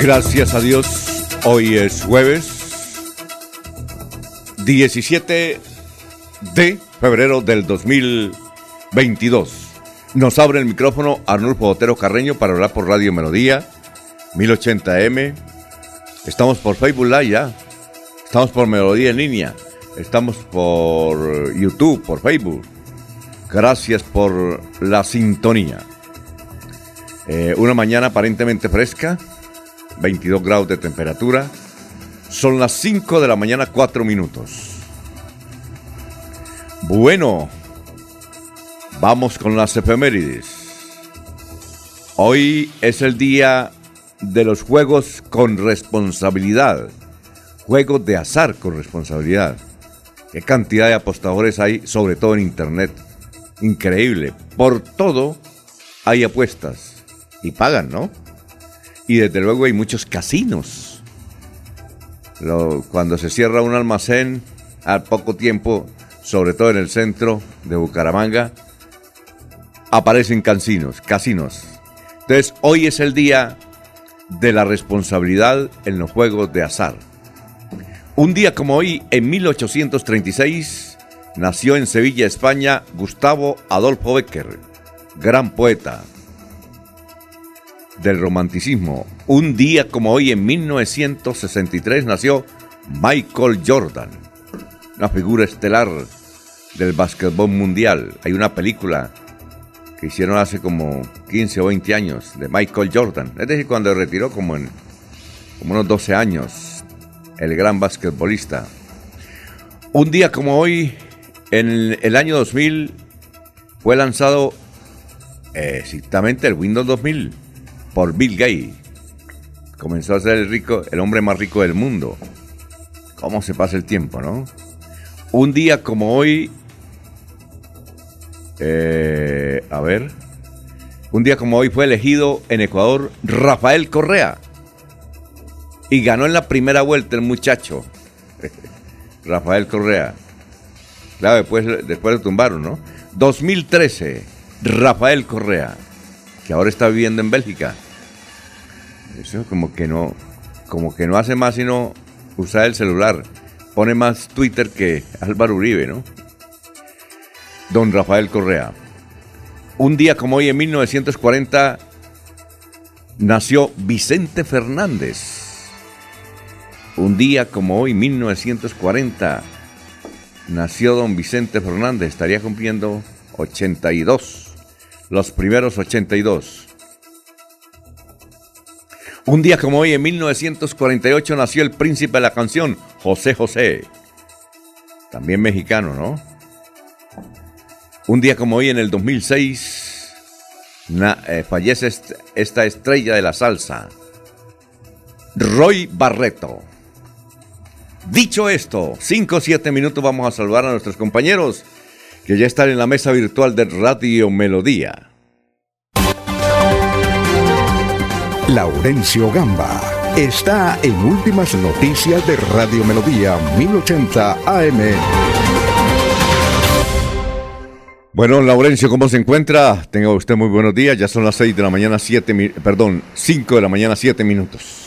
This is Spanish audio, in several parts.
Gracias a Dios, hoy es jueves 17 de febrero del 2022. Nos abre el micrófono Arnulfo Botero Carreño para hablar por Radio Melodía, 1080M. Estamos por Facebook Live ya. Estamos por Melodía en línea. Estamos por YouTube, por Facebook. Gracias por la sintonía. Eh, una mañana aparentemente fresca, 22 grados de temperatura. Son las 5 de la mañana, 4 minutos. Bueno, vamos con las efemérides. Hoy es el día de los juegos con responsabilidad. Juegos de azar con responsabilidad. Qué cantidad de apostadores hay, sobre todo en Internet. Increíble. Por todo hay apuestas. Y pagan, ¿no? Y desde luego hay muchos casinos. cuando se cierra un almacén, al poco tiempo, sobre todo en el centro de Bucaramanga, aparecen casinos, casinos. Entonces, hoy es el día de la responsabilidad en los juegos de azar. Un día como hoy, en 1836, nació en Sevilla, España, Gustavo Adolfo Becker, gran poeta, del romanticismo. Un día como hoy, en 1963, nació Michael Jordan, una figura estelar del básquetbol mundial. Hay una película que hicieron hace como 15 o 20 años de Michael Jordan. Es decir, cuando retiró como en como unos 12 años, el gran basquetbolista. Un día como hoy, en el año 2000, fue lanzado eh, exactamente el Windows 2000 por Bill Gates. Comenzó a ser el rico, el hombre más rico del mundo. ¿Cómo se pasa el tiempo, no? Un día como hoy, eh, a ver, un día como hoy fue elegido en Ecuador Rafael Correa y ganó en la primera vuelta el muchacho Rafael Correa. Claro, después, después lo tumbaron, ¿no? 2013, Rafael Correa que ahora está viviendo en Bélgica. Eso como que no, como que no hace más sino usar el celular. Pone más Twitter que Álvaro Uribe, ¿no? Don Rafael Correa. Un día como hoy, en 1940, nació Vicente Fernández. Un día como hoy, 1940, nació don Vicente Fernández. Estaría cumpliendo 82 los primeros 82. Un día como hoy, en 1948, nació el príncipe de la canción, José José. También mexicano, ¿no? Un día como hoy, en el 2006, eh, fallece esta estrella de la salsa, Roy Barreto. Dicho esto, 5 o 7 minutos vamos a saludar a nuestros compañeros que ya están en la mesa virtual de Radio Melodía. Laurencio Gamba está en Últimas Noticias de Radio Melodía 1080 AM. Bueno, Laurencio, ¿cómo se encuentra? Tenga usted muy buenos días. Ya son las 6 de la mañana, 7, perdón, 5 de la mañana, 7 minutos.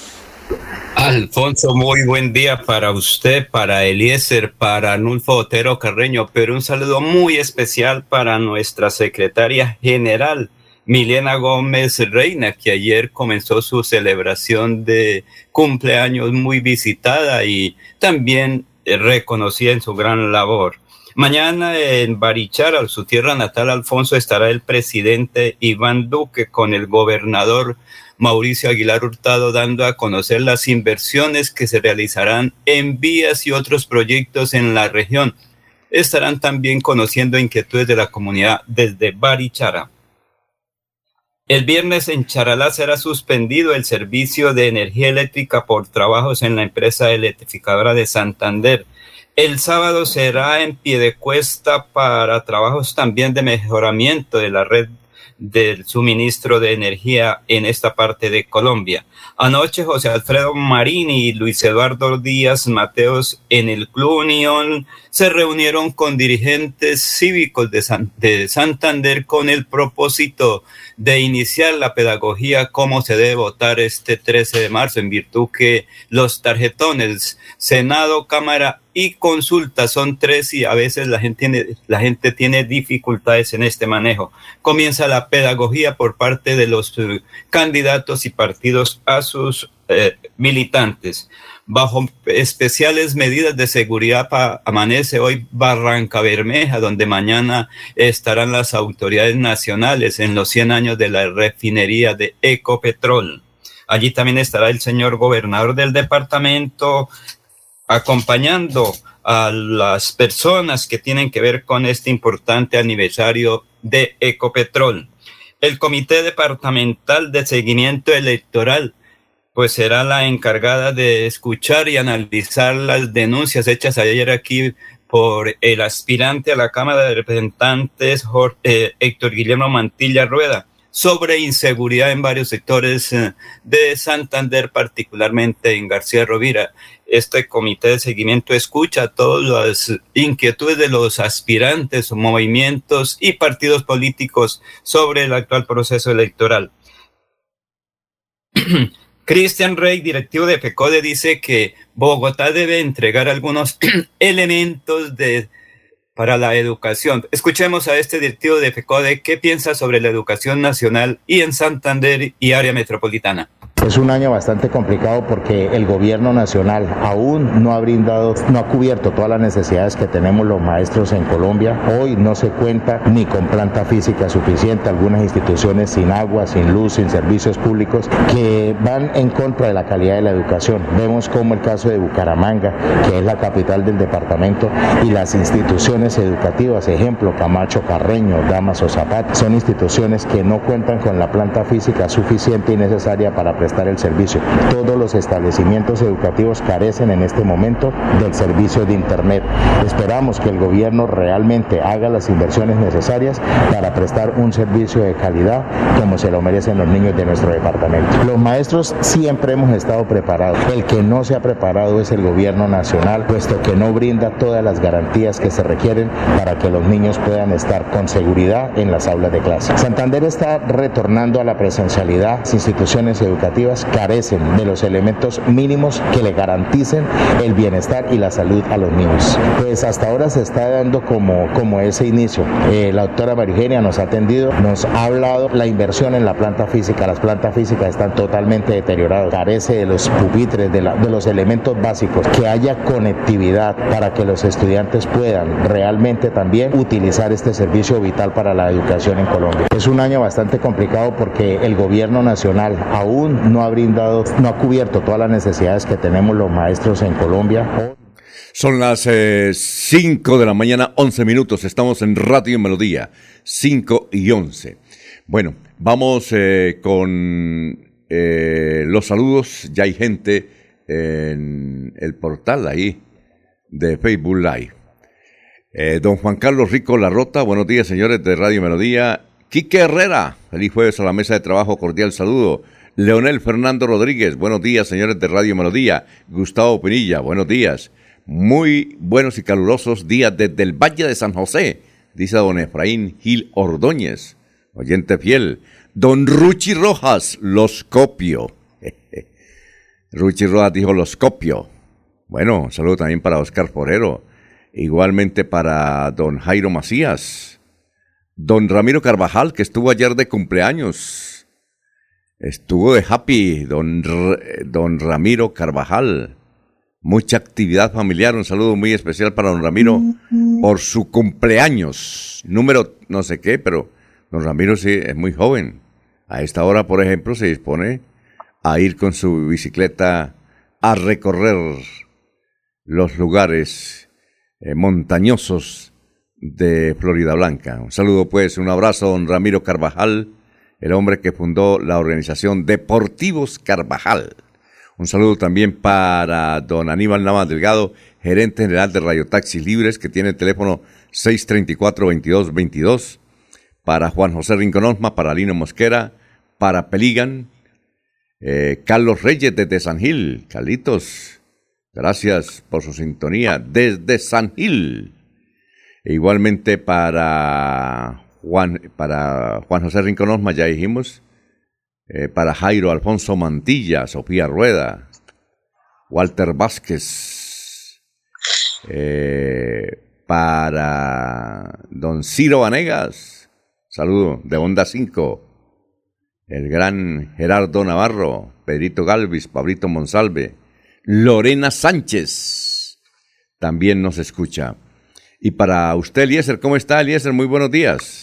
Alfonso, muy buen día para usted, para Eliezer, para Nulfo Otero Carreño, pero un saludo muy especial para nuestra secretaria general, Milena Gómez Reina, que ayer comenzó su celebración de cumpleaños muy visitada y también reconocida en su gran labor. Mañana en Barichara, su tierra natal, Alfonso, estará el presidente Iván Duque con el gobernador Mauricio Aguilar Hurtado dando a conocer las inversiones que se realizarán en vías y otros proyectos en la región. Estarán también conociendo inquietudes de la comunidad desde Barichara. El viernes en Charalá será suspendido el servicio de energía eléctrica por trabajos en la empresa electrificadora de Santander. El sábado será en pie de cuesta para trabajos también de mejoramiento de la red del suministro de energía en esta parte de Colombia. Anoche José Alfredo Marini y Luis Eduardo Díaz Mateos en el Club Unión se reunieron con dirigentes cívicos de, de Santander con el propósito de iniciar la pedagogía cómo se debe votar este 13 de marzo en virtud que los tarjetones Senado, Cámara y consulta son tres y a veces la gente tiene, la gente tiene dificultades en este manejo. Comienza la pedagogía por parte de los eh, candidatos y partidos a sus eh, militantes. Bajo especiales medidas de seguridad amanece hoy Barranca Bermeja, donde mañana estarán las autoridades nacionales en los 100 años de la refinería de Ecopetrol. Allí también estará el señor gobernador del departamento, acompañando a las personas que tienen que ver con este importante aniversario de Ecopetrol. El Comité Departamental de Seguimiento Electoral pues será la encargada de escuchar y analizar las denuncias hechas ayer aquí por el aspirante a la Cámara de Representantes eh, Héctor Guillermo Mantilla Rueda sobre inseguridad en varios sectores eh, de Santander, particularmente en García Rovira. Este comité de seguimiento escucha todas las inquietudes de los aspirantes, movimientos y partidos políticos sobre el actual proceso electoral. Cristian Rey, directivo de FECODE, dice que Bogotá debe entregar algunos elementos para la educación. Escuchemos a este directivo de FECODE qué piensa sobre la educación nacional y en Santander y área metropolitana. Es un año bastante complicado porque el gobierno nacional aún no ha brindado, no ha cubierto todas las necesidades que tenemos los maestros en Colombia. Hoy no se cuenta ni con planta física suficiente, algunas instituciones sin agua, sin luz, sin servicios públicos que van en contra de la calidad de la educación. Vemos como el caso de Bucaramanga, que es la capital del departamento, y las instituciones educativas, ejemplo Camacho Carreño, Damas o Zapata, son instituciones que no cuentan con la planta física suficiente y necesaria para prestar el servicio. Todos los establecimientos educativos carecen en este momento del servicio de Internet. Esperamos que el gobierno realmente haga las inversiones necesarias para prestar un servicio de calidad como se lo merecen los niños de nuestro departamento. Los maestros siempre hemos estado preparados. El que no se ha preparado es el gobierno nacional, puesto que no brinda todas las garantías que se requieren para que los niños puedan estar con seguridad en las aulas de clase. Santander está retornando a la presencialidad. Las instituciones educativas carecen de los elementos mínimos que le garanticen el bienestar y la salud a los niños. Pues hasta ahora se está dando como, como ese inicio. Eh, la doctora Marigenia nos ha atendido, nos ha hablado la inversión en la planta física. Las plantas físicas están totalmente deterioradas. Carece de los pupitres, de, de los elementos básicos, que haya conectividad para que los estudiantes puedan realmente también utilizar este servicio vital para la educación en Colombia. Es un año bastante complicado porque el gobierno nacional aún no ha brindado, no ha cubierto todas las necesidades que tenemos los maestros en Colombia. Son las 5 eh, de la mañana, 11 minutos. Estamos en Radio Melodía, 5 y 11. Bueno, vamos eh, con eh, los saludos. Ya hay gente en el portal ahí de Facebook Live. don Juan Carlos Rico Larrota, buenos días señores de Radio Melodía. Quique Herrera, feliz jueves a la mesa de trabajo, cordial saludo. Leonel Fernando Rodríguez, buenos días, señores de Radio Melodía. Gustavo Pinilla, buenos días. Muy buenos y calurosos días desde el Valle de San José, dice don Efraín Gil Ordóñez, oyente fiel. Don Ruchi Rojas, los copio. Ruchi Rojas dijo los copio. Bueno, saludo también para Oscar Forero. Igualmente para don Jairo Macías. Don Ramiro Carvajal, que estuvo ayer de cumpleaños. Estuvo de happy, don, don Ramiro Carvajal. Mucha actividad familiar. Un saludo muy especial para don Ramiro por su cumpleaños. Número no sé qué, pero don Ramiro sí es muy joven. A esta hora, por ejemplo, se dispone a ir con su bicicleta a recorrer los lugares eh, montañosos de Florida Blanca. Un saludo pues, un abrazo don Ramiro Carvajal, el hombre que fundó la organización Deportivos Carvajal. Un saludo también para don Aníbal Navas Delgado, gerente general de Radio Taxis Libres, que tiene el teléfono 634-2222. Para Juan José Rincón para Lino Mosquera, para Peligan, eh, Carlos Reyes desde San Gil. Carlitos, gracias por su sintonía desde San Gil. E igualmente para Juan, para Juan José Rincón ya dijimos. Eh, para Jairo Alfonso Mantilla, Sofía Rueda, Walter Vázquez. Eh, para don Ciro Vanegas, saludo de Onda 5 el gran Gerardo Navarro, Pedrito Galvis, Pablito Monsalve, Lorena Sánchez también nos escucha. Y para usted, Eliezer, ¿cómo está, Eliezer? Muy buenos días.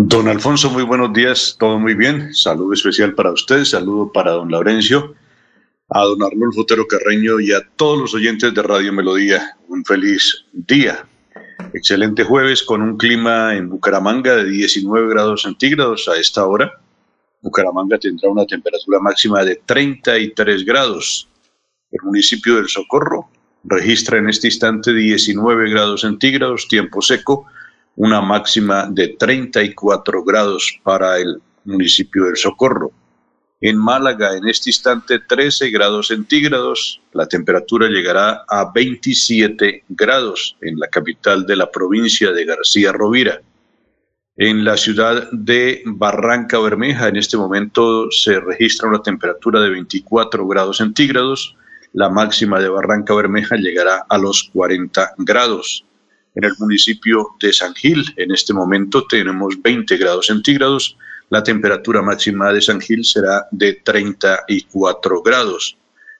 Don Alfonso, muy buenos días, todo muy bien. Saludo especial para usted, saludo para don Laurencio, a don Arnulfo Otero Carreño y a todos los oyentes de Radio Melodía. Un feliz día. Excelente jueves con un clima en Bucaramanga de 19 grados centígrados a esta hora Bucaramanga tendrá una temperatura máxima de 33 grados. El municipio del Socorro registra en este instante 19 grados centígrados, tiempo seco, una máxima de 34 grados para el municipio del Socorro. En Málaga, en este instante, 13 grados centígrados. La temperatura llegará a 27 grados en la capital de la provincia de García Rovira. En la ciudad de Barranca Bermeja en este momento se registra una temperatura de 24 grados centígrados. La máxima de Barranca Bermeja llegará a los 40 grados. En el municipio de San Gil en este momento tenemos 20 grados centígrados. La temperatura máxima de San Gil será de 34 grados.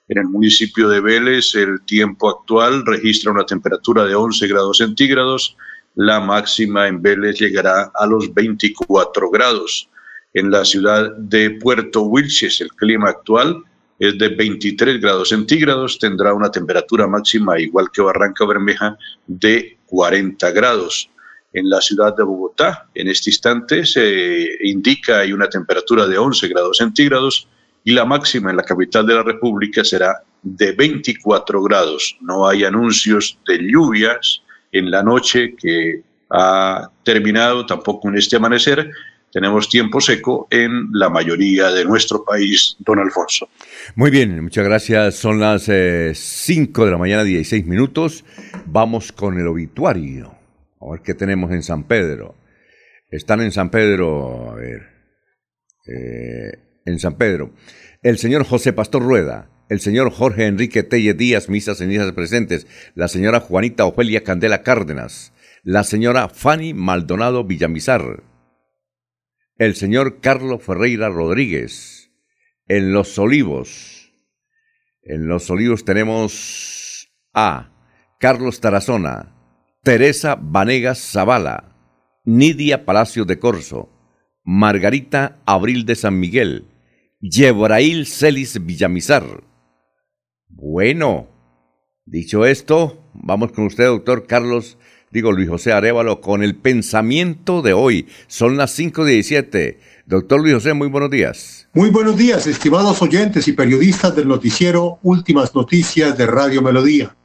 En el municipio de Vélez el tiempo actual registra una temperatura de 11 grados centígrados la máxima en Vélez llegará a los 24 grados. En la ciudad de Puerto Wilches el clima actual es de 23 grados centígrados, tendrá una temperatura máxima igual que Barranca Bermeja de 40 grados. En la ciudad de Bogotá, en este instante, se indica hay una temperatura de 11 grados centígrados y la máxima en la capital de la República será de 24 grados. No hay anuncios de lluvias en la noche que ha terminado, tampoco en este amanecer. Tenemos tiempo seco en la mayoría de nuestro país, don Alfonso. Muy bien, muchas gracias. Son las 5 eh, de la mañana, 16 minutos. Vamos con el obituario. A ver qué tenemos en San Pedro. Están en San Pedro, a ver, eh, en San Pedro. El señor José Pastor Rueda, el señor Jorge Enrique Telle Díaz, misas cenizas presentes, la señora Juanita Ofelia Candela Cárdenas, la señora Fanny Maldonado Villamizar, el señor Carlos Ferreira Rodríguez, en Los Olivos. En Los Olivos tenemos a Carlos Tarazona, Teresa Vanegas Zavala, Nidia Palacio de Corso, Margarita Abril de San Miguel, Yebrail Celis Villamizar, bueno, dicho esto, vamos con usted, doctor Carlos, digo Luis José Arevalo, con el pensamiento de hoy. Son las 5.17. Doctor Luis José, muy buenos días. Muy buenos días, estimados oyentes y periodistas del noticiero Últimas Noticias de Radio Melodía.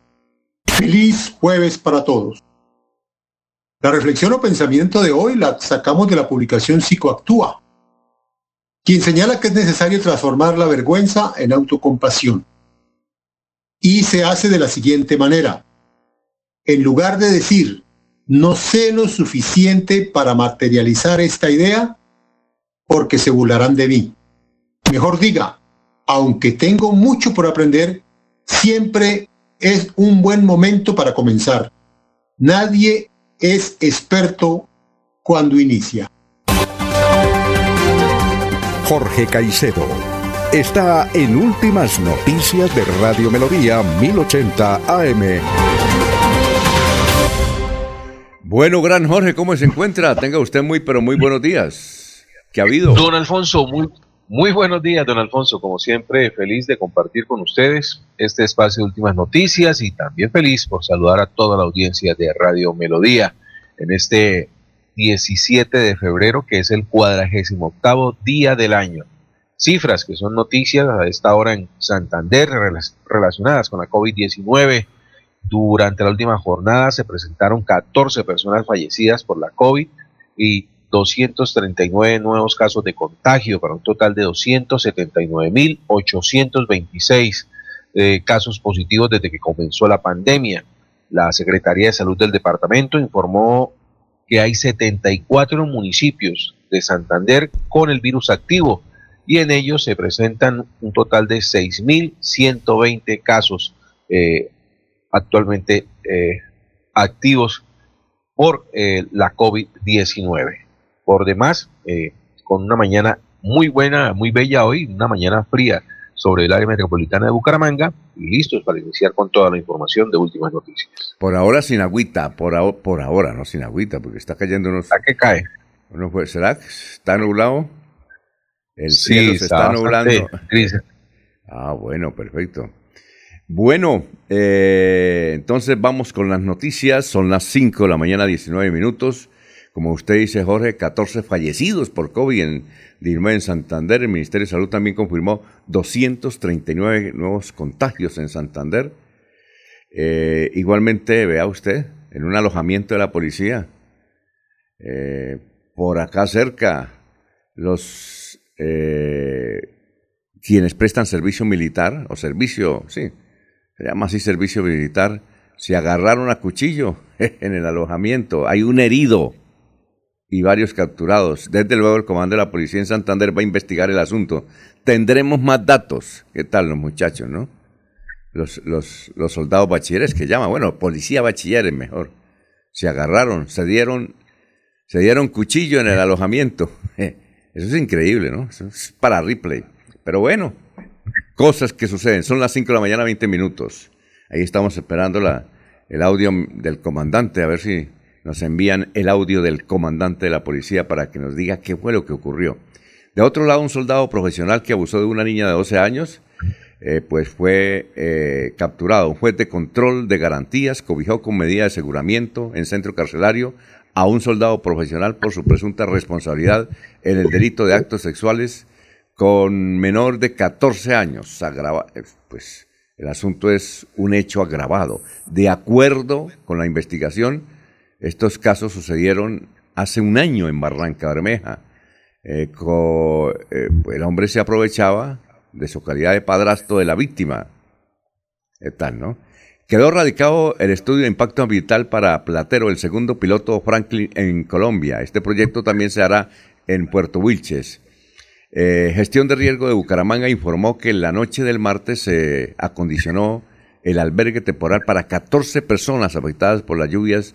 Feliz jueves para todos. La reflexión o pensamiento de hoy la sacamos de la publicación Psicoactúa, quien señala que es necesario transformar la vergüenza en autocompasión y se hace de la siguiente manera. En lugar de decir, no sé lo suficiente para materializar esta idea, porque se burlarán de mí. Mejor diga, aunque tengo mucho por aprender, siempre es un buen momento para comenzar. Nadie es experto cuando inicia. Jorge Caicedo está en Últimas Noticias de Radio Melodía 1080 AM. Bueno, gran Jorge, ¿cómo se encuentra? Tenga usted muy, pero muy buenos días. ¿Qué ha habido? Don Alfonso, muy, muy buenos días, don Alfonso. Como siempre, feliz de compartir con ustedes este espacio de últimas noticias y también feliz por saludar a toda la audiencia de Radio Melodía en este 17 de febrero, que es el cuadragésimo octavo día del año. Cifras que son noticias a esta hora en Santander relacionadas con la COVID-19. Durante la última jornada se presentaron 14 personas fallecidas por la COVID y 239 nuevos casos de contagio para un total de 279.826 eh, casos positivos desde que comenzó la pandemia. La Secretaría de Salud del departamento informó que hay 74 municipios de Santander con el virus activo y en ellos se presentan un total de 6.120 casos eh, actualmente eh, activos por la COVID-19 por demás, eh, con una mañana muy buena, muy bella hoy, una mañana fría sobre el área metropolitana de Bucaramanga y listos para iniciar con toda la información de últimas noticias. Por ahora sin agüita, por, por ahora, no sin agüita, porque está cayendo unos... ¿A qué cae? ¿Será que está nublado? El cielo se está, nublando. Ah, bueno, perfecto. Bueno, eh, entonces vamos con las noticias. Son las 5 de la mañana, 19 minutos. Como usted dice, Jorge, 14 fallecidos por COVID en, en Santander. El Ministerio de Salud también confirmó 239 nuevos contagios en Santander. Eh, igualmente, vea usted, en un alojamiento de la policía, eh, por acá cerca, los eh, quienes prestan servicio militar, o servicio, sí, se llama así servicio militar, se agarraron a cuchillo en el alojamiento. Hay un herido y varios capturados. Desde luego el comando de la policía en Santander va a investigar el asunto. Tendremos más datos. ¿Qué tal los muchachos, no? Los, los, los soldados bachilleres que llaman, bueno, policía bachilleres mejor. Se agarraron, se dieron, se dieron cuchillo en el alojamiento. Eso es increíble, ¿no? Eso es para replay. Pero bueno, cosas que suceden. Son las 5 de la mañana, 20 minutos. Ahí estamos esperando el audio del comandante, a ver si nos envían el audio del comandante de la policía para que nos diga qué fue lo que ocurrió. De otro lado, un soldado profesional que abusó de una niña de 12 años, eh, pues fue eh, capturado. Un juez de control de garantías cobijó con medida de aseguramiento en centro carcelario a un soldado profesional por su presunta responsabilidad en el delito de actos sexuales con menor de 14 años. Agrava eh, pues el asunto es un hecho agravado. De acuerdo con la investigación, estos casos sucedieron hace un año en Barranca Bermeja. Eh, eh, el hombre se aprovechaba de su calidad de padrastro de la víctima. no? Quedó radicado el estudio de impacto ambiental para Platero, el segundo piloto Franklin en Colombia. Este proyecto también se hará en Puerto Wilches. Eh, gestión de riesgo de Bucaramanga informó que la noche del martes se acondicionó el albergue temporal para 14 personas afectadas por las lluvias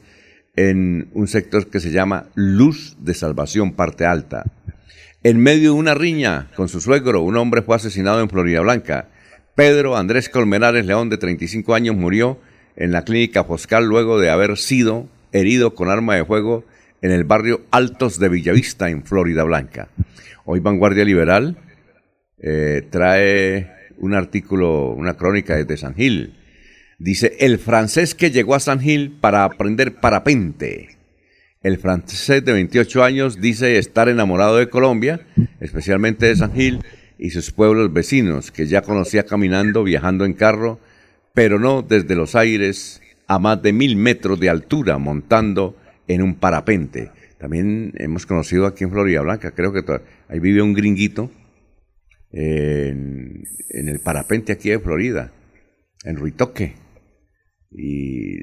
en un sector que se llama Luz de Salvación, parte alta. En medio de una riña con su suegro, un hombre fue asesinado en Florida Blanca. Pedro Andrés Colmenares León, de 35 años, murió en la clínica Foscal luego de haber sido herido con arma de fuego en el barrio Altos de Villavista, en Florida Blanca. Hoy Vanguardia Liberal eh, trae un artículo, una crónica desde San Gil, Dice, el francés que llegó a San Gil para aprender parapente. El francés de 28 años dice estar enamorado de Colombia, especialmente de San Gil y sus pueblos vecinos, que ya conocía caminando, viajando en carro, pero no desde los aires a más de mil metros de altura, montando en un parapente. También hemos conocido aquí en Florida Blanca, creo que ahí vive un gringuito en, en el parapente aquí de Florida, en Ruitoque y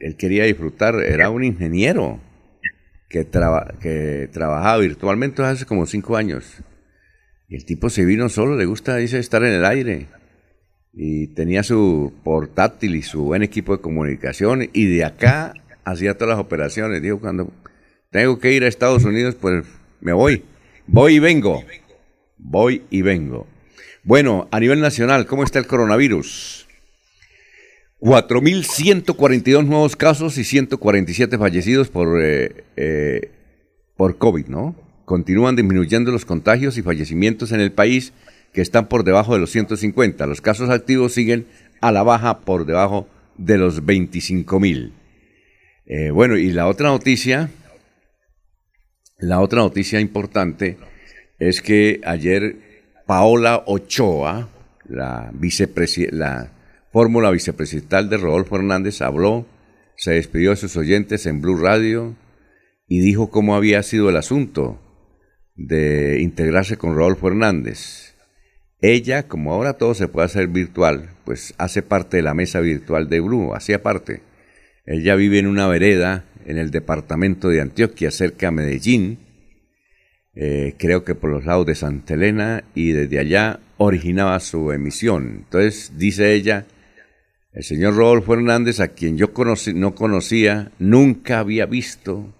él quería disfrutar, era un ingeniero que, que trabajaba virtualmente hace como cinco años. Y el tipo se vino solo, le gusta, dice, estar en el aire. Y tenía su portátil y su buen equipo de comunicación y de acá hacía todas las operaciones. Dijo, cuando Tengo que ir a Estados Unidos, pues me voy. Voy y vengo. Voy y vengo. Bueno, a nivel nacional, ¿cómo está el coronavirus? 4.142 nuevos casos y 147 fallecidos por, eh, eh, por COVID, ¿no? Continúan disminuyendo los contagios y fallecimientos en el país, que están por debajo de los 150. Los casos activos siguen a la baja por debajo de los 25.000. Eh, bueno, y la otra noticia, la otra noticia importante es que ayer Paola Ochoa, la, la fórmula vicepresidental de Rodolfo Hernández, habló, se despidió de sus oyentes en Blue Radio y dijo cómo había sido el asunto de integrarse con Rodolfo Hernández. Ella, como ahora todo se puede hacer virtual, pues hace parte de la mesa virtual de Blue, hacía parte. Ella vive en una vereda en el departamento de Antioquia, cerca de Medellín, eh, creo que por los lados de Santa Elena, y desde allá originaba su emisión. Entonces, dice ella, el señor Rodolfo Hernández, a quien yo no conocía, nunca había visto,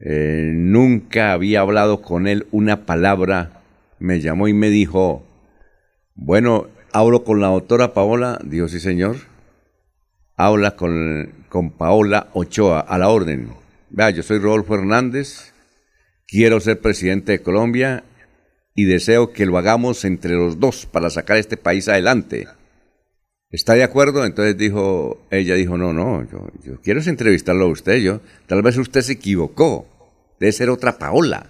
eh, nunca había hablado con él una palabra, me llamó y me dijo, bueno, hablo con la doctora Paola, dijo sí señor, habla con, con Paola Ochoa, a la orden. Vea, yo soy Rodolfo Hernández, quiero ser presidente de Colombia y deseo que lo hagamos entre los dos para sacar este país adelante. ¿Está de acuerdo? Entonces dijo, ella dijo, no, no, yo, yo quiero entrevistarlo a usted, yo, tal vez usted se equivocó, debe ser otra Paola,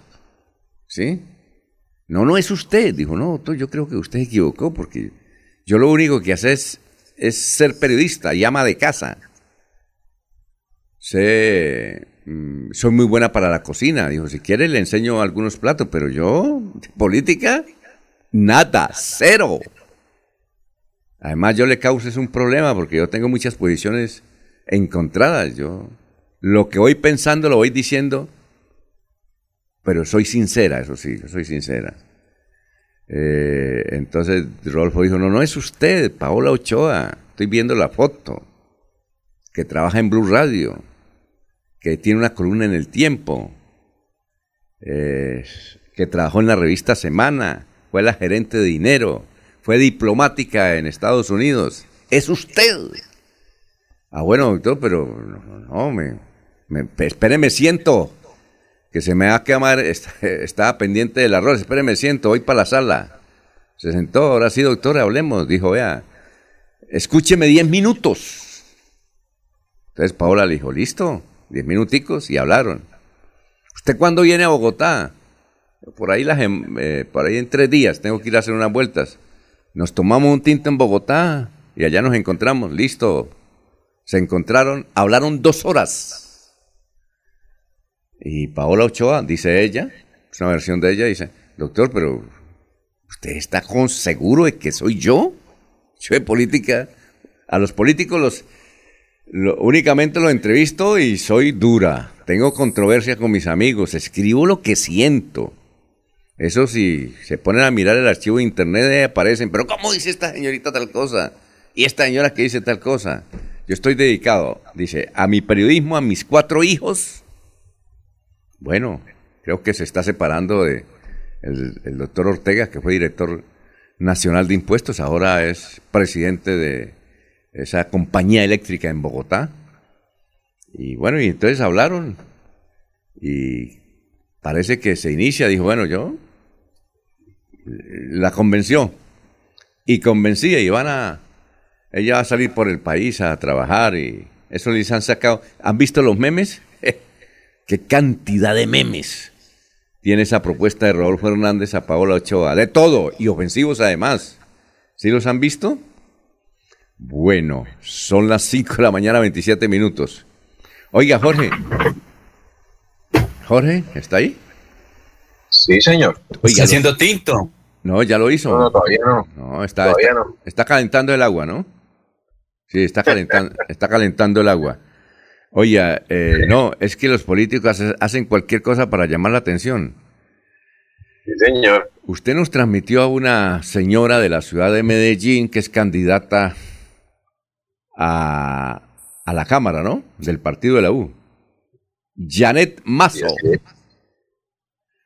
¿sí? No, no es usted, dijo, no, yo creo que usted se equivocó porque yo lo único que hace es, es ser periodista y ama de casa. Sé, mm, soy muy buena para la cocina, dijo, si quiere le enseño algunos platos, pero yo, política, nada, cero. Además, yo le causes un problema porque yo tengo muchas posiciones encontradas. Yo lo que voy pensando lo voy diciendo, pero soy sincera, eso sí, soy sincera. Eh, entonces Rodolfo dijo, no, no es usted, Paola Ochoa, estoy viendo la foto, que trabaja en Blue Radio, que tiene una columna en el tiempo, eh, que trabajó en la revista Semana, fue la gerente de dinero fue diplomática en Estados Unidos. Es usted. Ah, bueno, doctor, pero no, me, me espéreme, siento. Que se me va a quemar, estaba pendiente del arroz, espéreme, siento, voy para la sala. Se sentó, ahora sí, doctor, hablemos. Dijo, vea, escúcheme diez minutos. Entonces Paola le dijo, listo, diez minuticos, y hablaron. ¿Usted cuándo viene a Bogotá? Por ahí, las, em, eh, por ahí en tres días, tengo que ir a hacer unas vueltas. Nos tomamos un tinto en Bogotá y allá nos encontramos, listo. Se encontraron, hablaron dos horas. Y Paola Ochoa, dice ella, es una versión de ella, dice, doctor, pero ¿usted está con seguro de que soy yo? Yo de política, a los políticos los únicamente los entrevisto y soy dura. Tengo controversia con mis amigos, escribo lo que siento. Eso si se ponen a mirar el archivo de internet aparecen, pero ¿cómo dice esta señorita tal cosa? Y esta señora que dice tal cosa. Yo estoy dedicado, dice, a mi periodismo, a mis cuatro hijos. Bueno, creo que se está separando de el, doctor Ortega, que fue director nacional de impuestos, ahora es presidente de esa compañía eléctrica en Bogotá. Y bueno, y entonces hablaron y parece que se inicia, dijo, bueno, yo la convenció y convencía y van a, ella va a salir por el país a trabajar y eso les han sacado. ¿Han visto los memes? ¿Qué cantidad de memes tiene esa propuesta de Rodolfo Hernández a Paola Ochoa? De todo y ofensivos además. ¿Sí los han visto? Bueno, son las 5 de la mañana, 27 minutos. Oiga, Jorge. Jorge, ¿está ahí? Sí, señor. Oiga, haciendo tinto. No, ya lo hizo. No, todavía no. No, está, está, calentando el agua, ¿no? Sí, está calentando, está calentando el agua. Oye, eh, no, es que los políticos hacen cualquier cosa para llamar la atención. Sí, señor. Usted nos transmitió a una señora de la ciudad de Medellín que es candidata a, a la Cámara, ¿no? Del partido de la U. Janet Mazo.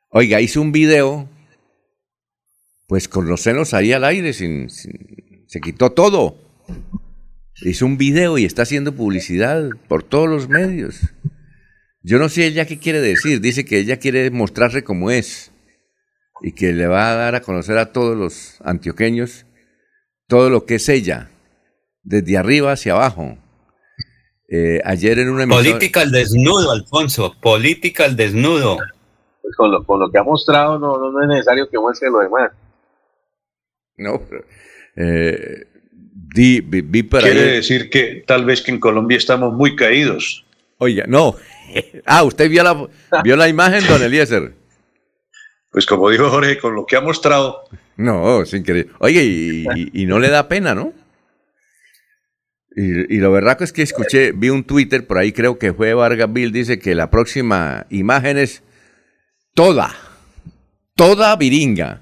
Oiga, hizo un video, pues con los senos ahí al aire, sin, se quitó todo. Hizo un video y está haciendo publicidad por todos los medios. Yo no sé ella qué quiere decir. Dice que ella quiere mostrarse como es y que le va a dar a conocer a todos los antioqueños todo lo que es ella, desde arriba hacia abajo. Eh, ayer en una emisión... Política al desnudo, Alfonso, política al desnudo. Pues con lo, con lo que ha mostrado no, no, es necesario que muestre lo demás. No, pero, eh, vi, Quiere decir que tal vez que en Colombia estamos muy caídos. Oiga, no. Ah, usted vio la, vio la imagen, don Eliezer. Pues como dijo Jorge, con lo que ha mostrado. No, sin querer. Oye, y, no le da pena, ¿no? Y, lo verdad es que escuché, vi un Twitter por ahí, creo que fue Vargas Bill, dice que la próxima imagen es toda, toda viringa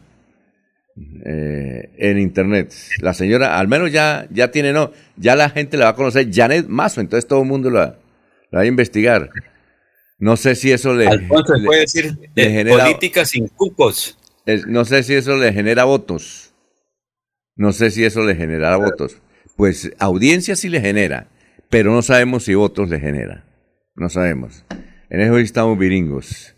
eh, en internet. La señora, al menos ya, ya tiene, no, ya la gente le va a conocer Janet Mazo, entonces todo el mundo la, va a investigar. No sé si eso le. Alfonso, puede decir le genera, política sin cucos. no sé si eso le genera votos. No sé si eso le genera votos. Pues audiencia sí le genera, pero no sabemos si votos le genera. No sabemos. En eso estamos viringos.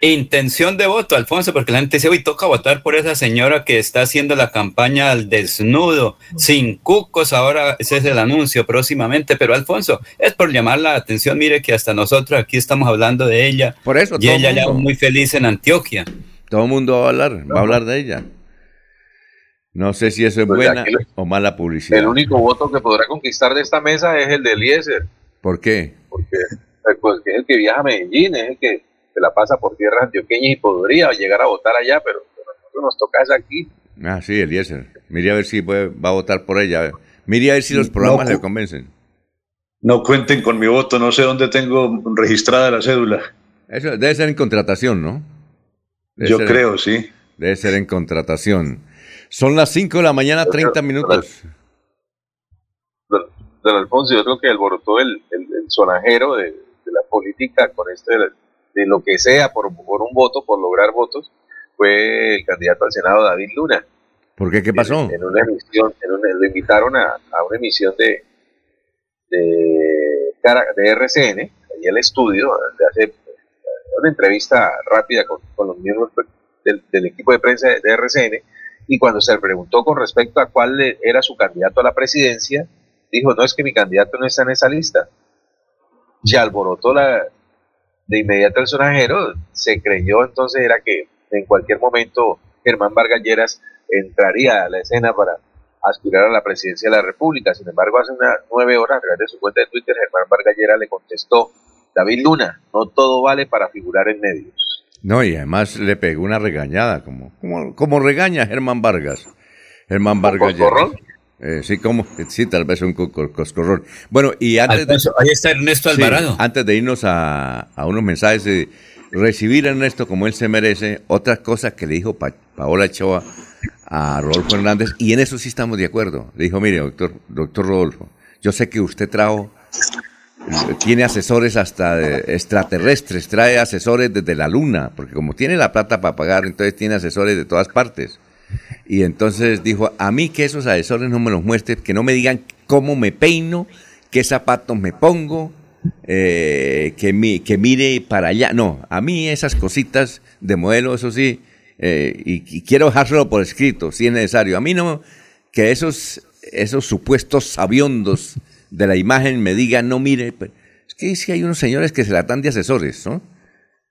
Intención de voto, Alfonso, porque la gente dice, hoy toca votar por esa señora que está haciendo la campaña al desnudo, sin cucos, ahora ese es el anuncio próximamente, pero Alfonso, es por llamar la atención, mire que hasta nosotros aquí estamos hablando de ella. Por eso, y ella ya muy feliz en Antioquia. Todo el mundo va a hablar, va a hablar de ella. No sé si eso es pues buena o mala publicidad. El único voto que podrá conquistar de esta mesa es el de Eliezer. ¿Por qué? Porque pues, es el que viaja a Medellín, es el que se la pasa por tierra antioqueña y podría llegar a votar allá, pero a nosotros nos toca es aquí. Ah, sí, Eliezer. Mire a ver si va a votar por ella. Mire a ver si los programas le convencen. No cuenten con mi voto, no sé dónde tengo registrada la cédula. Eso debe ser en contratación, ¿no? Yo creo, sí. Debe ser en contratación. Son las 5 de la mañana, 30 minutos. Don, Alfonso, yo creo que alborotó el, el, el sonajero de, de, la política con este de lo que sea por, por un voto, por lograr votos, fue el candidato al Senado David Luna. ¿Por qué? ¿Qué pasó? En, una emisión, en lo invitaron a, a, una emisión de, de, de RCN, ahí el estudio, de hace una entrevista rápida con, con los miembros del, del, equipo de prensa de, RCN, y cuando se le preguntó con respecto a cuál era su candidato a la presidencia, dijo, no es que mi candidato no está en esa lista. Y alborotó la, de inmediato el sonajero se creyó entonces era que en cualquier momento Germán Vargas Lleras entraría a la escena para aspirar a la presidencia de la República. Sin embargo, hace unas nueve horas, a través de su cuenta de Twitter, Germán Vargas Lleras le contestó, David Luna, no todo vale para figurar en medios. No, y además le pegó una regañada, como, como, como regaña Germán Vargas. Germán Vargas. Eh, sí, como, sí, tal vez un coscorrón. Bueno, y antes de, ahí está Ernesto Alvarado. antes de irnos a, unos mensajes, de recibir a Ernesto como él se merece, otras cosas que le dijo Paola Choa a Rodolfo Hernández, y en eso sí estamos de acuerdo. Le dijo, mire, doctor, doctor Rodolfo, yo sé que usted trajo, tiene asesores hasta extraterrestres, trae asesores desde la luna, porque como tiene la plata para pagar, entonces tiene asesores de todas partes. Y entonces dijo, a mí que esos asesores no me los muestren, que no me digan cómo me peino, qué zapatos me pongo, eh, que, mi, que mire para allá. No, a mí esas cositas de modelo, eso sí, eh, y, quiero dejárselo por escrito, si es necesario. A mí no, que esos, esos supuestos sabiondos de la imagen me digan, no mire, es que sí hay unos señores que se la dan de asesores, ¿no?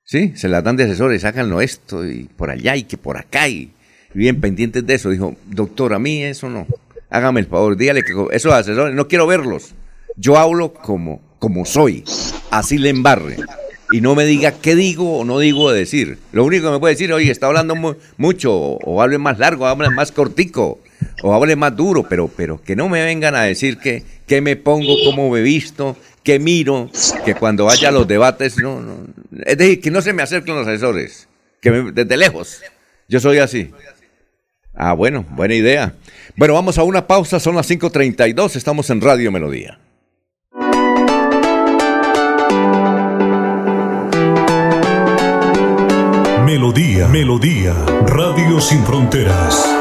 Sí, se la dan de asesores, háganlo esto y por allá y que por acá y bien pendientes de eso. Dijo, doctor, a mí eso no. Hágame el favor, dígale que esos asesores, no quiero verlos. Yo hablo como, como soy. Así le embarre. Y no me diga qué digo o no digo de decir. Lo único que me puede decir, oye, está hablando mucho, o hable más largo, hable más cortico, o hable más duro, pero, pero que no me vengan a decir que, que me pongo, cómo me visto, que miro, que cuando vaya a los debates, no, no. Es decir, que no se me acerquen los asesores, que desde lejos. Yo soy así. Ah, bueno, buena idea. Bueno, vamos a una pausa, son las 5.32, estamos en Radio Melodía. Melodía, Melodía, Radio Sin Fronteras.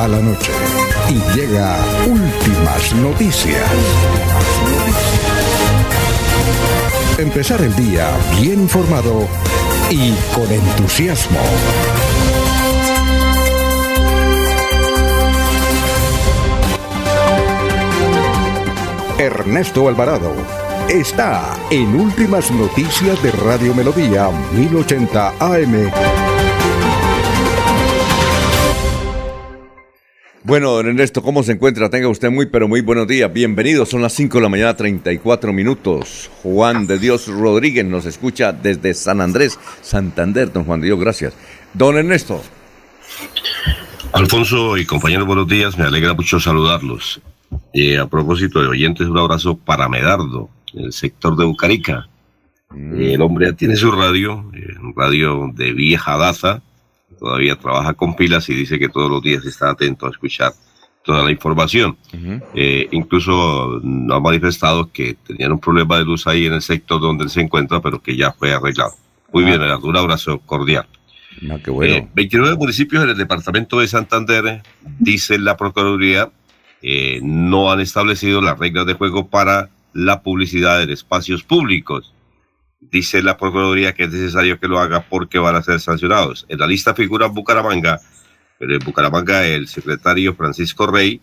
Va la noche y llega últimas noticias. Empezar el día bien informado y con entusiasmo. Ernesto Alvarado está en Últimas Noticias de Radio Melodía 1080 AM. Bueno, don Ernesto, ¿cómo se encuentra? Tenga usted muy, pero muy buenos días. Bienvenidos, son las 5 de la mañana, 34 minutos. Juan de Dios Rodríguez nos escucha desde San Andrés, Santander. Don Juan de Dios, gracias. Don Ernesto. Alfonso y compañeros, buenos días. Me alegra mucho saludarlos. Eh, a propósito de oyentes, un abrazo para Medardo, el sector de Bucarica. Eh, el hombre tiene su radio, eh, un radio de vieja daza todavía trabaja con pilas y dice que todos los días está atento a escuchar toda la información. Eh, incluso nos ha manifestado que tenían un problema de luz ahí en el sector donde él se encuentra, pero que ya fue arreglado. Muy bien, ah. un abrazo cordial. No, qué bueno. 29 eh, municipios en el departamento de Santander, dice la Procuraduría, eh, no han establecido las reglas de juego para la publicidad en espacios públicos dice la Procuraduría que es necesario que lo haga porque van a ser sancionados. En la lista figura Bucaramanga, pero en Bucaramanga el secretario Francisco Rey,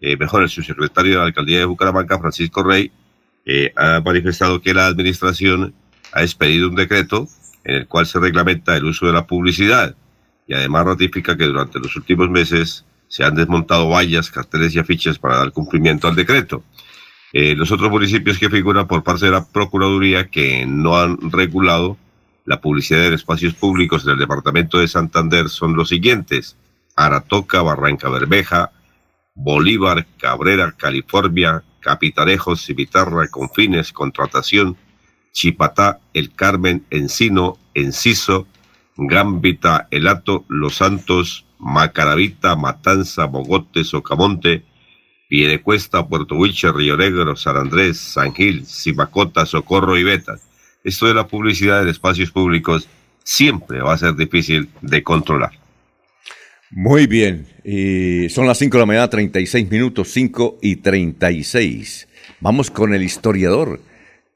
eh, mejor el subsecretario de la alcaldía de Bucaramanga, Francisco Rey, eh, ha manifestado que la administración ha expedido un decreto en el cual se reglamenta el uso de la publicidad y además ratifica que durante los últimos meses se han desmontado vallas, carteles y afiches para dar cumplimiento al decreto. Eh, los otros municipios que figuran por parte de la Procuraduría que no han regulado la publicidad en espacios públicos en el departamento de Santander son los siguientes. Aratoca, Barranca Bermeja, Bolívar, Cabrera, California, Capitalejos, Cimitarra, Confines, Contratación, Chipatá, El Carmen, Encino, Enciso, Gambita, Elato, Los Santos, Macaravita, Matanza, Bogote, Socamonte, Piedecuesta, Puerto Wilche, Río Negro, San Andrés, San Gil, Simacota, Socorro y Betas. Esto de la publicidad en espacios públicos siempre va a ser difícil de controlar. Muy bien, son las 5 de la mañana, 36 minutos, 5 y 36. Vamos con el historiador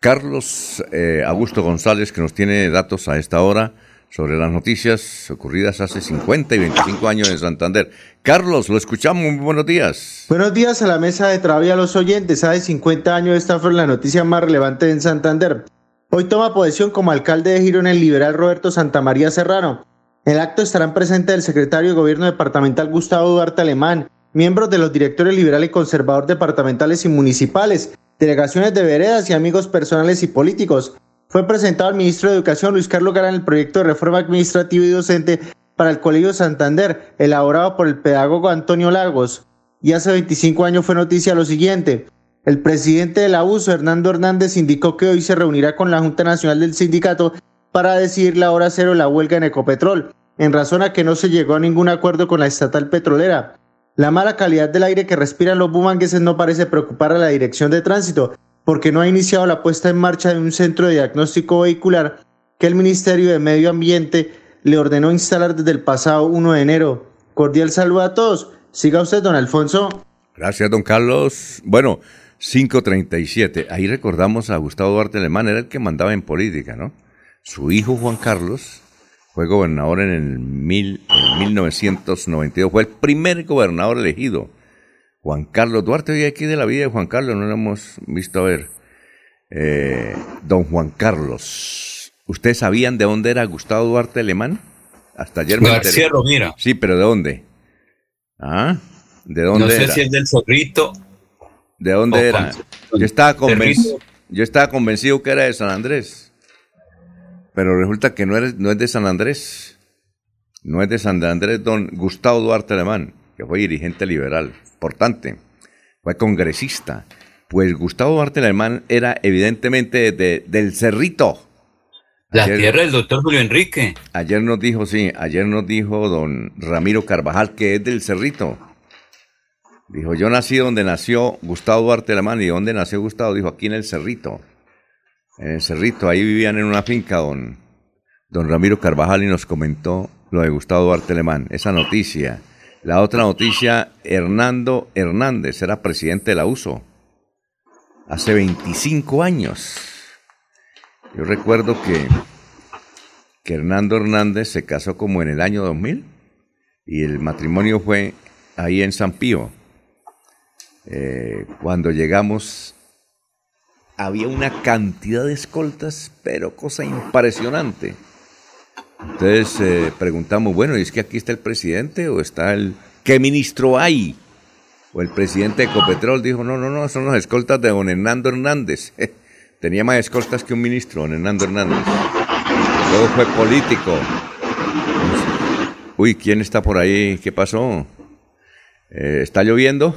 Carlos eh, Augusto González, que nos tiene datos a esta hora sobre las noticias ocurridas hace 50 y 25 años en Santander. Carlos, lo escuchamos, buenos días. Buenos días a la mesa de trabajo y a los oyentes. Hace 50 años esta fue la noticia más relevante en Santander. Hoy toma posesión como alcalde de Girón el liberal Roberto Santamaría Serrano. En el acto estarán presentes el secretario de Gobierno Departamental Gustavo Duarte Alemán, miembros de los directores liberal y conservador departamentales y municipales, delegaciones de veredas y amigos personales y políticos, fue presentado al ministro de Educación Luis Carlos Garán el proyecto de reforma administrativa y docente para el Colegio Santander, elaborado por el pedagogo Antonio Lagos. Y hace 25 años fue noticia lo siguiente. El presidente del abuso, Hernando Hernández, indicó que hoy se reunirá con la Junta Nacional del Sindicato para decidir la hora cero de la huelga en Ecopetrol, en razón a que no se llegó a ningún acuerdo con la estatal petrolera. La mala calidad del aire que respiran los bumangueses no parece preocupar a la dirección de tránsito, porque no ha iniciado la puesta en marcha de un centro de diagnóstico vehicular que el Ministerio de Medio Ambiente le ordenó instalar desde el pasado 1 de enero. Cordial saludo a todos. Siga usted, don Alfonso. Gracias, don Carlos. Bueno, 537. Ahí recordamos a Gustavo Duarte Alemán, era el que mandaba en política, ¿no? Su hijo Juan Carlos fue gobernador en el mil, en 1992. Fue el primer gobernador elegido. Juan Carlos Duarte, hoy aquí de la vida de Juan Carlos, no lo hemos visto a ver. Eh, don Juan Carlos. ¿Ustedes sabían de dónde era Gustavo Duarte Alemán? Hasta ayer me García Romero. Sí, pero ¿de dónde? ¿Ah? ¿De dónde No sé era? si es del Zorrito. ¿De dónde o era? con- Yo estaba, convencido, yo estaba convencido que era de San Andrés. Pero resulta que no, eres, no es de San Andrés. No es de San Andrés, don Gustavo Duarte Alemán, que fue dirigente liberal, importante. Fue congresista. Pues Gustavo Duarte Alemán era evidentemente de- del Cerrito. La Ayer- tierra del doctor Julio Enrique. Ayer nos dijo, sí, ayer nos dijo don Ramiro Carvajal que es del Cerrito. Dijo, yo nací donde nació Gustavo Duarte Alemán. ¿Y dónde nació Gustavo? Dijo, aquí en el Cerrito. En el Cerrito, ahí vivían en una finca don, don Ramiro Carvajal y nos comentó lo de Gustavo Duarte Alemán, esa noticia. La otra noticia, Hernando Hernández era presidente de la USO hace 25 años. Yo recuerdo que, que Hernando Hernández se casó como en el año 2000 y el matrimonio fue ahí en San Pío. Eh, cuando llegamos había una cantidad de escoltas, pero cosa impresionante. Entonces eh, preguntamos, bueno, ¿y es que aquí está el presidente o está el... ¿Qué ministro hay? O el presidente de Ecopetrol dijo, no, no, no, son los escoltas de don Hernando Hernández. Tenía más escoltas que un ministro, don Hernando Hernández. Luego fue político. Uy, ¿quién está por ahí? ¿Qué pasó? Eh, ¿Está lloviendo?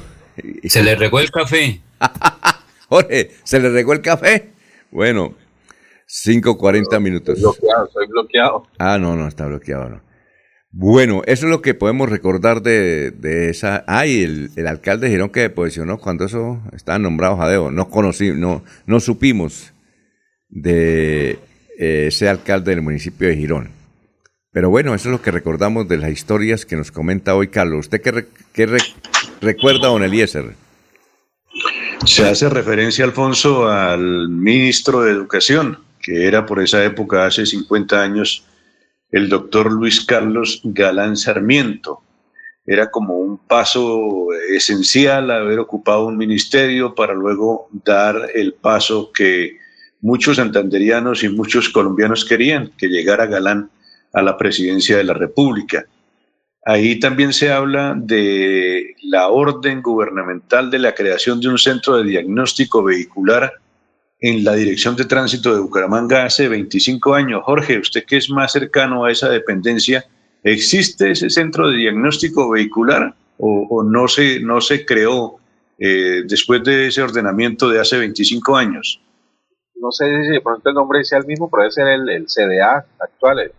Se le regó el café. Jorge, ¿se le regó el café? Bueno, 5.40 minutos. Bloqueado, soy bloqueado. Ah, no, no, está bloqueado. No. Bueno, eso es lo que podemos recordar de, de esa... Ah, y el, el alcalde de Girón que posicionó cuando eso estaba nombrado Jadeo. No conocí, no, no supimos de eh, ese alcalde del municipio de Girón. Pero bueno, eso es lo que recordamos de las historias que nos comenta hoy Carlos. ¿Usted qué, re- qué re- recuerda, don Eliezer? Se hace referencia, Alfonso, al ministro de Educación, que era por esa época, hace 50 años, el doctor Luis Carlos Galán Sarmiento. Era como un paso esencial haber ocupado un ministerio para luego dar el paso que muchos santanderianos y muchos colombianos querían, que llegara Galán a la presidencia de la República. Ahí también se habla de la orden gubernamental de la creación de un centro de diagnóstico vehicular en la Dirección de Tránsito de Bucaramanga hace 25 años. Jorge, usted que es más cercano a esa dependencia, ¿existe ese centro de diagnóstico vehicular o, o no, se, no se creó eh, después de ese ordenamiento de hace 25 años? No sé si de pronto el nombre sea el mismo, pero debe ser el, el CDA actual, el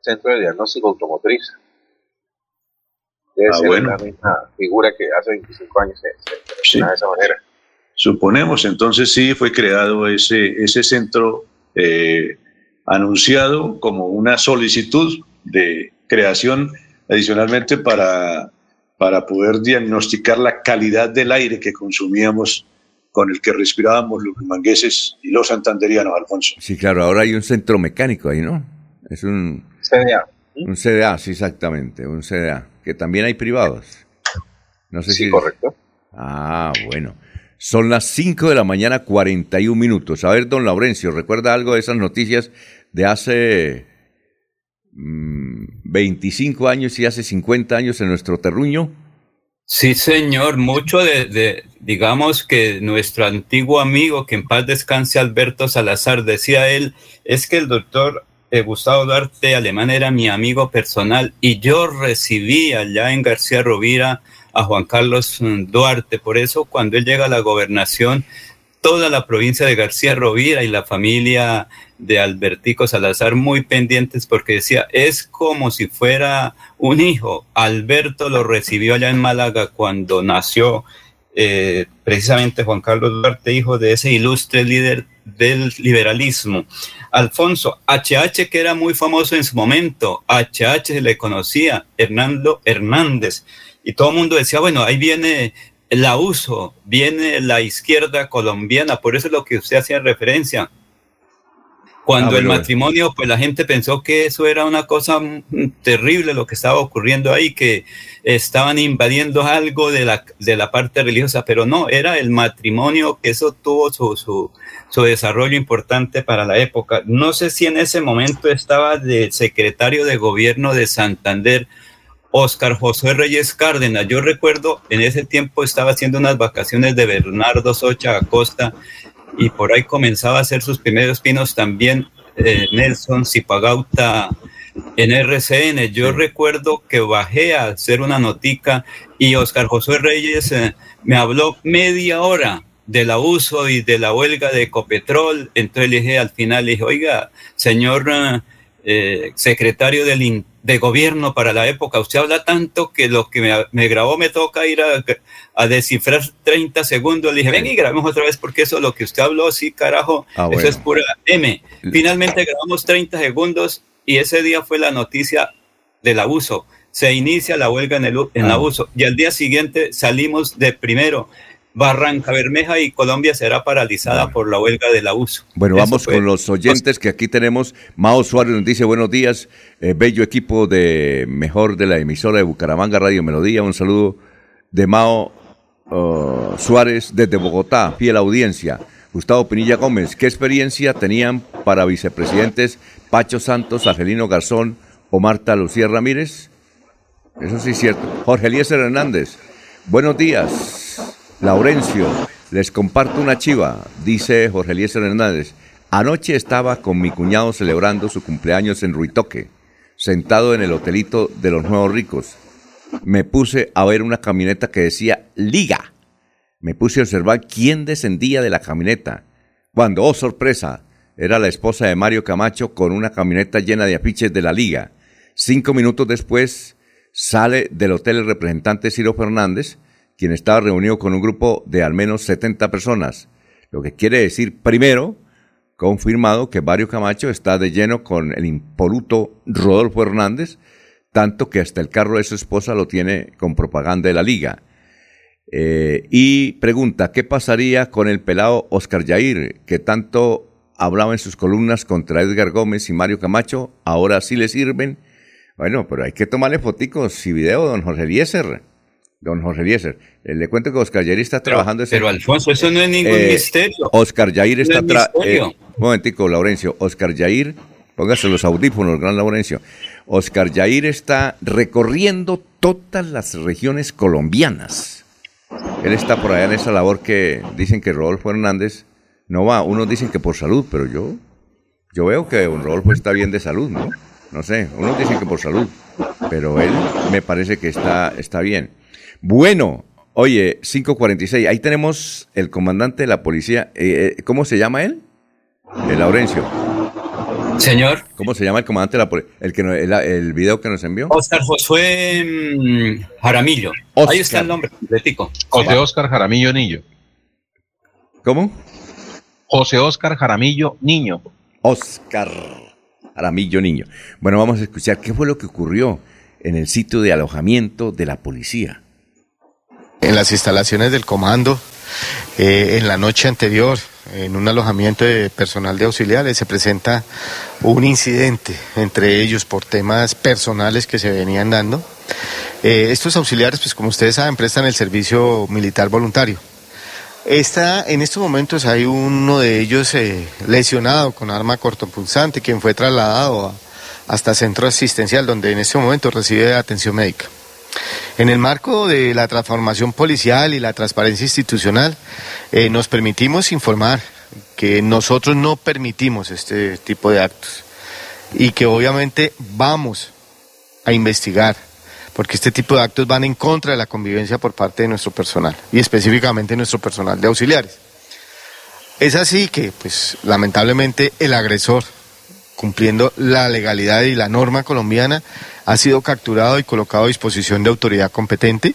Centro de Diagnóstico Automotriz. Debe Ah, ser bueno. la misma figura que hace 25 años se, se Sí. de esa manera. Suponemos, entonces sí fue creado ese, ese centro eh, anunciado como una solicitud de creación adicionalmente para, para poder diagnosticar la calidad del aire que consumíamos con el que respirábamos los mangueses y los santanderianos, Alfonso. Sí, claro, ahora hay un centro mecánico ahí, ¿no? Es un, CDA. un CDA, sí, exactamente, un CDA, que también hay privados. No sé Sí, si... correcto. Ah, bueno. Son las 5 de la mañana, 41 minutos. A ver, don Laurencio, ¿recuerda algo de esas noticias de hace mm, 25 años y hace 50 años en nuestro terruño? Sí, señor, mucho de, digamos que nuestro antiguo amigo, que en paz descanse Alberto Salazar, decía él, es que el doctor eh, Gustavo Duarte Alemán era mi amigo personal y yo recibí allá en García Rovira a Juan Carlos mm, Duarte. Por eso cuando él llega a la gobernación, toda la provincia de García Rovira y la familia de Albertico Salazar muy pendientes porque decía, es como si fuera un hijo. Alberto lo recibió allá en Málaga cuando nació eh, precisamente Juan Carlos Duarte, hijo de ese ilustre líder del liberalismo. Alfonso, HH, que era muy famoso en su momento, HH se le conocía, Hernando Hernández, y todo el mundo decía, bueno, ahí viene la uso, viene la izquierda colombiana, por eso es lo que usted hacía referencia. Cuando Ah, el matrimonio, pues la gente pensó que eso era una cosa mm, terrible lo que estaba ocurriendo ahí, que estaban invadiendo algo de la, de la parte religiosa, pero no, era el matrimonio que eso tuvo su, su, su desarrollo importante para la época. No sé si en ese momento estaba de secretario de gobierno de Santander Oscar José Reyes Cárdenas. Yo recuerdo en ese tiempo estaba haciendo unas vacaciones de Bernardo Socha Acosta y por ahí comenzaba a hacer sus primeros pinos también eh, Nelson Zipagauta en RCN. Yo recuerdo que bajé a hacer una notica y Oscar José Reyes eh, me habló media hora del abuso y de la huelga de Ecopetrol. Entonces le dije al final, le dije, oiga, señor eh, secretario del in- de gobierno para la época, usted habla tanto que lo que me, me grabó me toca ir a, a descifrar 30 segundos. Le dije, ven y grabemos otra vez porque eso lo que usted habló, sí, carajo, Ah, eso bueno. es pura M. Finalmente grabamos 30 segundos y ese día fue la noticia del abuso. Se inicia la huelga en el en Ah. abuso y al día siguiente salimos de primero. Barranca Bermeja y Colombia será paralizada por la huelga del abuso. Bueno, Eso vamos fue. con los oyentes que aquí tenemos. Mao Suárez nos dice buenos días, eh, bello equipo de mejor de la emisora de Bucaramanga Radio Melodía. Un saludo de Mao uh, Suárez desde Bogotá, fiel audiencia. Gustavo Pinilla Gómez, ¿qué experiencia tenían para vicepresidentes Pacho Santos, Angelino Garzón o Marta Lucía Ramírez? Eso sí es cierto. Jorge Eliezer Hernández, buenos días. Laurencio, les comparto una chiva, dice Jorge Eliezer Hernández. Anoche estaba con mi cuñado celebrando su cumpleaños en Ruitoque, sentado en el hotelito de los nuevos ricos. Me puse a ver una camioneta que decía Liga. Me puse a observar quién descendía de la camioneta. Cuando, oh sorpresa, era la esposa de Mario Camacho con una camioneta llena de afiches de la Liga. Cinco minutos después sale del hotel el representante Ciro Fernández, quien estaba reunido con un grupo de al menos 70 personas. Lo que quiere decir, primero, confirmado que Mario Camacho está de lleno con el impoluto Rodolfo Hernández, tanto que hasta el carro de su esposa lo tiene con propaganda de la liga. Eh, y pregunta, ¿qué pasaría con el pelado Oscar Yair, que tanto hablaba en sus columnas contra Edgar Gómez y Mario Camacho? Ahora sí le sirven. Bueno, pero hay que tomarle foticos y video, don Jorge Eliezer. Don Jorge Eliezer. Eh, le cuento que Oscar Yair está trabajando... ese- Pero Alfonso, eso no es ningún Eh, misterio. Oscar Yair está es tra- misterio. eh, un momentico, Laurencio. Oscar Yair, póngase los audífonos, gran Laurencio. Oscar Yair está recorriendo todas las regiones colombianas. Él está por allá en esa labor que dicen que Rodolfo Hernández no va. Unos dicen que por salud, pero yo, yo veo que don Rodolfo está bien de salud, ¿no? No sé, unos dicen que por salud, pero él me parece que está, está bien. Bueno, oye, 546, ahí tenemos el comandante de la policía. eh, eh, ¿Cómo se llama él? El Laurencio. Señor. ¿Cómo se llama el comandante de la policía? El, que el video que nos envió. Oscar Josué mm, Jaramillo. Ahí está el nombre completico. José Oscar Jaramillo Niño. ¿Cómo? José Oscar Jaramillo Niño. Oscar Jaramillo Niño. Bueno, vamos a escuchar qué fue lo que ocurrió en el sitio de alojamiento de la policía. En las instalaciones del comando. eh, en la noche anterior, en un alojamiento de personal de auxiliares, se presenta un incidente entre ellos por temas personales que se venían dando. Eh, estos auxiliares, pues como ustedes saben, prestan el servicio militar voluntario. Está, en estos momentos hay uno de ellos eh, lesionado con arma cortopunzante, quien fue trasladado hasta centro asistencial, donde en este momento recibe atención médica. En el marco de la transformación policial y la transparencia institucional, eh, nos permitimos informar que nosotros no permitimos este tipo de actos y que obviamente vamos a investigar, porque este tipo de actos van en contra de la convivencia por parte de nuestro personal y específicamente nuestro personal de auxiliares. Es así que, pues, lamentablemente el agresor, cumpliendo la legalidad y la norma colombiana, ha sido capturado y colocado a disposición de autoridad competente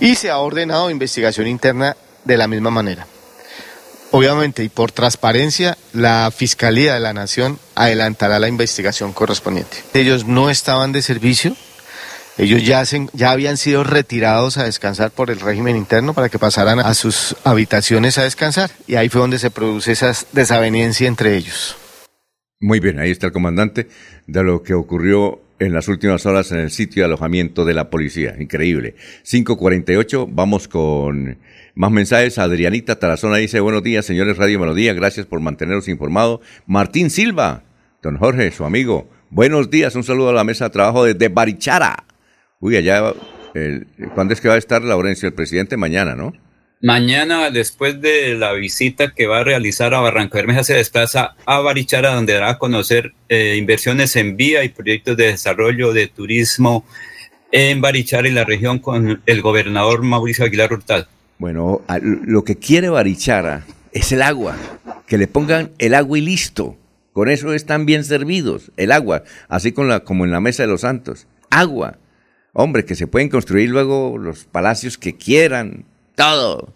y se ha ordenado investigación interna de la misma manera. Obviamente, y por transparencia, la Fiscalía de la Nación adelantará la investigación correspondiente. Ellos no estaban de servicio, ellos ya, ya habían sido retirados a descansar por el régimen interno para que pasaran a sus habitaciones a descansar, y ahí fue donde se produce esa desaveniencia entre ellos. Muy bien, ahí está el comandante de lo que ocurrió en las últimas horas en el sitio de alojamiento de la policía. Increíble. 548, vamos con más mensajes. Adrianita Tarazona dice, buenos días, señores Radio Melodía, gracias por mantenernos informados. Martín Silva, don Jorge, su amigo, buenos días, un saludo a la mesa de trabajo desde Barichara. Uy, allá, ¿cuándo es que va a estar Laurencio, el presidente? Mañana, ¿no? Mañana, después de la visita que va a realizar a Barranca Bermeja, se desplaza a Barichara, donde dará a conocer eh, inversiones en vía y proyectos de desarrollo de turismo en Barichara y la región con el gobernador Mauricio Aguilar Hurtado. Bueno, lo que quiere Barichara es el agua, que le pongan el agua y listo. Con eso están bien servidos, el agua, así como en la Mesa de los Santos. Agua. Hombre, que se pueden construir luego los palacios que quieran, todo.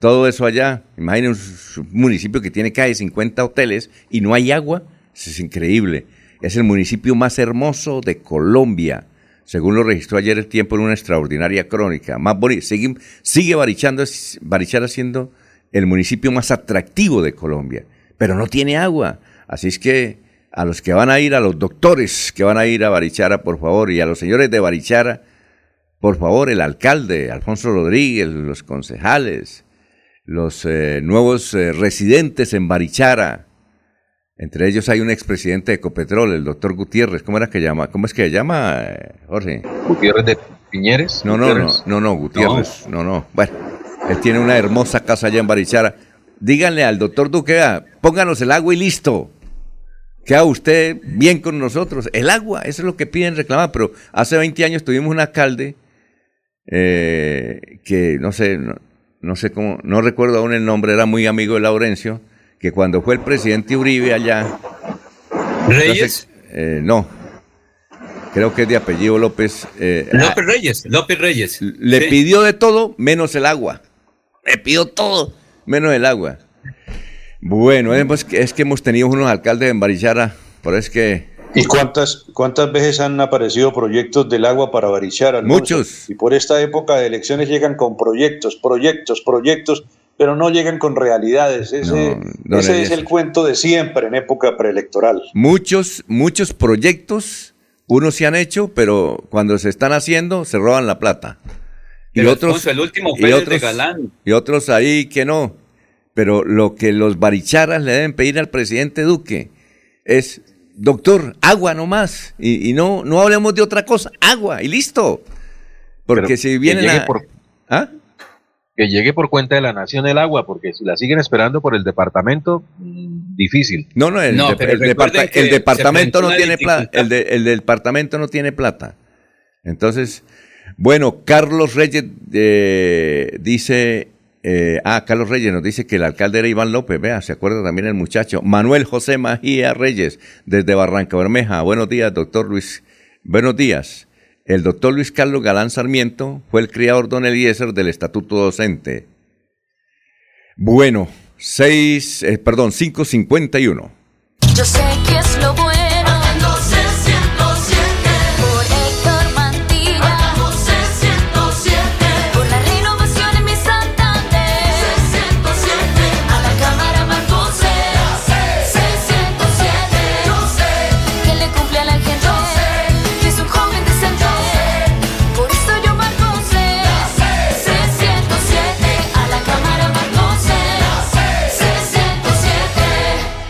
Todo eso allá. Imaginen un municipio que tiene casi 50 hoteles y no hay agua. Eso es increíble. Es el municipio más hermoso de Colombia según lo registró ayer el tiempo en una extraordinaria crónica. Más sigue, sigue Barichando, Barichara siendo el municipio más atractivo de Colombia, pero no tiene agua. Así es que a los que van a ir, a los doctores que van a ir a Barichara, por favor, y a los señores de Barichara, por favor, el alcalde, Alfonso Rodríguez, los concejales, los eh, nuevos eh, residentes en Barichara, entre ellos hay un expresidente de Ecopetrol, el doctor Gutiérrez. ¿Cómo era que llama? ¿Cómo es que llama, eh, Jorge? Gutiérrez de Piñeres. No, no, no, no, no, Gutiérrez. No. no, Bueno, él tiene una hermosa casa allá en Barichara. Díganle al doctor Duque, pónganos el agua y listo. Queda usted bien con nosotros. El agua, eso es lo que piden reclamar. Pero hace 20 años tuvimos un alcalde eh, que no sé, no, no sé cómo, no recuerdo aún el nombre, era muy amigo de Laurencio que cuando fue el presidente Uribe allá... ¿Reyes? Eh, no, creo que es de apellido López. Eh, López ah, Reyes, López Reyes. Le pidió de todo menos el agua. Le pidió todo menos el agua. Bueno, es que, es que hemos tenido unos alcaldes en Barichara, por es que... ¿Y cuántas, cuántas veces han aparecido proyectos del agua para Barichara? Muchos. Y por esta época de elecciones llegan con proyectos, proyectos, proyectos pero no llegan con realidades. Ese, es el cuento de siempre en época preelectoral. Muchos, muchos proyectos, unos se han hecho, pero cuando se están haciendo, se roban la plata. Y otros, el último y otros, de Galán. y otros ahí que no. Pero lo que los baricharas le deben pedir al presidente Duque es, doctor, agua nomás. Y, y no, no hablemos de otra cosa, agua y listo. Porque si viene la... ¿Ah? que llegue por cuenta de la nación el agua, porque si la siguen esperando por el departamento, mm, difícil. No, no, el, departamento no tiene plata. El, el, departamento no tiene plata. Entonces, bueno, Carlos Reyes eh, dice, eh, ah, Carlos Reyes nos dice que el alcalde era Iván López, vea, se acuerda también el muchacho. Manuel José Magía Reyes, desde Barranca Bermeja. Buenos días, doctor Luis. Buenos días. El doctor Luis Carlos Galán Sarmiento fue el criador don Eliezer del Estatuto Docente. Bueno, seis, eh, perdón, 551. Yo sé que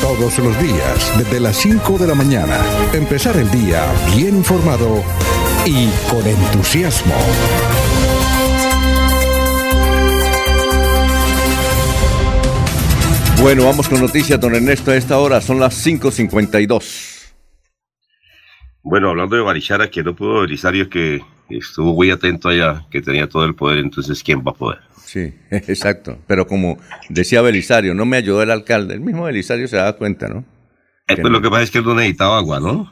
Todos los días, desde las 5 de la mañana, empezar el día bien informado y con entusiasmo. Bueno, vamos con noticias, don Ernesto. A esta hora son las 5.52. Bueno, hablando de Barichara, que no pudo Belisario, que estuvo muy atento allá, que tenía todo el poder, entonces ¿quién va a poder? Sí, exacto. Pero como decía Belisario, no me ayudó el alcalde. El mismo Belisario se da cuenta, ¿no? Eh, pues lo que pasa es que él no necesitaba agua, ¿no?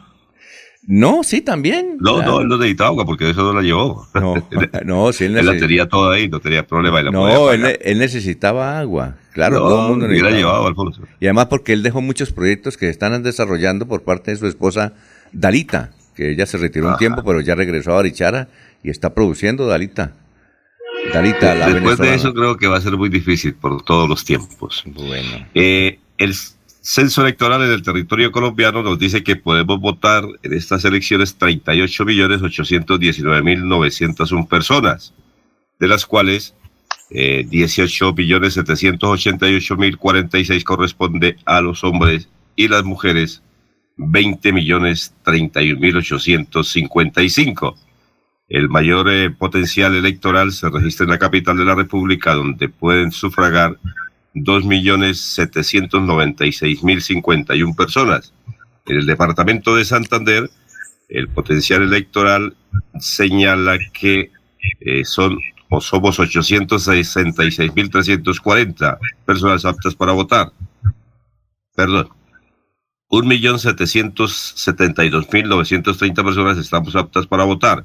No, sí, también. No, Claro. no, él no necesitaba agua porque eso no la llevó. No, no, sí, él, Él la tenía toda ahí, no tenía problema. y la no, él, necesitaba agua. Claro, No, todo el mundo necesitaba. llevado, Alfonso. Y además porque él dejó muchos proyectos que están desarrollando por parte de su esposa Dalita, que ella se retiró un tiempo, pero ya regresó a Barichara y está produciendo Dalita. Dalita, la Después de eso creo que va a ser muy difícil por todos los tiempos. Bueno. Eh, el censo electoral en el territorio colombiano nos dice que podemos votar en estas elecciones 38.819.901 personas, de las cuales eh, 18.788.046 corresponde a los hombres y las mujeres 20.031.855. El mayor eh, potencial electoral se registra en la capital de la República, donde pueden sufragar 2.796.051 personas. En el departamento de Santander, el potencial electoral señala que eh, son o somos 866.340 personas aptas para votar. Perdón. 1.772.930 personas estamos aptas para votar,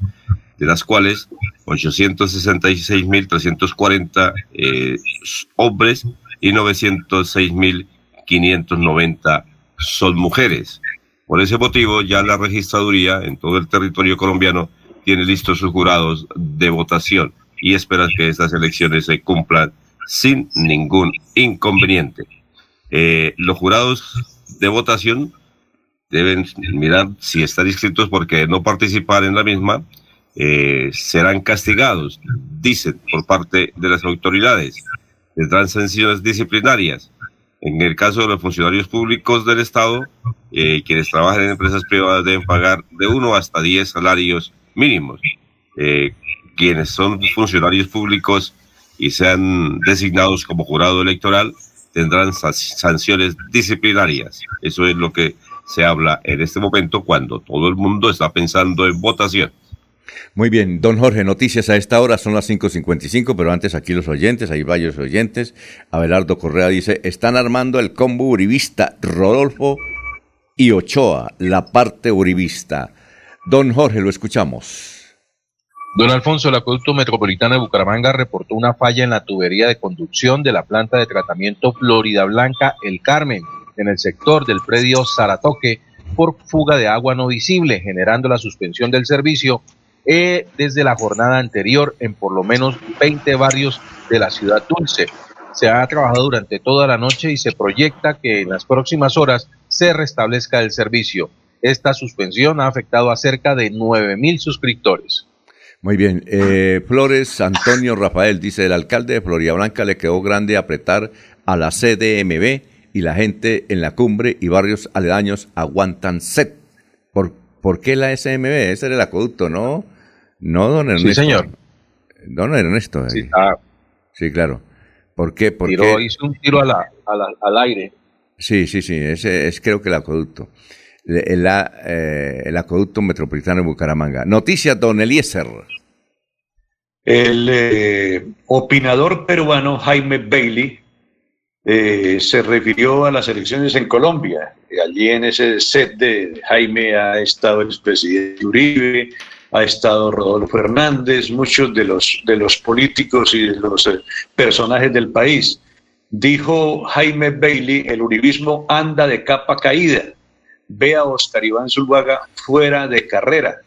de las cuales 866.340 eh, hombres y 906.590 son mujeres. Por ese motivo, ya la registraduría en todo el territorio colombiano tiene listos sus jurados de votación y espera que estas elecciones se cumplan sin ningún inconveniente. Eh, los jurados de votación deben mirar si están inscritos porque no participar en la misma eh, serán castigados, dicen por parte de las autoridades. Tendrán sanciones disciplinarias. En el caso de los funcionarios públicos del Estado, eh, quienes trabajan en empresas privadas deben pagar de 1 hasta 10 salarios mínimos. Eh, quienes son funcionarios públicos y sean designados como jurado electoral tendrán sa- sanciones disciplinarias. Eso es lo que se habla en este momento cuando todo el mundo está pensando en votación. Muy bien, don Jorge, noticias a esta hora son las 5.55, pero antes aquí los oyentes, hay varios oyentes. Abelardo Correa dice, están armando el combo uribista Rodolfo y Ochoa, la parte uribista. Don Jorge, lo escuchamos. Don Alfonso, el acueducto metropolitano de Bucaramanga reportó una falla en la tubería de conducción de la planta de tratamiento Florida Blanca El Carmen, en el sector del predio Zaratoque, por fuga de agua no visible, generando la suspensión del servicio eh, desde la jornada anterior en por lo menos 20 barrios de la ciudad dulce. Se ha trabajado durante toda la noche y se proyecta que en las próximas horas se restablezca el servicio. Esta suspensión ha afectado a cerca de 9 mil suscriptores. Muy bien, eh, Flores Antonio Rafael dice, el alcalde de Florida Blanca le quedó grande apretar a la CDMB y la gente en la cumbre y barrios aledaños aguantan sed. ¿Por, por qué la SMB? Ese era el acueducto, ¿no? No, don Ernesto. Sí, señor. Don Ernesto. eh. Sí, ah, Sí, claro. ¿Por qué? ¿Por tiró- qué? hizo un tiro a la- a la- al aire. Sí, sí, sí, ese es creo que el acueducto. El, eh, el acueducto metropolitano de Bucaramanga. Noticias, don Eliezer. El eh, opinador peruano Jaime Bailey eh, se refirió a las elecciones en Colombia. Allí en ese set de Jaime ha estado el expresidente Uribe, ha estado Rodolfo Hernández, muchos de los, de los políticos y de los eh, personajes del país. Dijo Jaime Bailey, el uribismo anda de capa caída. Ve a Oscar Iván Zuluaga fuera de carrera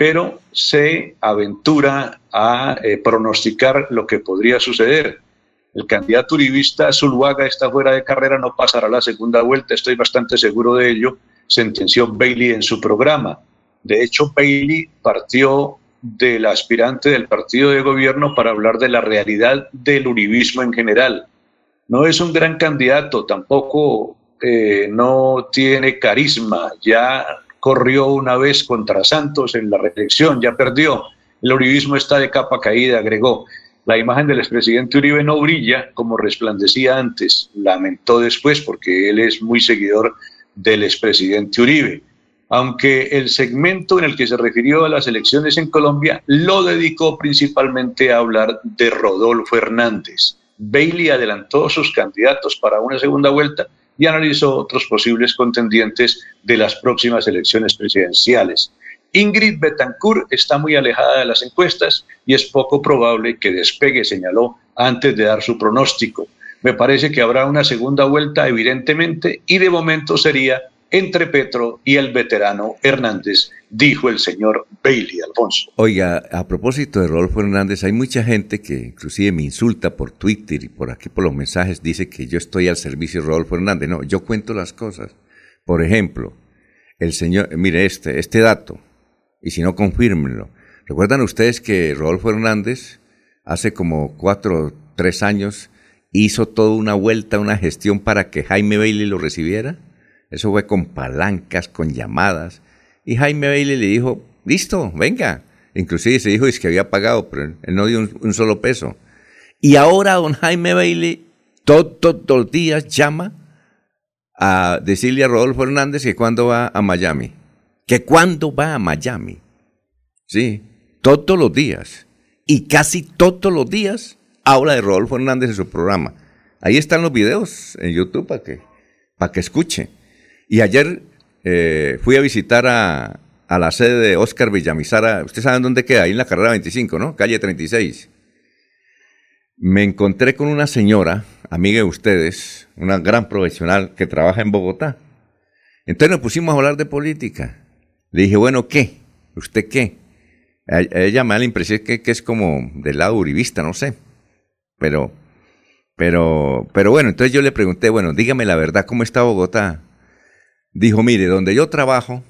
pero se aventura a eh, pronosticar lo que podría suceder. El candidato uribista Zuluaga está fuera de carrera, no pasará la segunda vuelta, estoy bastante seguro de ello, sentenció Bailey en su programa. De hecho, Bailey partió del aspirante del partido de gobierno para hablar de la realidad del uribismo en general. No es un gran candidato, tampoco eh, no tiene carisma, ya corrió una vez contra Santos en la reelección, ya perdió. El uribismo está de capa caída, agregó. La imagen del expresidente Uribe no brilla como resplandecía antes, lamentó después porque él es muy seguidor del expresidente Uribe aunque el segmento en el que se refirió a las elecciones en Colombia lo dedicó principalmente a hablar de Rodolfo Hernández. Bailey adelantó sus candidatos para una segunda vuelta y analizó otros posibles contendientes de las próximas elecciones presidenciales. Ingrid Betancourt está muy alejada de las encuestas y es poco probable que despegue, señaló antes de dar su pronóstico. Me parece que habrá una segunda vuelta, evidentemente, y de momento sería entre Petro y el veterano Hernández, dijo el señor Bailey Alfonso. Oiga, a propósito de Rodolfo Hernández, hay mucha gente que inclusive me insulta por Twitter y por aquí por los mensajes, dice que yo estoy al servicio de Rodolfo Hernández. No, yo cuento las cosas. Por ejemplo, el señor, mire este, este dato, y si no, confírmenlo. ¿Recuerdan ustedes que Rodolfo Hernández hace como cuatro o tres años hizo toda una vuelta, una gestión para que Jaime Bailey lo recibiera? Eso fue con palancas, con llamadas. Y Jaime Bailey le dijo, listo, venga. Inclusive se dijo es que había pagado, pero él no dio un, solo peso. Y ahora don Jaime Bailey todos los días llama a decirle a Rodolfo Hernández que cuándo va a Miami. Que cuándo va a Miami. Sí, todos los días. Y casi todos los días habla de Rodolfo Hernández en su programa. Ahí están los videos en YouTube para que, para que escuche. Y ayer eh, fui a visitar a, la sede de Oscar Villamizara. Ustedes saben dónde queda, ahí en la carrera 25, ¿no? Calle 36. Me encontré con una señora, amiga de ustedes, una gran profesional que trabaja en Bogotá. Entonces nos pusimos a hablar de política. Le dije, bueno, ¿qué? ¿Usted qué? ella me da la impresión que, que es como del lado uribista, no sé. Pero, pero, pero bueno, entonces yo le pregunté, bueno, dígame la verdad, ¿cómo está Bogotá? Dijo, mire, donde yo trabajo,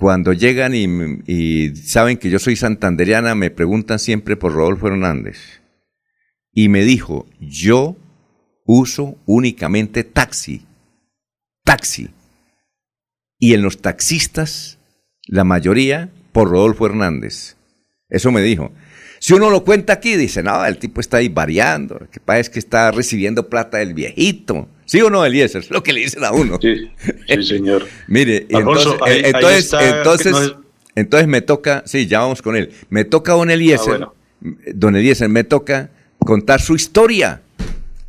cuando llegan y, saben que yo soy santanderiana, me preguntan siempre por Rodolfo Hernández. Y me dijo, yo uso únicamente taxi, taxi. Y en los taxistas, la mayoría por Rodolfo Hernández. Eso me dijo. Si uno lo cuenta aquí, dice, no, el tipo está ahí variando, lo que pasa es que está recibiendo plata del viejito. ¿Sí o no, Eliezer? Es lo que le dicen a uno. Sí, sí señor. Mire, entonces, entonces, entonces, entonces, me toca, sí, ya vamos con él, me toca don Eliezer, ah, don Eliezer, me toca contar su historia,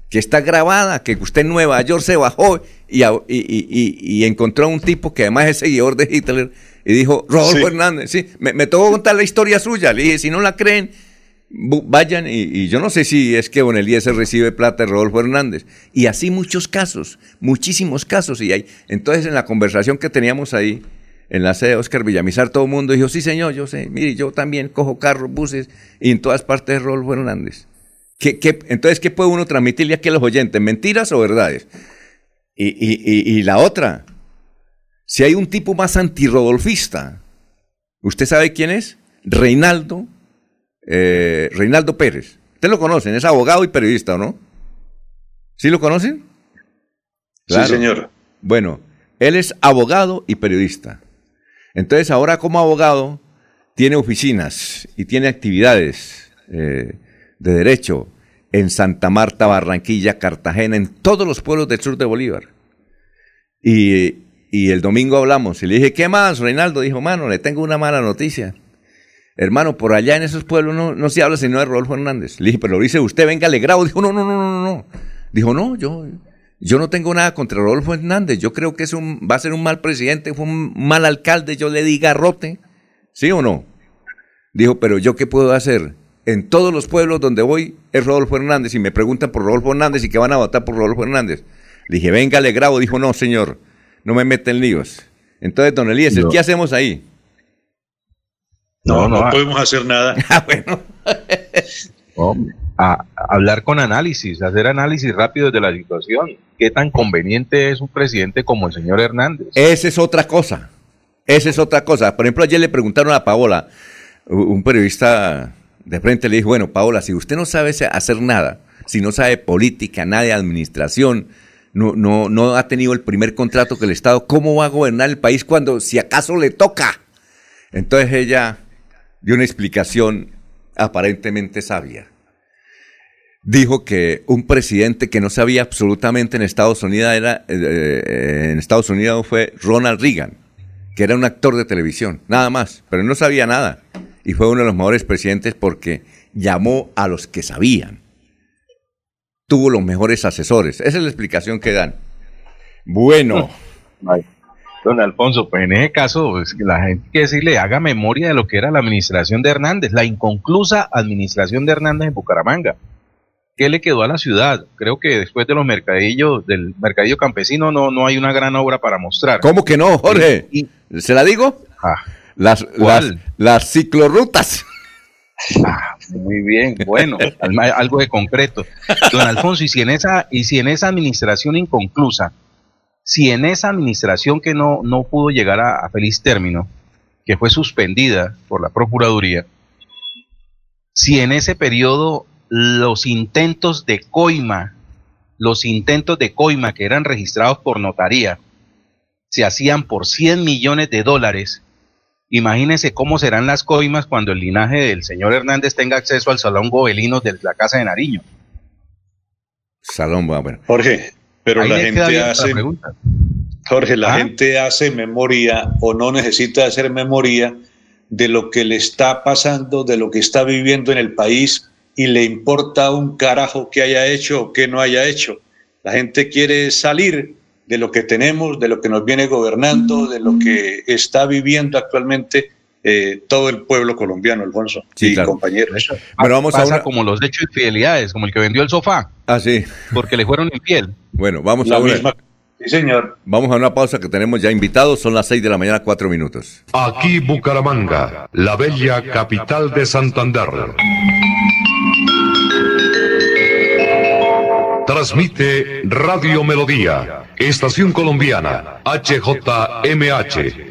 que está grabada, que usted en Nueva York se bajó y, y, encontró a un tipo que además es seguidor de Hitler y dijo, Rodolfo Hernández, sí, me, me tocó contar la historia suya. Le dije, si no la creen, vayan, y, yo no sé si es que se recibe plata de Rodolfo Hernández. Y así muchos casos, muchísimos casos. Y hay, entonces en la conversación que teníamos ahí, en la sede de Oscar Villamizar, todo el mundo dijo, sí señor, yo sé, mire, yo también cojo carros, buses, y en todas partes de Rodolfo Hernández. ¿Qué, qué, entonces, ¿qué puede uno transmitirle aquí a los oyentes? ¿Mentiras o verdades? Y, y, y la otra, si hay un tipo más antirrodolfista, ¿usted sabe quién es? Reinaldo, eh, Reinaldo Pérez. Usted lo conocen, es abogado y periodista, ¿no? ¿Sí lo conocen? Sí, señor. Bueno, él es abogado y periodista. Entonces, ahora como abogado, tiene oficinas y tiene actividades eh, de derecho en Santa Marta, Barranquilla, Cartagena, en todos los pueblos del sur de Bolívar. Y y el domingo hablamos y le dije, ¿qué más, Reinaldo? Dijo, mano, le tengo una mala noticia. Hermano, por allá en esos pueblos no, no se habla sino de Rodolfo Hernández. Le dije, pero lo dice usted, venga alegrado. Dijo, no, no, no, no, no. Dijo, no, yo, yo no tengo nada contra Rodolfo Hernández. Yo creo que es un, va a ser un mal presidente, fue un mal alcalde. Yo le di garrote. ¿Sí o no? Dijo, pero yo qué puedo hacer? En todos los pueblos donde voy es Rodolfo Hernández y me preguntan por Rodolfo Hernández y que van a votar por Rodolfo Hernández. Le dije, venga alegrado. Dijo, no, señor no me meten líos. Entonces, don Elías, ¿qué hacemos ahí? No, no, podemos hacer nada. ah, bueno. a, hablar con análisis, hacer análisis rápido de la situación. ¿Qué tan conveniente es un presidente como el señor Hernández? Esa es otra cosa. Esa es otra cosa. Por ejemplo, ayer le preguntaron a Paola, un periodista de frente le dijo, bueno, Paola, si usted no sabe hacer nada, si no sabe política, nada de administración, no, no, no ha tenido el primer contrato que el Estado, ¿cómo va a gobernar el país cuando, si acaso le toca? Entonces ella dio una explicación aparentemente sabia. Dijo que un presidente que no sabía absolutamente en Estados Unidos era eh, eh, en Estados Unidos fue Ronald Reagan, que era un actor de televisión, nada más, pero no sabía nada y fue uno de los mejores presidentes porque llamó a los que sabían. Tuvo los mejores asesores. Esa es la explicación que dan. Bueno, Don Alfonso, pues en ese caso, pues, que la gente que decirle, haga memoria de lo que era la administración de Hernández, la inconclusa administración de Hernández en Bucaramanga. ¿Qué le quedó a la ciudad? Creo que después de los mercadillos, del mercadillo campesino, no, no hay una gran obra para mostrar. ¿cómo que no, Jorge? ¿Se la digo? Las, las, ¿Cuál? las ciclorrutas. Ah, muy bien, bueno, al- algo de concreto. Don Alfonso, y si en esa, y si en esa administración inconclusa, si en esa administración que no, no pudo llegar a, a feliz término, que fue suspendida por la Procuraduría, si en ese periodo los intentos de coima, los intentos de coima que eran registrados por notaría, se hacían por 100 millones de dólares, Imagínense cómo serán las coimas cuando el linaje del señor Hernández tenga acceso al salón gobelino de la Casa de Nariño. Salón, bueno. Jorge, pero Ahí la gente la hace. Jorge, la ¿Ah? gente hace memoria o no necesita hacer memoria de lo que le está pasando, de lo que está viviendo en el país y le importa un carajo que haya hecho o que no haya hecho. La gente quiere salir de lo que tenemos, de lo que nos viene gobernando, de lo que está viviendo actualmente eh, todo el pueblo colombiano, Alfonso y compañeros. Bueno, vamos a Pasa una- como los hechos de infidelidades, como el que vendió el sofá, Ah, sí. porque le fueron infiel. Bueno, vamos La a una, misma- Sí, señor. vamos a una pausa que tenemos ya invitados. Son las 6 de la mañana, 4 minutos. Aquí Bucaramanga, la bella capital de Santander. Transmite Radio Melodía, Estación Colombiana, HJMH,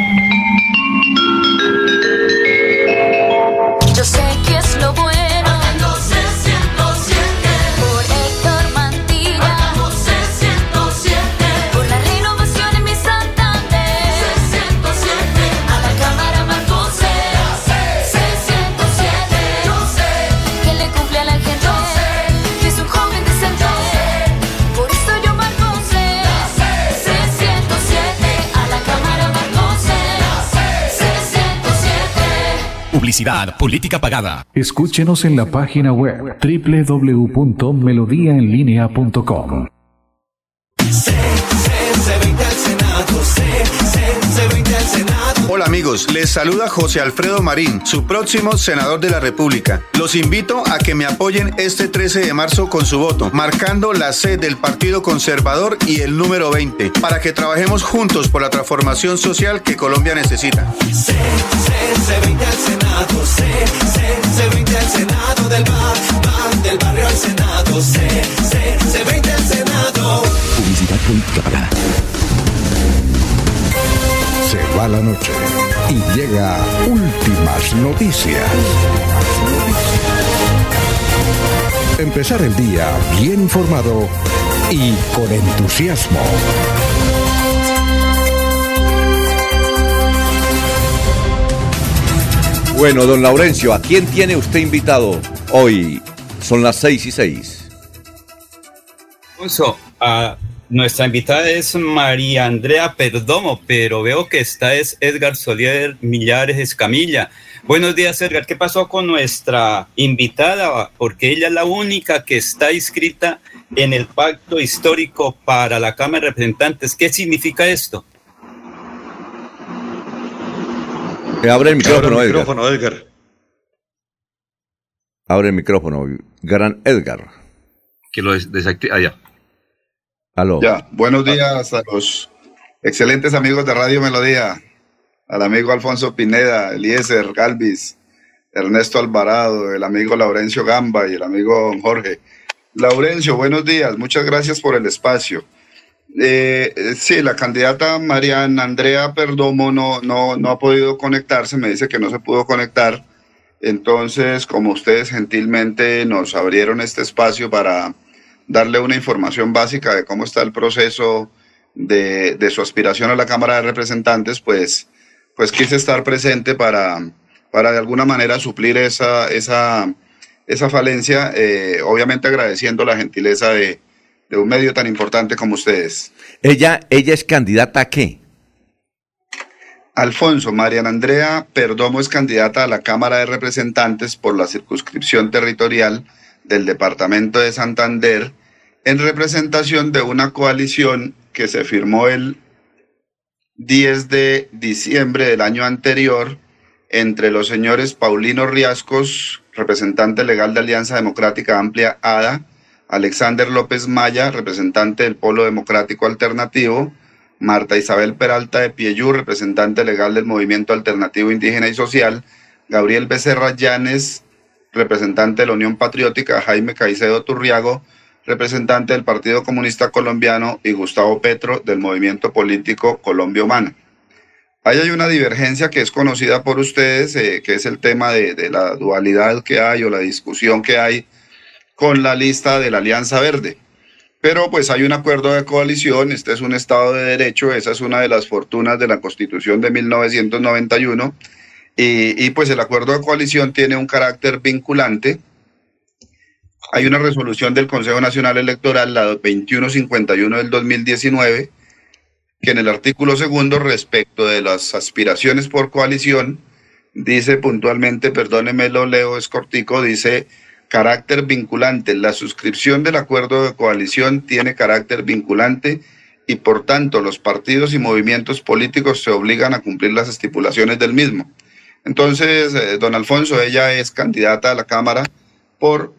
Política pagada. Escúchenos en la página web www.melodiaenlinea.com. Hola amigos, les saluda José Alfredo Marín, su próximo senador de la República. Los invito a que me apoyen este 13 de marzo con su voto, marcando la C del Partido Conservador y el número 20, para que trabajemos juntos por la transformación social que Colombia necesita. Se 20 al Senado, se, se, se 20 al Senado del bar, van del barrio al Senado, se, se, se 20 al Senado. Publicidad política pagada. Se va la noche y llega últimas noticias. Empezar el día bien informado y con entusiasmo. Bueno, don Laurencio, ¿a quién tiene usted invitado hoy? Son las 6 y 6. Alfonso, ah, nuestra invitada es María Andrea Perdomo, pero veo que está es Edgar Solier Millares Escamilla. Buenos días, Edgar. ¿Qué pasó con nuestra invitada? Porque ella es la única que está inscrita en el pacto histórico para la Cámara de Representantes. ¿Qué significa esto? Eh, Abre el micrófono, Abre el Edgar. micrófono, Edgar. Abre el micrófono, gran Edgar. Que lo des- desactive. Allá. Aló. Ya, buenos días a los excelentes amigos de Radio Melodía. al amigo Alfonso Pineda, Eliezer Galvis, Ernesto Alvarado, el amigo Laurencio Gamba y el amigo Jorge. Laurencio, buenos días, muchas gracias por el espacio. Eh, eh, sí, la candidata Mariana Andrea Perdomo no, no, no ha podido conectarse, me dice que no se pudo conectar. Entonces, como ustedes gentilmente nos abrieron este espacio para darle una información básica de cómo está el proceso de, de su aspiración a la Cámara de Representantes, pues, pues quise estar presente para, para de alguna manera suplir esa, esa, esa falencia, eh, obviamente agradeciendo la gentileza de, de un medio tan importante como ustedes. ¿Ella, ella es candidata a qué? Alfonso, Mariana Andrea Perdomo es candidata a la Cámara de Representantes por la circunscripción territorial del Departamento de Santander en representación de una coalición que se firmó el 10 de diciembre del año anterior entre los señores Paulino Riascos, representante legal de Alianza Democrática Amplia ADA, Alexander López Maya, representante del Polo Democrático Alternativo, Marta Isabel Peralta de Pieyú, representante legal del Movimiento Alternativo Indígena y Social, Gabriel Becerra Llanes, representante de la Unión Patriótica, Jaime Caicedo Turriago, representante del Partido Comunista Colombiano, y Gustavo Petro, del Movimiento Político Colombia Humana. Ahí hay una divergencia que es conocida por ustedes, eh, que es el tema de, la dualidad que hay o la discusión que hay con la lista de la Alianza Verde. Pero pues hay un acuerdo de coalición, este es un Estado de Derecho, esa es una de las fortunas de la Constitución de 1991, y, y pues el acuerdo de coalición tiene un carácter vinculante. Hay una resolución del Consejo Nacional Electoral, la 2151 del 2019, que en el artículo segundo respecto de las aspiraciones por coalición, dice puntualmente, perdóneme, lo leo, es cortico, dice carácter vinculante. La suscripción del acuerdo de coalición tiene carácter vinculante y por tanto los partidos y movimientos políticos se obligan a cumplir las estipulaciones del mismo. Entonces, eh, don Alfonso, ella es candidata a la Cámara por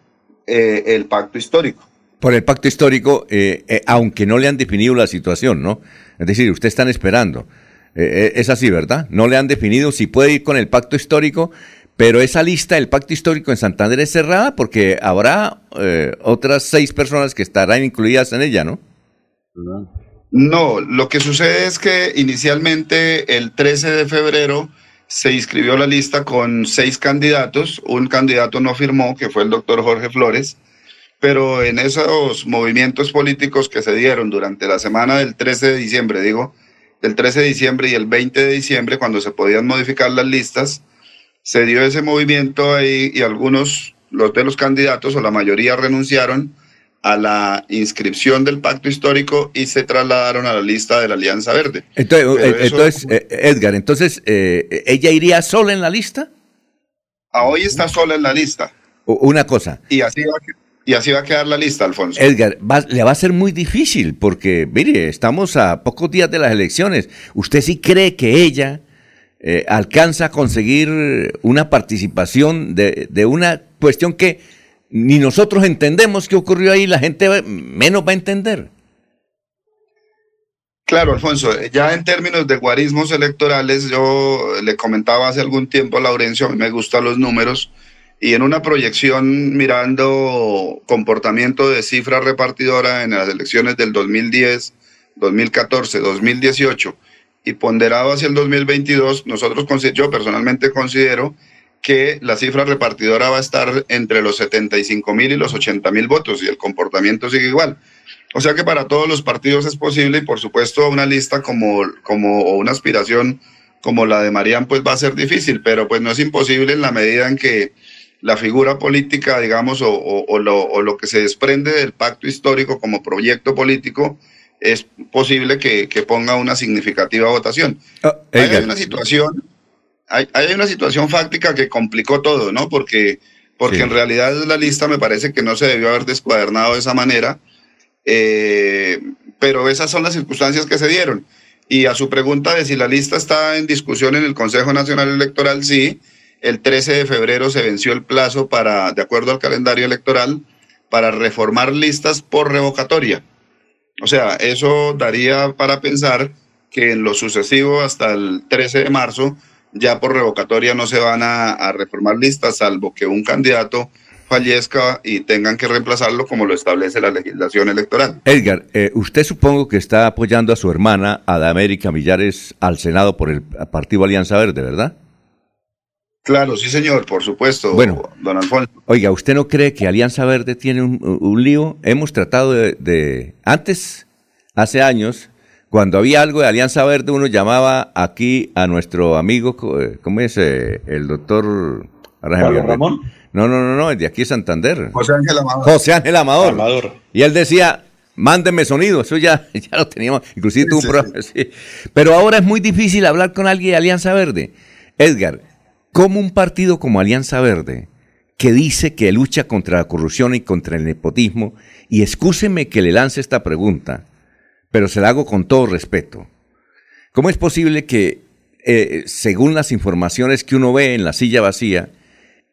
eh, el pacto histórico. Por el pacto histórico, eh, eh, aunque no le han definido la situación, ¿no? Es decir, ustedes están esperando. Eh, eh, es así, ¿verdad? No le han definido si puede ir con el pacto histórico, pero esa lista del pacto histórico en Santander es cerrada porque habrá eh, otras seis personas que estarán incluidas en ella, ¿no? No, lo que sucede es que inicialmente el 13 de febrero se inscribió la lista con seis candidatos, un candidato no firmó, que fue el doctor Jorge Flores, pero en esos movimientos políticos que se dieron durante la semana del 13 de diciembre, digo, del 13 de diciembre y el 20 de diciembre, cuando se podían modificar las listas, se dio ese movimiento ahí y algunos, los de los candidatos o la mayoría renunciaron a la inscripción del pacto histórico y se trasladaron a la lista de la Alianza Verde. Entonces, eh, eso- eh, Edgar, entonces, eh, ¿ella iría sola en la lista? a hoy está sola en la lista Una cosa, y así va, y así va a quedar la lista, Alfonso. Edgar, va- le va a ser muy difícil porque, mire, estamos a pocos días de las elecciones. ¿Usted sí cree que ella eh, alcanza a conseguir una participación de, de una cuestión que ni nosotros entendemos qué ocurrió ahí, la gente menos va a entender? Claro, Alfonso, eh, ya en términos de guarismos electorales, yo le comentaba hace algún tiempo a Laurencio, a mí me gustan los números, y en una proyección mirando comportamiento de cifra repartidora en las elecciones del 2010, 2014, 2018 y ponderado hacia el 2022, nosotros, yo personalmente considero que la cifra repartidora va a estar entre los 75 mil y los 80 mil votos y el comportamiento sigue igual. O sea que para todos los partidos es posible y por supuesto una lista como, como o una aspiración como la de Marían pues va a ser difícil, pero pues no es imposible en la medida en que la figura política, digamos, o, o- o lo, o lo que se desprende del pacto histórico como proyecto político, es posible que, que ponga una significativa votación. Edgar. hay una situación, hay, hay una situación fáctica que complicó todo, ¿no? Porque, porque Sí. en realidad la lista me parece que no se debió haber descuadernado de esa manera, eh, pero esas son las circunstancias que se dieron. Y a su pregunta de si la lista está en discusión en el Consejo Nacional Electoral, sí, el 13 de febrero se venció el plazo para, de acuerdo al calendario electoral, para reformar listas por revocatoria. O sea, eso daría para pensar que en lo sucesivo hasta el 13 de marzo ya por revocatoria no se van a, a reformar listas, salvo que un candidato fallezca y tengan que reemplazarlo como lo establece la legislación electoral. Edgar, eh, usted supongo que está apoyando a su hermana, a América Millares, al Senado por el Partido Alianza Verde, ¿verdad? Claro, sí señor, por supuesto, Bueno. don Alfonso. Oiga, ¿usted no cree que Alianza Verde tiene un, un lío? Hemos tratado de, de- Antes, hace años, cuando había algo de Alianza Verde, uno llamaba aquí a nuestro amigo, eh, ¿cómo es? Eh, el doctor... ahora se me ¿Carlos olvidó. Ramón? No, no, no, no, el de aquí de Santander. José Ángel Amador. José Ángel Amador. Y él decía, mándenme sonido, eso ya, ya lo teníamos, inclusive tuvo un programa, sí. Pero ahora es muy difícil hablar con alguien de Alianza Verde. Edgar, ¿cómo un partido como Alianza Verde, que dice que lucha contra la corrupción y contra el nepotismo, y excúseme que le lance esta pregunta, pero se la hago con todo respeto, ¿cómo es posible que, eh, según las informaciones que uno ve en la silla vacía,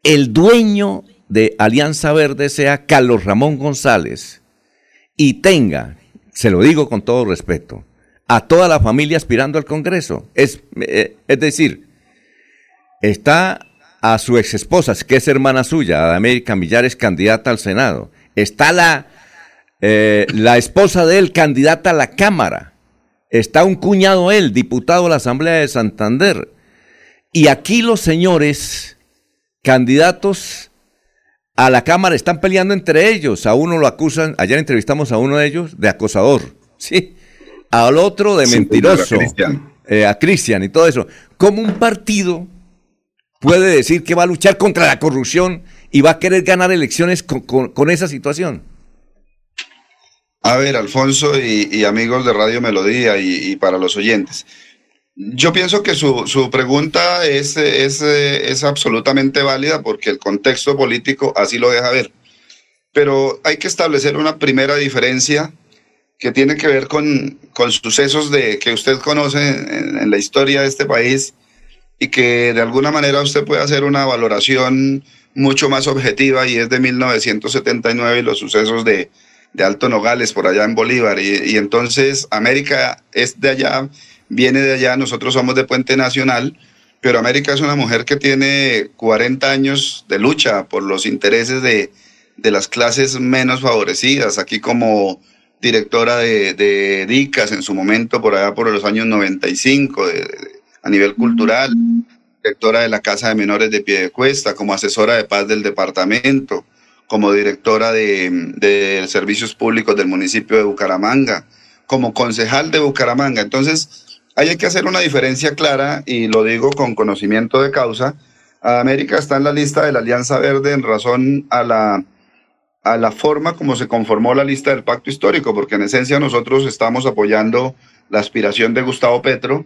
el dueño de Alianza Verde sea Carlos Ramón González y tenga, se lo digo con todo respeto, a toda la familia aspirando al Congreso. Es, eh, es decir, está a su ex esposa, que es hermana suya, América Millares, candidata al Senado. Está la, eh, la esposa de él, candidata a la Cámara. Está un cuñado él, diputado a la Asamblea de Santander. Y aquí los señores candidatos a la Cámara están peleando entre ellos. A uno lo acusan, ayer entrevistamos a uno de ellos de acosador, ¿sí? Al otro de mentiroso, a Cristian. eh, a Cristian y todo eso. ¿Cómo un partido puede decir que va a luchar contra la corrupción y va a querer ganar elecciones con, con- con esa situación? A ver, Alfonso y, amigos de Radio Melodía y, para los oyentes. Yo pienso que su, su pregunta es, es, es absolutamente válida porque el contexto político así lo deja ver. Pero hay que establecer una primera diferencia que tiene que ver con, con sucesos de, que usted conoce en, en la historia de este país y que de alguna manera usted puede hacer una valoración mucho más objetiva y es de 1979 y los sucesos de, de Alto Nogales por allá en Bolívar. Y, y entonces América es de allá, viene de allá, nosotros somos de Puente Nacional, pero América es una mujer que tiene 40 años de lucha por los intereses de, de las clases menos favorecidas, aquí como directora de, de DICAS en su momento, por allá por los años 95, de- de- a nivel cultural, directora de la Casa de Menores de Piedecuesta, como asesora de paz del departamento, como directora de, de servicios públicos del municipio de Bucaramanga, como concejal de Bucaramanga. Entonces, hay que hacer una diferencia clara y lo digo con conocimiento de causa. América está en la lista de la Alianza Verde en razón a la, a la forma como se conformó la lista del pacto histórico, porque en esencia nosotros estamos apoyando la aspiración de Gustavo Petro,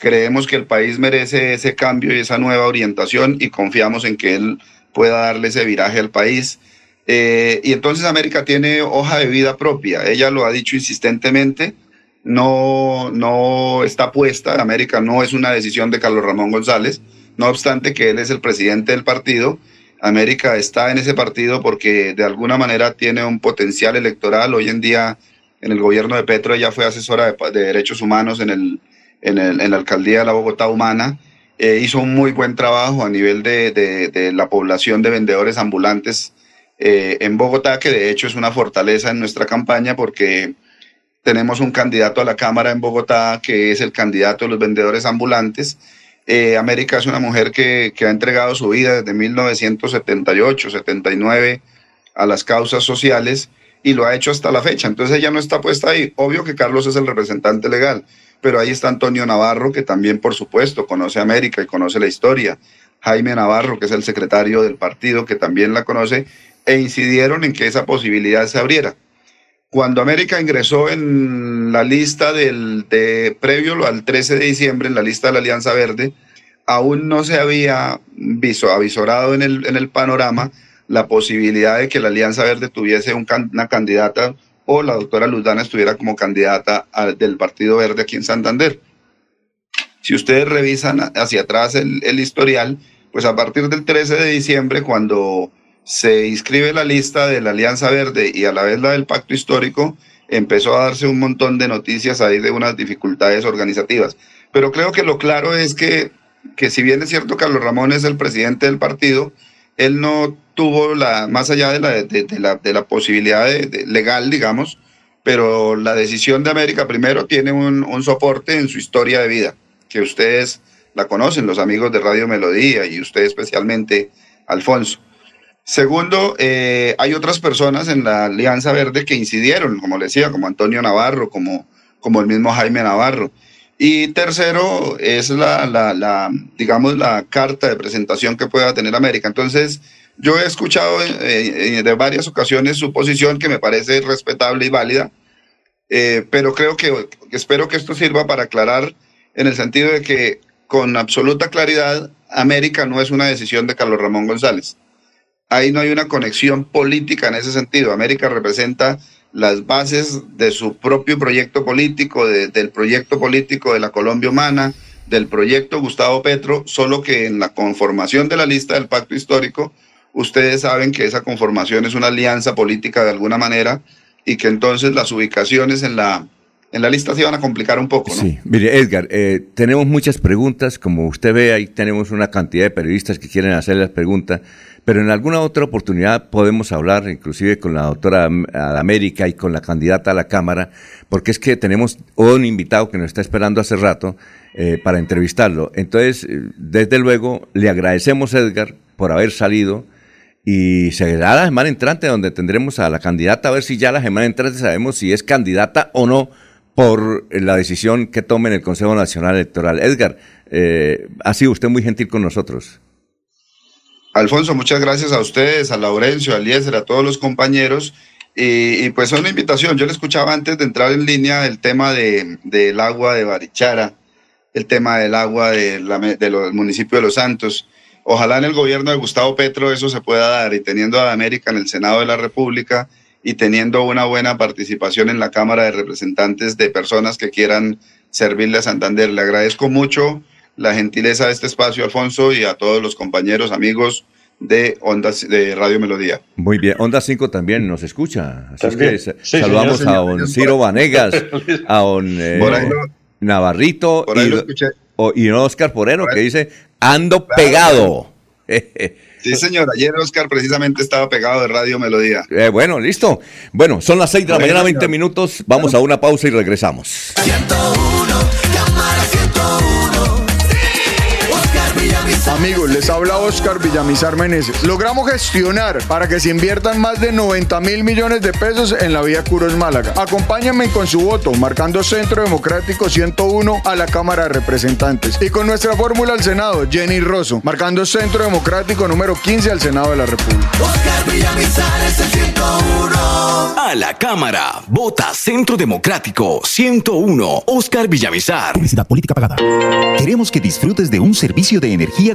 creemos que el país merece ese cambio y esa nueva orientación y confiamos en que él pueda darle ese viraje al país. Eh, y entonces América tiene hoja de vida propia, ella lo ha dicho insistentemente, no, no está puesta, América no es una decisión de Carlos Ramón González, no obstante que él es el presidente del partido, América está en ese partido porque de alguna manera tiene un potencial electoral. Hoy en día en el gobierno de Petro ella fue asesora de, derechos humanos en, el, en, la alcaldía de la Bogotá Humana. Eh, hizo un muy buen trabajo a nivel de la población de vendedores ambulantes eh, en Bogotá, que de hecho es una fortaleza en nuestra campaña porque tenemos un candidato a la Cámara en Bogotá que es el candidato de los vendedores ambulantes. Eh, América es una mujer que, que ha entregado su vida desde 1978, 79 a las causas sociales y lo ha hecho hasta la fecha. Entonces ella no está puesta ahí. Obvio que Carlos es el representante legal, pero ahí está Antonio Navarro, que también, por supuesto, conoce América y conoce la historia. Jaime Navarro, que es el secretario del partido, que también la conoce, e incidieron en que esa posibilidad se abriera. Cuando América ingresó en la lista del, de, previo al 13 de diciembre, en la lista de la Alianza Verde, aún no se había viso, avisorado en el, en el panorama la posibilidad de que la Alianza Verde tuviese una candidata o la doctora Luzdana estuviera como candidata del Partido Verde aquí en Santander. Si ustedes revisan hacia atrás el, el historial, pues a partir del 13 de diciembre, cuando se inscribe la lista de la Alianza Verde y a la vez la del Pacto Histórico, empezó a darse un montón de noticias ahí de unas dificultades organizativas. Pero creo que lo claro es que, que si bien es cierto Carlos Ramón es el presidente del partido, él no tuvo la, más allá de la, de, la, de la posibilidad de- de- legal, digamos, pero la decisión de América primero tiene un, un soporte en su historia de vida, que ustedes la conocen, los amigos de Radio Melodía y usted especialmente, Alfonso. Segundo, eh, hay otras personas en la Alianza Verde que incidieron, como le decía, como Antonio Navarro, como, como el mismo Jaime Navarro. Y tercero, es la, digamos, la carta de presentación que pueda tener América. Entonces, yo he escuchado eh, eh, de varias ocasiones su posición que me parece respetable y válida, eh, pero creo que espero que esto sirva para aclarar en el sentido de que con absoluta claridad América no es una decisión de Carlos Ramón González. Ahí no hay una conexión política en ese sentido. América representa las bases de su propio proyecto político, de- del proyecto político de la Colombia Humana, del proyecto Gustavo Petro, solo que en la conformación de la lista del pacto histórico, ustedes saben que esa conformación es una alianza política de alguna manera y que entonces las ubicaciones en la, en la lista se van a complicar un poco, ¿no? Sí, mire, Edgar, eh, tenemos muchas preguntas, como usted ve, ahí tenemos una cantidad de periodistas que quieren hacer las preguntas, pero en alguna otra oportunidad podemos hablar, inclusive con la doctora Am- América y con la candidata a la Cámara, porque es que tenemos un invitado que nos está esperando hace rato eh, para entrevistarlo. Entonces, eh, desde luego, le agradecemos, Edgar, por haber salido. Y será la semana entrante donde tendremos a la candidata, a ver si ya la semana entrante sabemos si es candidata o no por la decisión que tome en el Consejo Nacional Electoral. Edgar, eh, ha sido usted muy gentil con nosotros. Alfonso, muchas gracias a ustedes, a Laurencio, a Eliezer, a todos los compañeros. Y, pues una invitación, yo le escuchaba antes de entrar en línea el tema de, del agua de Barichara, el tema del agua de de del municipio de Los Santos. Ojalá en el gobierno de Gustavo Petro eso se pueda dar y teniendo a América en el Senado de la República y teniendo una buena participación en la Cámara de Representantes de personas que quieran servirle a Santander. Le agradezco mucho la gentileza de este espacio, Alfonso, y a todos los compañeros, amigos de Ondas de Radio Melodía. Muy bien, Onda 5 también nos escucha. Así También. es que Sí, saludamos señor, a don Ciro Vanegas, a don eh, Por ahí lo- Navarrito por ahí y, lo o- y don Oscar Porero que dice, ando pegado. Sí, señor. Ayer Oscar precisamente estaba pegado de Radio Melodía. Eh, bueno, listo. Bueno, son las 6 de la mañana, 20 señor. minutos. Vamos a una pausa y regresamos. Amigos, les habla Oscar Villamizar Meneses. Logramos gestionar para que se inviertan más de 90 mil millones de pesos en la vía Curos Málaga. Acompáñenme con su voto, marcando Centro Democrático 101 a la Cámara de Representantes. Y con nuestra fórmula al Senado, Jenny Rosso, marcando Centro Democrático número 15 al Senado de la República. A la Cámara, vota Centro Democrático 101, Oscar Villamizar. Publicidad política pagada. Queremos que disfrutes de un servicio de energía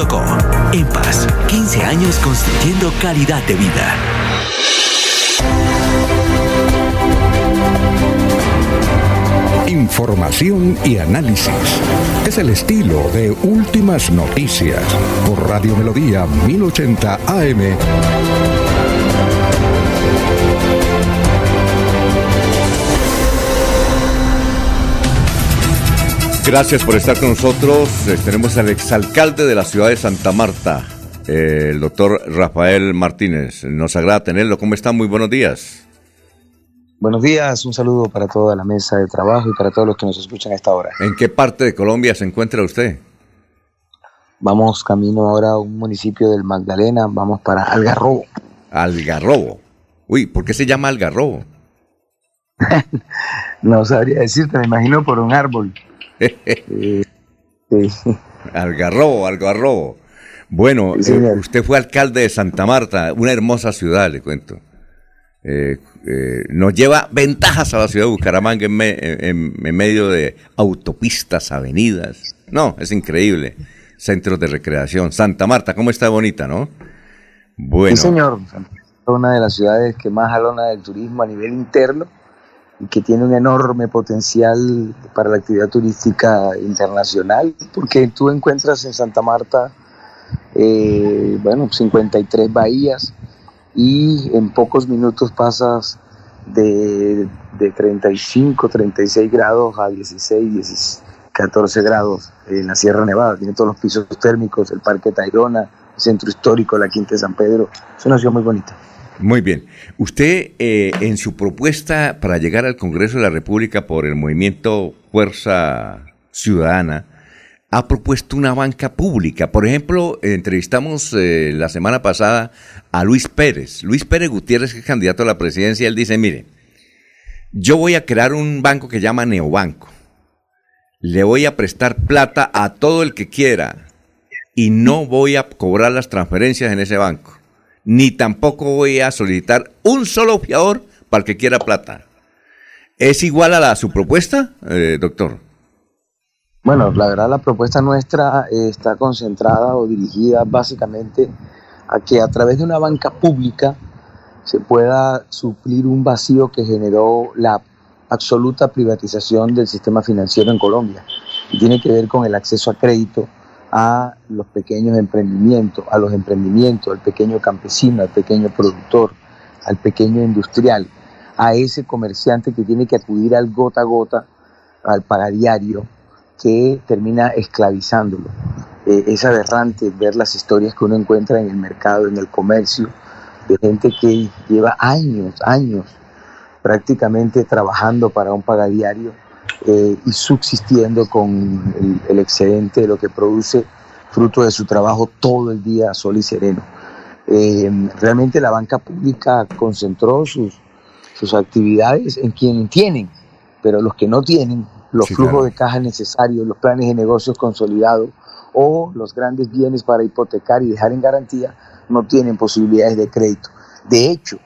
EMPAS, 15 años construyendo calidad de vida. Información y análisis. Es el estilo de Últimas Noticias por Radio Melodía 1080 AM. Gracias por estar con nosotros. Eh, tenemos al exalcalde de la ciudad de Santa Marta, eh, el doctor Rafael Martínez. Nos agrada tenerlo. ¿Cómo está? Muy buenos días. Buenos días, un saludo para toda la mesa de trabajo y para todos los que nos escuchan a esta hora. ¿En qué parte de Colombia se encuentra usted? Vamos camino ahora a un municipio del Magdalena, vamos para Algarrobo. Algarrobo. Uy, ¿por qué se llama Algarrobo? No sabría decirte, me imagino por un árbol. Sí. Algarrobo, Algarrobo. Bueno, Sí, eh, usted fue alcalde de Santa Marta, una hermosa ciudad, le cuento. Eh, eh, nos lleva ventajas a la ciudad de Bucaramanga en, me- en- en medio de autopistas, avenidas. No, es increíble. Centros de recreación. Santa Marta, ¿cómo está bonita, no? Bueno, Sí, señor. Una de las ciudades que más jalona del turismo a nivel interno que tiene un enorme potencial para la actividad turística internacional, porque tú encuentras en Santa Marta, eh, bueno, 53 bahías y en pocos minutos pasas de, de 35, 36 grados a 16, 16, 14 grados en la Sierra Nevada. Tiene todos los pisos térmicos, el Parque Tayrona, el Centro Histórico, la Quinta de San Pedro. Es una ciudad muy bonita. Muy bien. Usted, eh, en su propuesta para llegar al Congreso de la República por el movimiento Fuerza Ciudadana, ha propuesto una banca pública. Por ejemplo, entrevistamos eh, la semana pasada a Luis Pérez. Luis Pérez Gutiérrez, que es candidato a la presidencia, él dice, mire, yo voy a crear un banco que llama Neobanco. Le voy a prestar plata a todo el que quiera y no voy a cobrar las transferencias en ese banco. Ni tampoco voy a solicitar un solo fiador para el que quiera plata. ¿Es igual a la su propuesta, eh, doctor? Bueno, la verdad la propuesta nuestra eh, está concentrada o dirigida básicamente a que a través de una banca pública se pueda suplir un vacío que generó la absoluta privatización del sistema financiero en Colombia. Y tiene que ver con el acceso a crédito a los pequeños emprendimientos, a los emprendimientos, al pequeño campesino, al pequeño productor, al pequeño industrial, a ese comerciante que tiene que acudir al gota a gota, al pagadiario, que termina esclavizándolo. Eh, es aberrante ver las historias que uno encuentra en el mercado, en el comercio, de gente que lleva años, años prácticamente trabajando para un pagadiario eh, y subsistiendo con el, el excedente de lo que produce fruto de su trabajo todo el día sol y sereno. Eh, realmente la banca pública concentró sus, sus actividades en quienes tienen, pero los que no tienen los Sí, flujos claro. de caja necesarios, los planes de negocios consolidados o los grandes bienes para hipotecar y dejar en garantía, no tienen posibilidades de crédito. De hecho,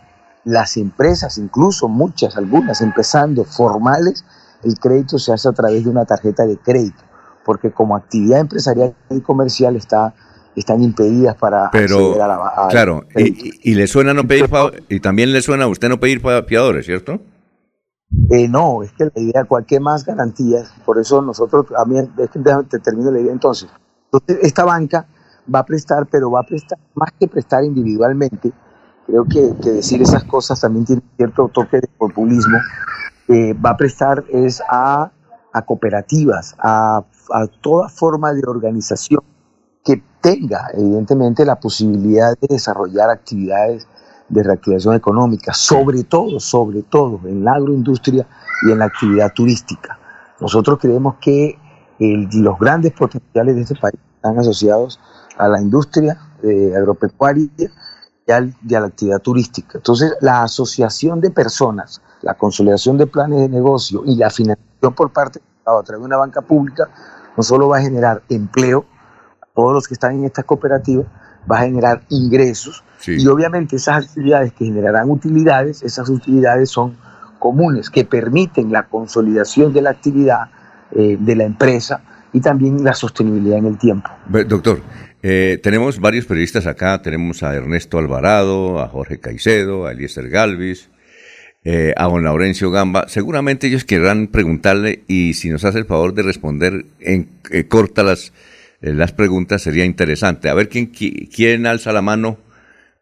las empresas, incluso muchas, algunas empezando formales, el crédito se hace a través de una tarjeta de crédito, porque como actividad empresarial y comercial está, están impedidas para Pero, acceder a la a- claro, y, y- le suena no pedir y también le suena a usted no pedir fiadores, ¿cierto? Eh, no, es que la idea, cualquier más garantías, por eso nosotros, a mí, es que te termino la idea entonces. Entonces, esta banca va a prestar, pero va a prestar, más que prestar individualmente, creo que, que decir esas cosas también tiene cierto toque de populismo, eh, va a prestar es a, a cooperativas, a, a toda forma de organización que tenga, evidentemente, la posibilidad de desarrollar actividades de reactivación económica, sobre todo, sobre todo en la agroindustria y en la actividad turística. Nosotros creemos que el- los grandes potenciales de este país están asociados a la industria eh, agropecuaria y, al- y a la actividad turística. Entonces, la asociación de personas, la consolidación de planes de negocio y la financiación por parte del Estado a través de una banca pública no solo va a generar empleo a todos los que están en estas cooperativas, va a generar ingresos y obviamente esas actividades que generarán utilidades, esas utilidades son comunes, que permiten la consolidación de la actividad eh, de la empresa y también la sostenibilidad en el tiempo. Doctor, eh, tenemos varios periodistas acá, tenemos a Ernesto Alvarado, a Jorge Caicedo, a Eliezer Galvis, eh, a don Laurencio Gamba. Seguramente ellos querrán preguntarle y si nos hace el favor de responder en eh, corta las, eh, las preguntas sería interesante. A ver quién, qui- quién alza la mano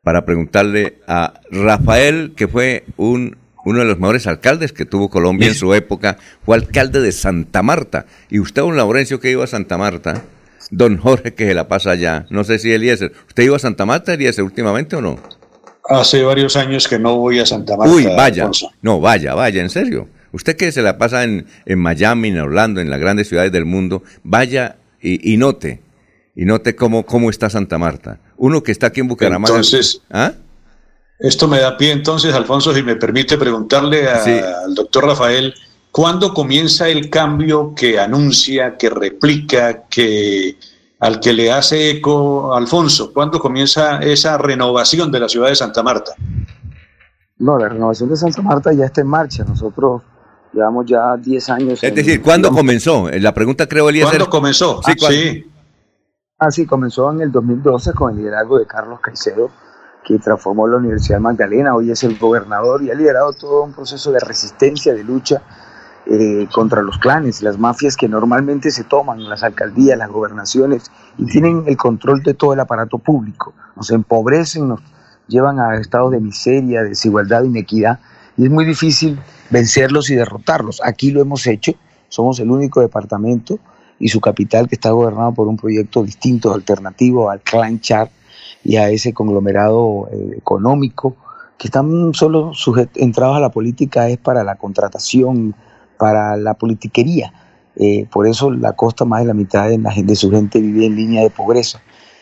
para preguntarle a Rafael, que fue un uno de los mejores alcaldes que tuvo Colombia en su época, fue alcalde de Santa Marta. Y usted, don Laurencio, que iba a Santa Marta, don Jorge, que se la pasa allá, no sé si Eliezer, ¿usted iba a Santa Marta, Eliezer, últimamente o no? Hace varios años que no voy a Santa Marta. Uy, vaya, Alfonso. no, vaya, vaya, en serio. Usted que se la pasa en, en Miami, en Orlando, en las grandes ciudades del mundo, vaya y, y note, y note cómo, cómo está Santa Marta. Uno que está aquí en Bucaramanga. Entonces, ¿Ah? Esto me da pie entonces, Alfonso, si me permite preguntarle a- Sí. al doctor Rafael, ¿cuándo comienza el cambio que anuncia, que replica, que al que le hace eco Alfonso? ¿Cuándo comienza esa renovación de la ciudad de Santa Marta? No, la renovación de Santa Marta ya está en marcha. Nosotros llevamos ya 10 años. Es en- decir, ¿cuándo comenzó? Eh, La pregunta creo, Eliezer. ¿Cuándo comenzó? Sí, Ah, ¿cuándo? sí. Ah, sí, comenzó en el 2012 con el liderazgo de Carlos Caicedo, que transformó la Universidad Magdalena. Hoy es el gobernador y ha liderado todo un proceso de resistencia, de lucha eh, contra los clanes, las mafias que normalmente se toman, las alcaldías, las gobernaciones, y tienen el control de todo el aparato público. Nos empobrecen, nos llevan a estados de miseria, desigualdad, inequidad, y es muy difícil vencerlos y derrotarlos. Aquí lo hemos hecho, somos el único departamento y su capital que está gobernado por un proyecto distinto, alternativo al Clan Char y a ese conglomerado eh, económico que están solo entrados a la política es para la contratación, para la politiquería. Eh, por eso la costa, más de la mitad de, la de su gente vive en línea de pobreza.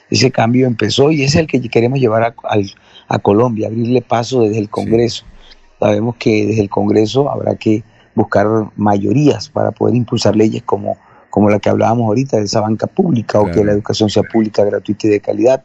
Ese cambio empezó y es el que queremos llevar a, al- a Colombia, abrirle paso desde el Congreso. Sabemos que desde el Congreso habrá que buscar mayorías para poder impulsar leyes como, como la que hablábamos ahorita de esa banca pública o que Claro. la educación sea pública, gratuita y de calidad.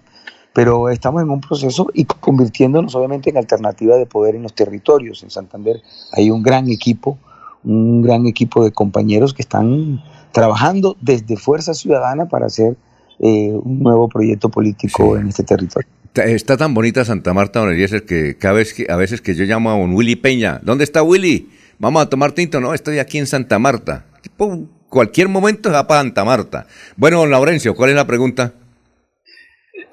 Pero estamos en un proceso y convirtiéndonos obviamente en alternativa de poder en los territorios. En Santander hay un gran equipo, un gran equipo de compañeros que están trabajando desde Fuerza Ciudadana para hacer eh, un nuevo proyecto político en este territorio. Está tan bonita Santa Marta, don Eliezer, que cada vez que, a veces que yo llamo a don Willy Peña, ¿dónde está Willy? Vamos a tomar tinto, no, estoy aquí en Santa Marta. Tipo, cualquier momento se va para Santa Marta. Bueno, don Laurencio, ¿cuál es la pregunta?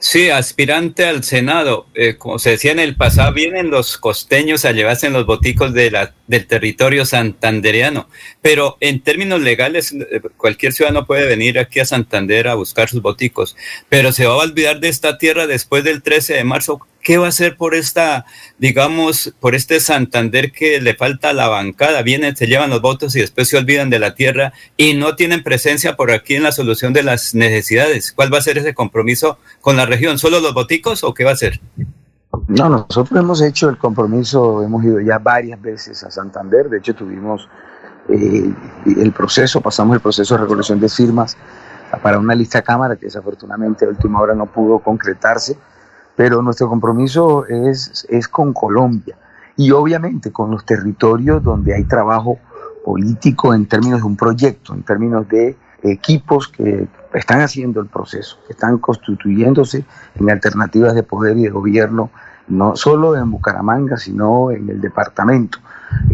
Sí, aspirante al Senado. Eh, como se decía en el pasado, vienen los costeños a llevarse en los boticos de la, del territorio santandereano. Pero en términos legales, eh, cualquier ciudadano puede venir aquí a Santander a buscar sus boticos. Pero se va a olvidar de esta tierra después del 13 de marzo. ¿Qué va a hacer por esta, digamos, por este Santander que le falta la bancada? Vienen, se llevan los votos y después se olvidan de la tierra y no tienen presencia por aquí en la solución de las necesidades. ¿Cuál va a ser ese compromiso con la región? ¿Solo los boticos o qué va a ser? No, nosotros hemos hecho el compromiso, hemos ido ya varias veces a Santander, de hecho tuvimos eh, el proceso, pasamos el proceso de recolección de firmas para una lista cámara que desafortunadamente a última hora no pudo concretarse, pero nuestro compromiso es, es con Colombia y obviamente con los territorios donde hay trabajo político en términos de un proyecto, en términos de equipos que están haciendo el proceso, que están constituyéndose en alternativas de poder y de gobierno, no solo en Bucaramanga, sino en el departamento.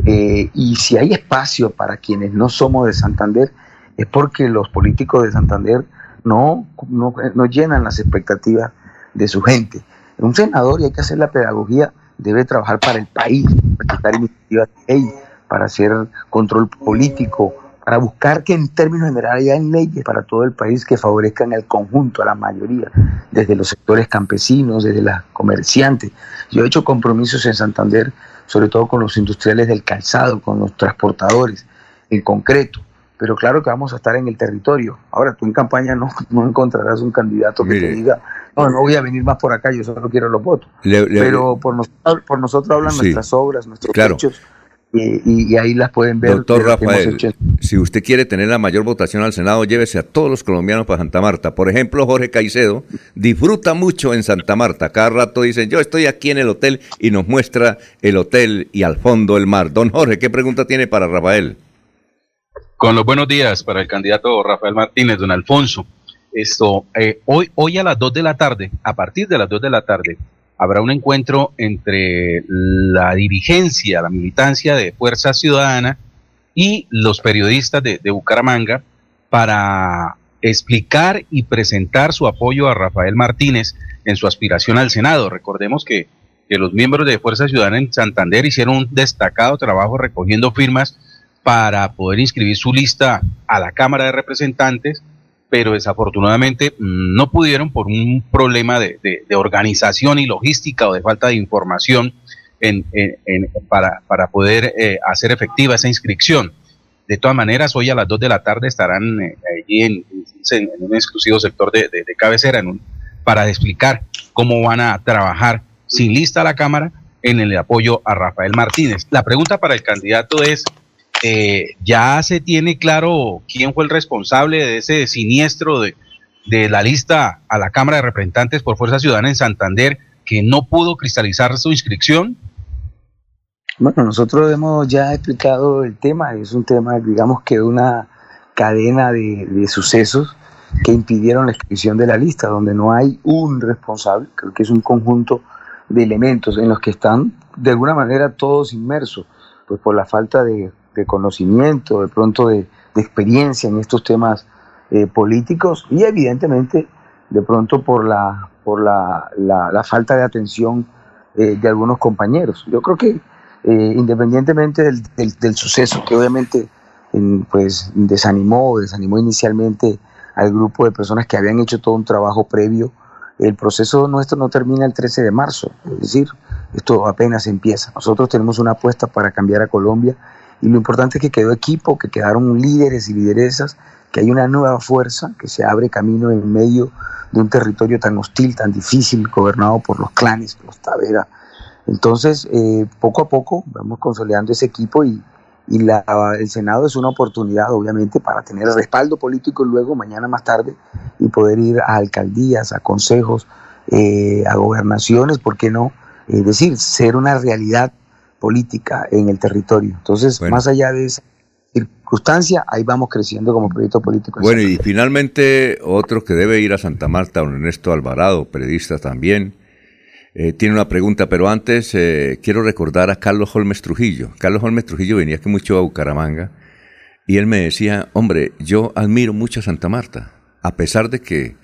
Eh, y si hay espacio para quienes no somos de Santander, es porque los políticos de Santander no, no, no llenan las expectativas de su gente. Un senador, y hay que hacer la pedagogía, debe trabajar para el país, presentar iniciativas de ley, para hacer control político, para buscar que en términos generales haya leyes para todo el país que favorezcan al conjunto, a la mayoría, desde los sectores campesinos, desde los comerciantes. Yo he hecho compromisos en Santander, sobre todo con los industriales del calzado, con los transportadores, en concreto. Pero claro que vamos a estar en el territorio. Ahora, tú en campaña no, no encontrarás un candidato que te diga, no, no voy a venir más por acá, yo solo quiero los votos. Le- le- Pero por, nos- por nosotros hablan Sí. nuestras obras, nuestros Claro. hechos, y, y ahí las pueden ver. Doctor Rafael, si usted quiere tener la mayor votación al Senado, llévese a todos los colombianos para Santa Marta. Por ejemplo, Jorge Caicedo disfruta mucho en Santa Marta. Cada rato dice, yo estoy aquí en el hotel y nos muestra el hotel y al fondo el mar. Don Jorge, ¿qué pregunta tiene para Rafael? Con los buenos días para el candidato Rafael Martínez, don Alfonso. Esto, eh, hoy, hoy a las 2 de la tarde, a partir de las 2 de la tarde, habrá un encuentro entre la dirigencia, la militancia de Fuerza Ciudadana y los periodistas de, Bucaramanga para explicar y presentar su apoyo a Rafael Martínez en su aspiración al Senado. Recordemos que los miembros de Fuerza Ciudadana en Santander hicieron un destacado trabajo recogiendo firmas para poder inscribir su lista a la Cámara de Representantes, pero desafortunadamente mm, no pudieron por un problema de, organización y logística o de falta de información para, para poder eh, hacer efectiva esa inscripción. De todas maneras, hoy a las 2 de la tarde estarán eh, allí en, un exclusivo sector de, cabecera para explicar cómo van a trabajar sin lista a la Cámara en el apoyo a Rafael Martínez. La pregunta para el candidato es, eh, ¿ya se tiene claro quién fue el responsable de ese siniestro de, de la lista a la Cámara de Representantes por Fuerza Ciudadana en Santander que no pudo cristalizar su inscripción? Bueno, nosotros hemos ya explicado el tema, es un tema, digamos que una cadena de, de sucesos que impidieron la inscripción de la lista, donde no hay un responsable, creo que es un conjunto de elementos en los que están de alguna manera todos inmersos, pues por la falta de, de conocimiento, de pronto de, experiencia en estos temas eh, políticos y evidentemente de pronto por la, por la, la- falta de atención eh, de algunos compañeros. Yo creo que eh, independientemente del, del- suceso que obviamente en, pues desanimó, desanimó inicialmente al grupo de personas que habían hecho todo un trabajo previo, el proceso nuestro no termina el 13 de marzo, es decir, esto apenas empieza. Nosotros tenemos una apuesta para cambiar a Colombia y lo importante es que quedó equipo, que quedaron líderes y lideresas, que hay una nueva fuerza que se abre camino en medio de un territorio tan hostil, tan difícil, gobernado por los clanes, los Tavera. Entonces, eh, poco a poco vamos consolidando ese equipo y, y la- el Senado es una oportunidad, obviamente, para tener respaldo político luego, mañana más tarde, y poder ir a alcaldías, a consejos, eh, a gobernaciones, ¿por qué no? Es decir, ser una realidad política en el territorio. Entonces, más allá de esa circunstancia, ahí vamos creciendo como proyecto político. en Bueno, y finalmente otro que debe ir a Santa Marta, don Ernesto Alvarado, periodista también, eh, tiene una pregunta, pero antes eh, quiero recordar a Carlos Holmes Trujillo. Carlos Holmes Trujillo venía aquí mucho a Bucaramanga y él me decía, hombre, yo admiro mucho a Santa Marta, a pesar de que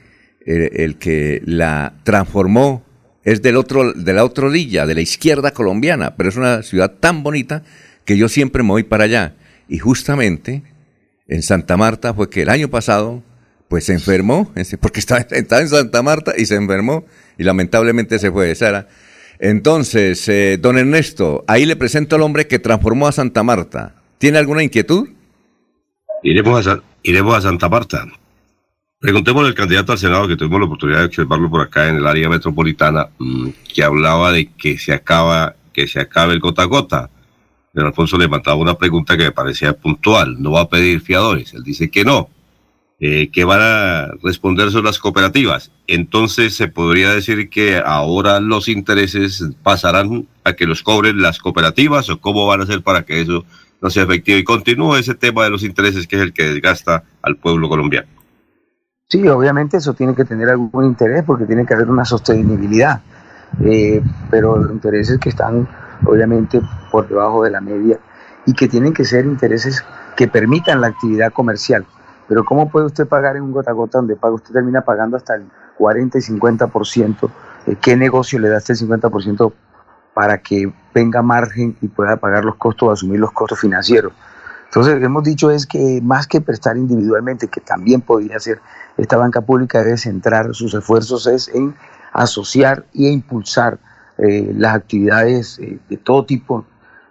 eh, el que la transformó es del otro, de la otra orilla, de la izquierda colombiana, pero es una ciudad tan bonita que yo siempre me voy para allá. Y justamente en Santa Marta fue que el año pasado pues se enfermó, porque estaba, estaba en Santa Marta y se enfermó y lamentablemente se fue de Sara. Entonces, eh, don Ernesto, ahí le presento al hombre que transformó a Santa Marta. ¿Tiene alguna inquietud? Iremos a, iremos a Santa Marta. Preguntémosle al candidato al Senado, que tuvimos la oportunidad de observarlo por acá en el área metropolitana, mm, que hablaba de que se acaba, que se acabe el gota a gota. Pero Alfonso le mandaba una pregunta que me parecía puntual. No va a pedir fiadores. Él dice que no. Eh, que van a responder son las cooperativas. Entonces se podría decir que ahora los intereses pasarán a que los cobren las cooperativas o cómo van a hacer para que eso no sea efectivo. Y continúa ese tema de los intereses que es el que desgasta al pueblo colombiano. Sí, obviamente eso tiene que tener algún interés porque tiene que haber una sostenibilidad, eh, pero intereses que están obviamente por debajo de la media y que tienen que ser intereses que permitan la actividad comercial. Pero ¿cómo puede usted pagar en un gota a gota donde paga, usted termina pagando hasta el 40 y 50%? Eh, ¿Qué negocio le da este 50% para que venga margen y pueda pagar los costos o asumir los costos financieros? Entonces, lo que hemos dicho es que más que prestar individualmente, que también podría ser, esta banca pública debe centrar sus esfuerzos es en asociar y impulsar eh, las actividades eh, de todo tipo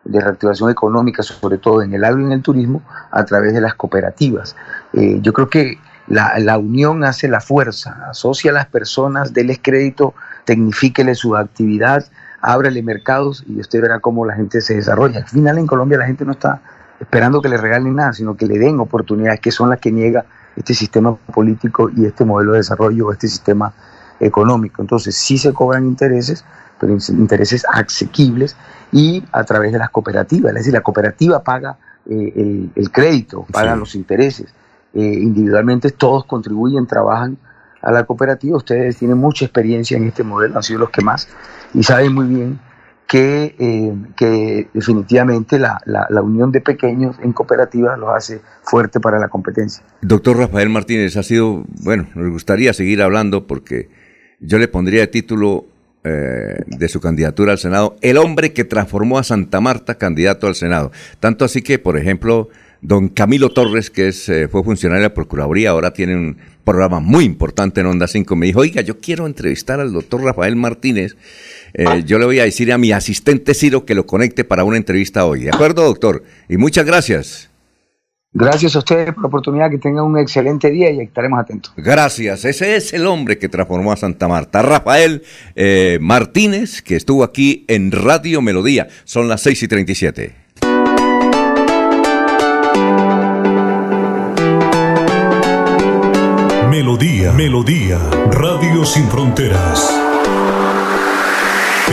de reactivación económica, sobre todo en el agro y en el turismo, a través de las cooperativas. Eh, yo creo que la, la unión hace la fuerza, asocia a las personas, déles crédito, tecnifíquele su actividad, ábrele mercados y usted verá cómo la gente se desarrolla. Al final en Colombia la gente no está esperando que le regalen nada, sino que le den oportunidades que son las que niega este sistema político y este modelo de desarrollo, este sistema económico. Entonces sí se cobran intereses, pero intereses asequibles y a través de las cooperativas. Es decir, la cooperativa paga eh, el, el, crédito, pagan sí. los intereses. Eh, individualmente todos contribuyen, trabajan a la cooperativa. Ustedes tienen mucha experiencia en este modelo, han sido los que más y saben muy bien que, eh, que definitivamente la, la, la, unión de pequeños en cooperativas los hace fuerte para la competencia. Doctor Rafael Martínez, ha sido, bueno, nos gustaría seguir hablando porque yo le pondría de título eh, de su candidatura al Senado, el hombre que transformó a Santa Marta candidato al Senado. Tanto así que, por ejemplo, don Camilo Torres, que es, eh, fue funcionario de la Procuraduría, ahora tiene un programa muy importante en Onda 5, me dijo, oiga, yo quiero entrevistar al doctor Rafael Martínez. Eh, yo le voy a decir a mi asistente Ciro que lo conecte para una entrevista hoy. ¿De acuerdo, doctor? Y muchas gracias. Gracias a ustedes por la oportunidad, que tengan un excelente día y estaremos atentos. Gracias. Ese es el hombre que transformó a Santa Marta. Rafael eh, Martínez, que estuvo aquí en Radio Melodía. Son las 6 y 37. Melodía, Melodía, Radio Sin Fronteras.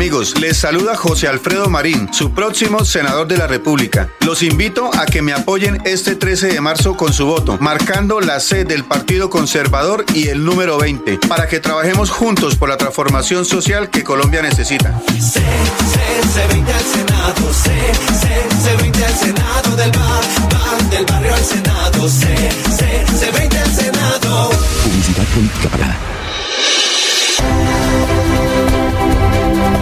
Amigos, les saluda José Alfredo Marín, su próximo senador de la República. Los invito a que me apoyen este 13 de marzo con su voto, marcando la C del Partido Conservador y el número 20, para que trabajemos juntos por la transformación social que Colombia necesita. C, C, C20 al Senado. C, C, C20 al Senado. Del bar, bar, del barrio al Senado. C, C, C20 al Senado. Publicidad política pagada.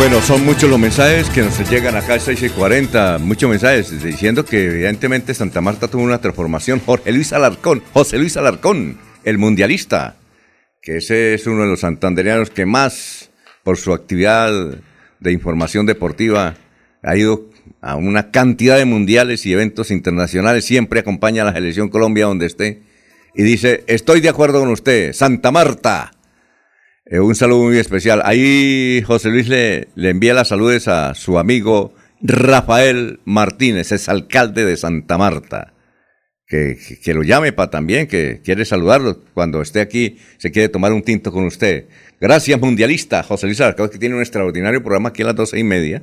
Bueno, son muchos los mensajes que nos llegan acá a 6 y 40, muchos mensajes diciendo que evidentemente Santa Marta tuvo una transformación. Jorge Luis Alarcón, José Luis Alarcón, el mundialista, que ese es uno de los santandereanos que más, por su actividad de información deportiva, ha ido a una cantidad de mundiales y eventos internacionales, siempre acompaña a la selección Colombia donde esté, y dice, estoy de acuerdo con usted, Santa Marta. Eh, un saludo muy especial. Ahí José Luis le, envía las saludes a su amigo Rafael Martínez, es alcalde de Santa Marta. Que, que- lo llame para también, que quiere saludarlo cuando esté aquí, se quiere tomar un tinto con usted. Gracias, mundialista, José Luis Alarcón, que tiene un extraordinario programa aquí a las doce y media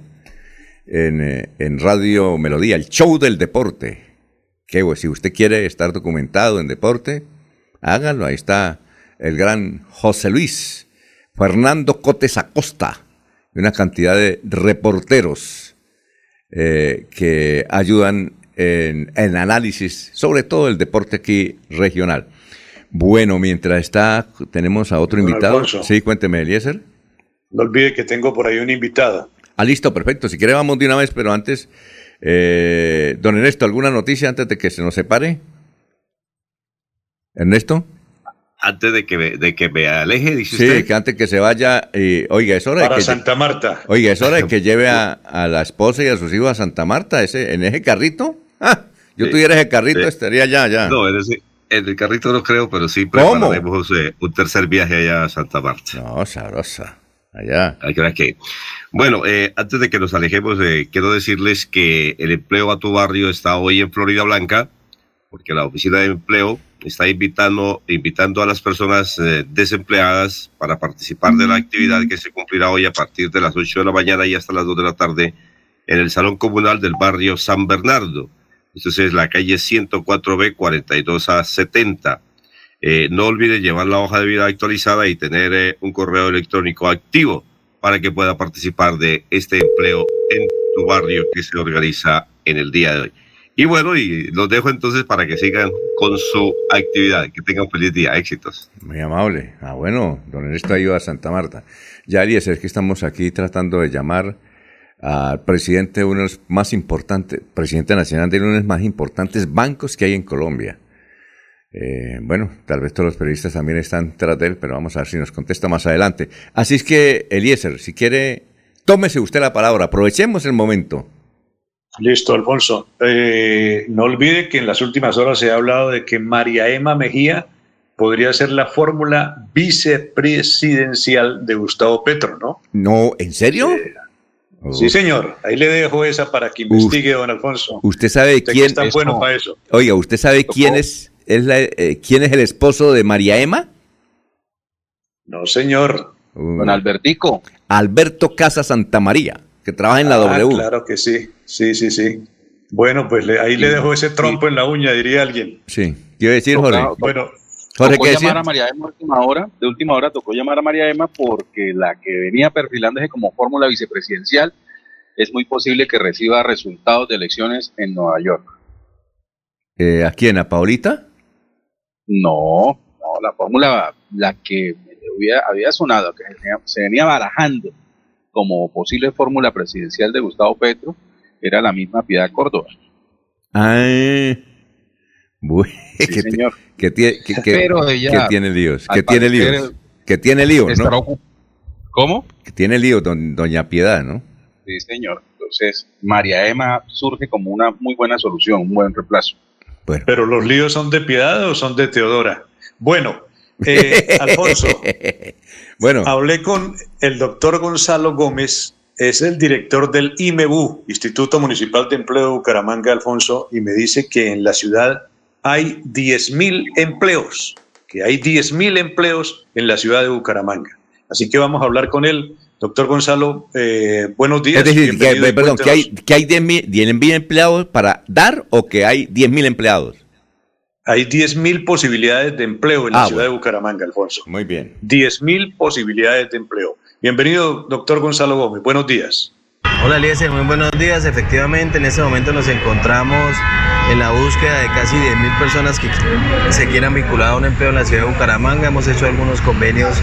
en, eh, en Radio Melodía, el show del deporte. Que si usted quiere estar documentado en deporte, hágalo. Ahí está el gran José Luis Fernando Cotes Acosta y una cantidad de reporteros eh, que ayudan en, en análisis, sobre todo el deporte aquí regional. Bueno, mientras está, tenemos a otro Don invitado. Alfonso. Sí, cuénteme, Eliezer. No olvide que tengo por ahí una invitada. Ah, listo, perfecto. Si quiere vamos de una vez, pero antes, eh, don Ernesto, ¿alguna noticia antes de que se nos separe? Ernesto. Antes de que, me- de que me aleje, dice Sí, usted. que antes que se vaya, eh, oiga, es hora de Para que Santa Marta. Oiga, es hora de que lleve a, a la esposa y a sus hijos a Santa Marta, ese, en ese carrito. Ah, yo Sí, tuviera ese carrito, sí. estaría allá, ya. No, en, ese- en el carrito no creo, pero sí ¿Cómo? prepararemos eh, un tercer viaje allá a Santa Marta. No, sabrosa. Allá. Hay que ver que. Bueno, eh, antes de que nos alejemos, eh, quiero decirles que el empleo a tu barrio está hoy en Florida Blanca, porque la oficina de empleo está invitando, invitando a las personas eh, desempleadas para participar de la actividad que se cumplirá hoy a partir de las 8 de la mañana y hasta las 2 de la tarde en el Salón Comunal del barrio San Bernardo. Esto es la calle 104B 42 a 70. Eh, no olvide llevar la hoja de vida actualizada y tener eh, un correo electrónico activo para que pueda participar de este empleo en tu barrio que se organiza en el día de hoy. Y bueno, y los dejo entonces para que sigan con su actividad. Que tengan un feliz día. Éxitos. Muy amable. Ah, bueno, don Ernesto ayuda Santa Marta. Ya, Elías, es que estamos aquí tratando de llamar al presidente de uno de los más importantes, presidente nacional de uno de los más importantes bancos que hay en Colombia. Eh, bueno, tal vez todos los periodistas también están tras de él, pero vamos a ver si nos contesta más adelante. Así es que, Eliezer, si quiere, tómese usted la palabra, aprovechemos el momento. Listo, Alfonso. Eh, no olvide que en las últimas horas se ha hablado de que María Emma Mejía podría ser la fórmula vicepresidencial de Gustavo Petro, ¿no? No, ¿en serio? Sí, señor. Ahí le dejo esa para que investigue, don Alfonso. ¿Usted sabe Usted quién está bueno para eso. Oiga, ¿usted sabe quién es, es la- eh, quién es el esposo de María Emma? No, señor. Don Albertico. Alberto Casa Santa María, que trabaja en la Ah, W. Claro que sí. Sí, sí, sí. Bueno, pues le- ahí le dejo ese trompo en la uña, diría alguien. Sí. ¿Qué iba a decir, Jorge? Bueno, Jorge, tocó ¿qué llamar decía? a María Emma a última hora, de última hora tocó llamar a María Emma porque la que venía perfilándose como fórmula vicepresidencial es muy posible que reciba resultados de elecciones en Nueva York. Eh, ¿A quién? ¿A Paulita? No, no, la fórmula, la que había, había sonado, que se venía, se venía barajando como posible fórmula presidencial de Gustavo Petro, era la misma Piedad Córdoba. Ah, bueno, Sí, que, señor. que que- que- Pero ella, que tiene líos, que tiene líos, que tiene líos, ¿no? ¿Cómo? Que tiene líos, don- doña Piedad, ¿no? Sí, señor. Entonces, María Emma surge como una muy buena solución, un buen reemplazo. Pero los líos son de Piedad o son de Teodora. Bueno, eh, Alfonso, bueno, hablé con el doctor Gonzalo Gómez, es el director del IMEBU, Instituto Municipal de Empleo de Bucaramanga, Alfonso, y me dice que en la ciudad hay 10.000 empleos, que hay 10.000 empleos en la ciudad de Bucaramanga. Así que vamos a hablar con él. Doctor Gonzalo, eh, buenos días. es decir, que, y perdón, que hay, que hay 10.000 10.000 empleados para dar o que hay 10.000 empleados. Hay 10.000 posibilidades de empleo en la Ah, ciudad de Bucaramanga, Alfonso. Muy bien. 10.000 posibilidades de empleo. Bienvenido, doctor Gonzalo Gómez. Buenos días. Hola Eliezer, muy buenos días. Efectivamente, en este momento nos encontramos en la búsqueda de casi 10.000 personas que se quieran vincular a un empleo en la ciudad de Bucaramanga. Hemos hecho algunos convenios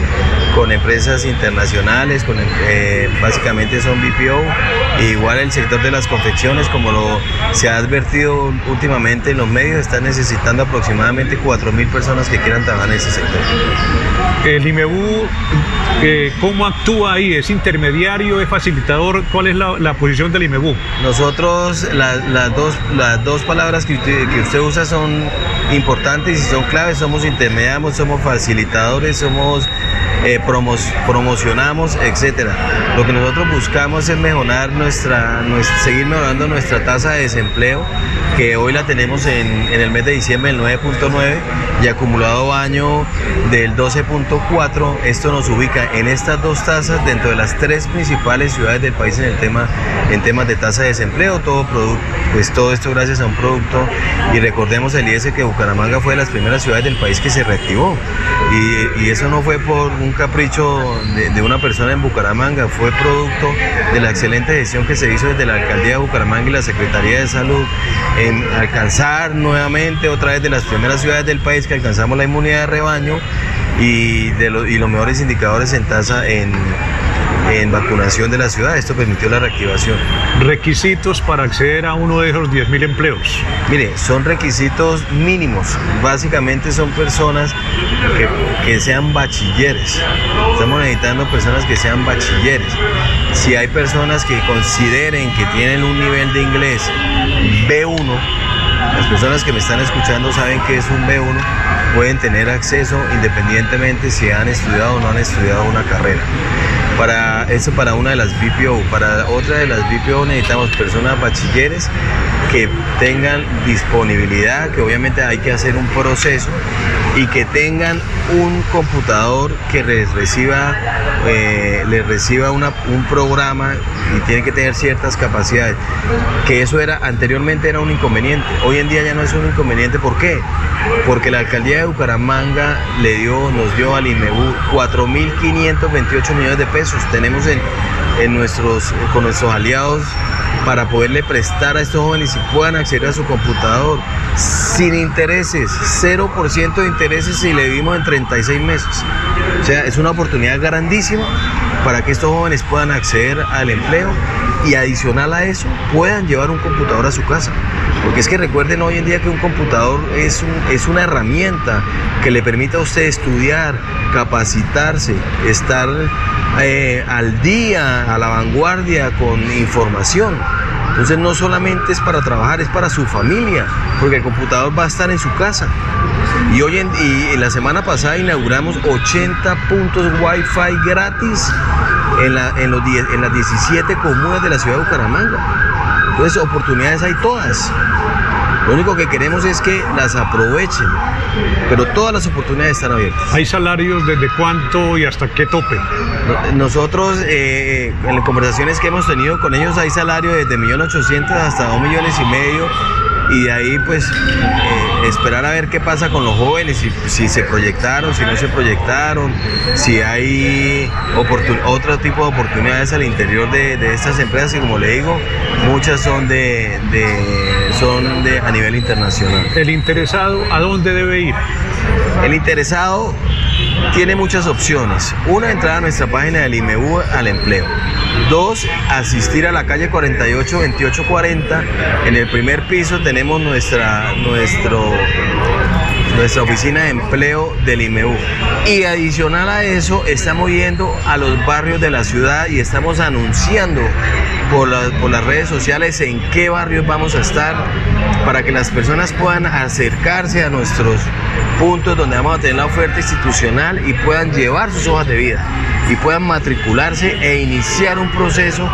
con empresas internacionales, con, eh, básicamente son BPO, e igual el sector de las confecciones, como lo se ha advertido últimamente en los medios, está necesitando aproximadamente 4.000 personas que quieran trabajar en ese sector. El IMEBU, eh, ¿cómo actúa ahí? ¿Es intermediario? ¿Es facilitador? ¿Cuál es la, la posición del IMEBU? Nosotros, la- las, dos, las dos palabras que usted, que usted usa son importantes y son claves. Somos intermediarios, somos facilitadores, somos eh, promocionamos, etcétera. Lo que nosotros buscamos es mejorar nuestra, nuestra- seguir mejorando nuestra tasa de desempleo, que hoy la tenemos en, en el mes de diciembre el 9.9 y acumulado año del 12.4. Esto nos ubica en estas dos tasas dentro de las tres principales ciudades del país en el en temas de tasa de desempleo. Todo pues todo esto gracias a un producto y recordemos el IES que Bucaramanga fue de las primeras ciudades del país que se reactivó y, y eso no fue por un capricho de, de una persona en Bucaramanga, fue producto de la excelente gestión que se hizo desde la alcaldía de Bucaramanga y la Secretaría de Salud en alcanzar nuevamente otra vez de las primeras ciudades del país que alcanzamos la inmunidad de rebaño y, de lo- y los mejores indicadores en tasa en, en vacunación de la ciudad. Esto permitió la reactivación. Requisitos para acceder a uno de esos 10.000 empleos. Mire, son requisitos mínimos. Básicamente son personas que, que sean bachilleres. Estamos necesitando personas que sean bachilleres. Si hay personas que consideren que tienen un nivel de inglés B1, las personas que me están escuchando saben que es un B1, pueden tener acceso independientemente si han estudiado o no han estudiado una carrera. Para eso para una de las BPO, para otra de las BPO necesitamos personas bachilleres que tengan disponibilidad, que obviamente hay que hacer un proceso y que tengan un computador que les reciba, eh, les reciba un programa y tienen que tener ciertas capacidades. Que eso era anteriormente era un inconveniente. Hoy en día ya no es un inconveniente. ¿Por qué? Porque la alcaldía de Bucaramanga le dio, nos dio al IMEBU 4.528 millones de pesos. Tenemos en, en nuestros, con nuestros aliados para poderle prestar a estos jóvenes y puedan acceder a su computador sin intereses, 0% de intereses si le dimos en 36 meses. O sea, es una oportunidad grandísima para que estos jóvenes puedan acceder al empleo y adicional a eso puedan llevar un computador a su casa. Porque es que recuerden hoy en día que un computador es, es una herramienta que le permite a usted estudiar, capacitarse, estar eh, al día, a la vanguardia con información. Entonces no solamente es para trabajar, es para su familia, porque el computador va a estar en su casa. Y hoy en, y la semana pasada inauguramos 80 puntos Wi-Fi gratis en, la- en en las 17 comunas de la ciudad de Bucaramanga. Entonces oportunidades hay todas. Lo único que queremos es que las aprovechen, pero todas las oportunidades están abiertas. ¿Hay salarios desde cuánto y hasta qué tope? No- Nosotros, eh, en las conversaciones que hemos tenido con ellos, hay salario desde 1.800.000 hasta 2 millones y medio. Y de ahí, pues, eh, esperar a ver qué pasa con los jóvenes, si, si se proyectaron, si no se proyectaron, si hay otro tipo de oportunidades al interior de, de estas empresas. Y como le digo, muchas son de, de- son de a nivel internacional. ¿El interesado a dónde debe ir? El interesado tiene muchas opciones. Una, entrar a nuestra página del IMEU al empleo. Dos, asistir a la calle 48 28 40. En el primer piso tenemos nuestra, nuestra oficina de empleo del IMEU. Y adicional a eso, estamos yendo a los barrios de la ciudad y estamos anunciando por, por las redes sociales en qué barrios vamos a estar para que las personas puedan acercarse a nuestros puntos donde vamos a tener la oferta institucional y puedan llevar sus hojas de vida y puedan matricularse e iniciar un proceso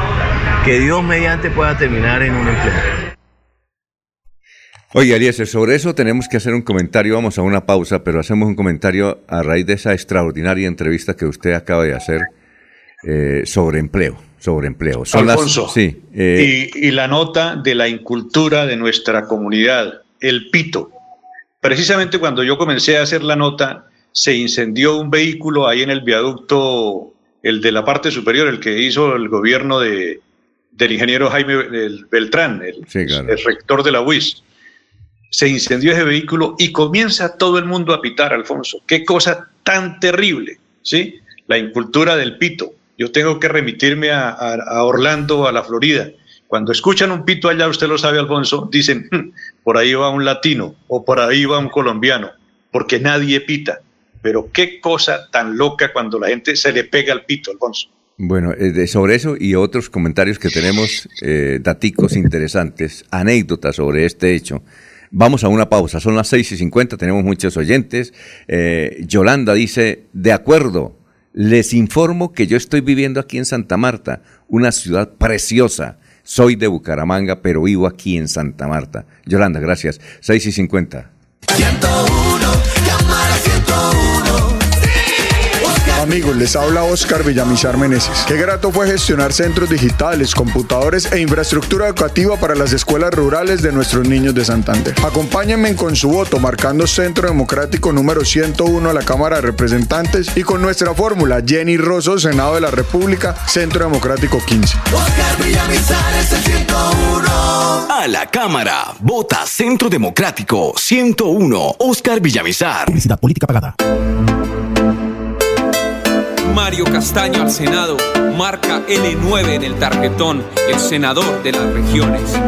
que Dios mediante pueda terminar en un empleo. Oye, Eliezer, sobre eso tenemos que hacer un comentario. Vamos a una pausa, pero hacemos un comentario a raíz de esa extraordinaria entrevista que usted acaba de hacer eh, sobre empleo. Sobre empleo. Son las- Alfonso, sí. eh, y, y la nota de la incultura de nuestra comunidad, el pito. Precisamente cuando yo comencé a hacer la nota, se incendió un vehículo ahí en el viaducto, el de la parte superior, el que hizo el gobierno de, del ingeniero Jaime el Beltrán, el, sí, claro. el rector de la UIS. Se incendió ese vehículo y comienza todo el mundo a pitar, Alfonso. Qué cosa tan terrible, ¿sí? La incultura del pito. Yo tengo que remitirme a, Orlando, a la Florida. Cuando escuchan un pito allá, usted lo sabe, Alfonso, dicen, "Hmm, por ahí va un latino o por ahí va un colombiano, porque nadie pita. Pero qué cosa tan loca cuando la gente se le pega al pito, Alfonso. Bueno, eh, sobre eso y otros comentarios que tenemos, eh, daticos interesantes, anécdotas sobre este hecho. Vamos a una pausa, son las 6 y 50, tenemos muchos oyentes. Eh, Yolanda dice, de acuerdo, les informo que yo estoy viviendo aquí en Santa Marta, una ciudad preciosa. Soy de Bucaramanga, pero vivo aquí en Santa Marta. Yolanda, gracias. 6 y 50. Amigos, les habla Oscar Villamizar Meneses. Qué grato fue gestionar centros digitales, computadores e infraestructura educativa para las escuelas rurales de nuestros niños de Santander. Acompáñenme con su voto marcando Centro Democrático número 101 a la Cámara de Representantes y con nuestra fórmula Jenny Rosso, Senado de la República, Centro Democrático 15. Oscar Villamizar es el 101. A la Cámara, vota Centro Democrático 101, Oscar Villamizar. Publicidad política pagada. Mario Castaño al Senado, marca L9 en el tarjetón, el senador de las regiones.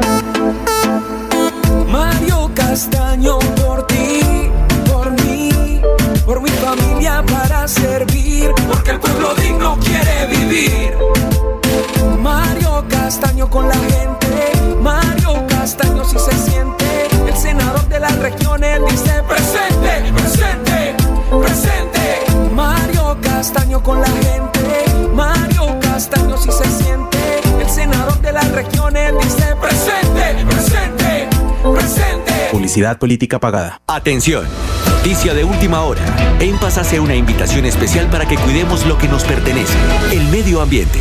Mario Castaño por ti, por mí, por mi familia para servir, porque el pueblo digno quiere vivir. Mario Castaño con la gente, Mario Castaño si se siente, el senador de las regiones dice presente, presente, presente con la gente. Mario Castaño si se siente. El senador de las regiones dice presente, presente, presente. Publicidad política pagada. Atención. Noticia de última hora. En Paz hace una invitación especial para que cuidemos lo que nos pertenece, el medio ambiente.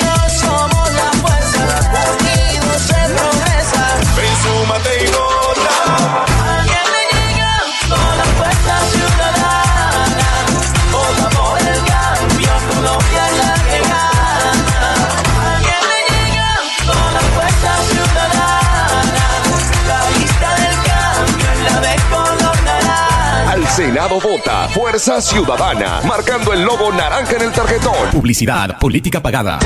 Senado vota Fuerza Ciudadana, marcando el logo naranja en el tarjetón. Publicidad, política pagada.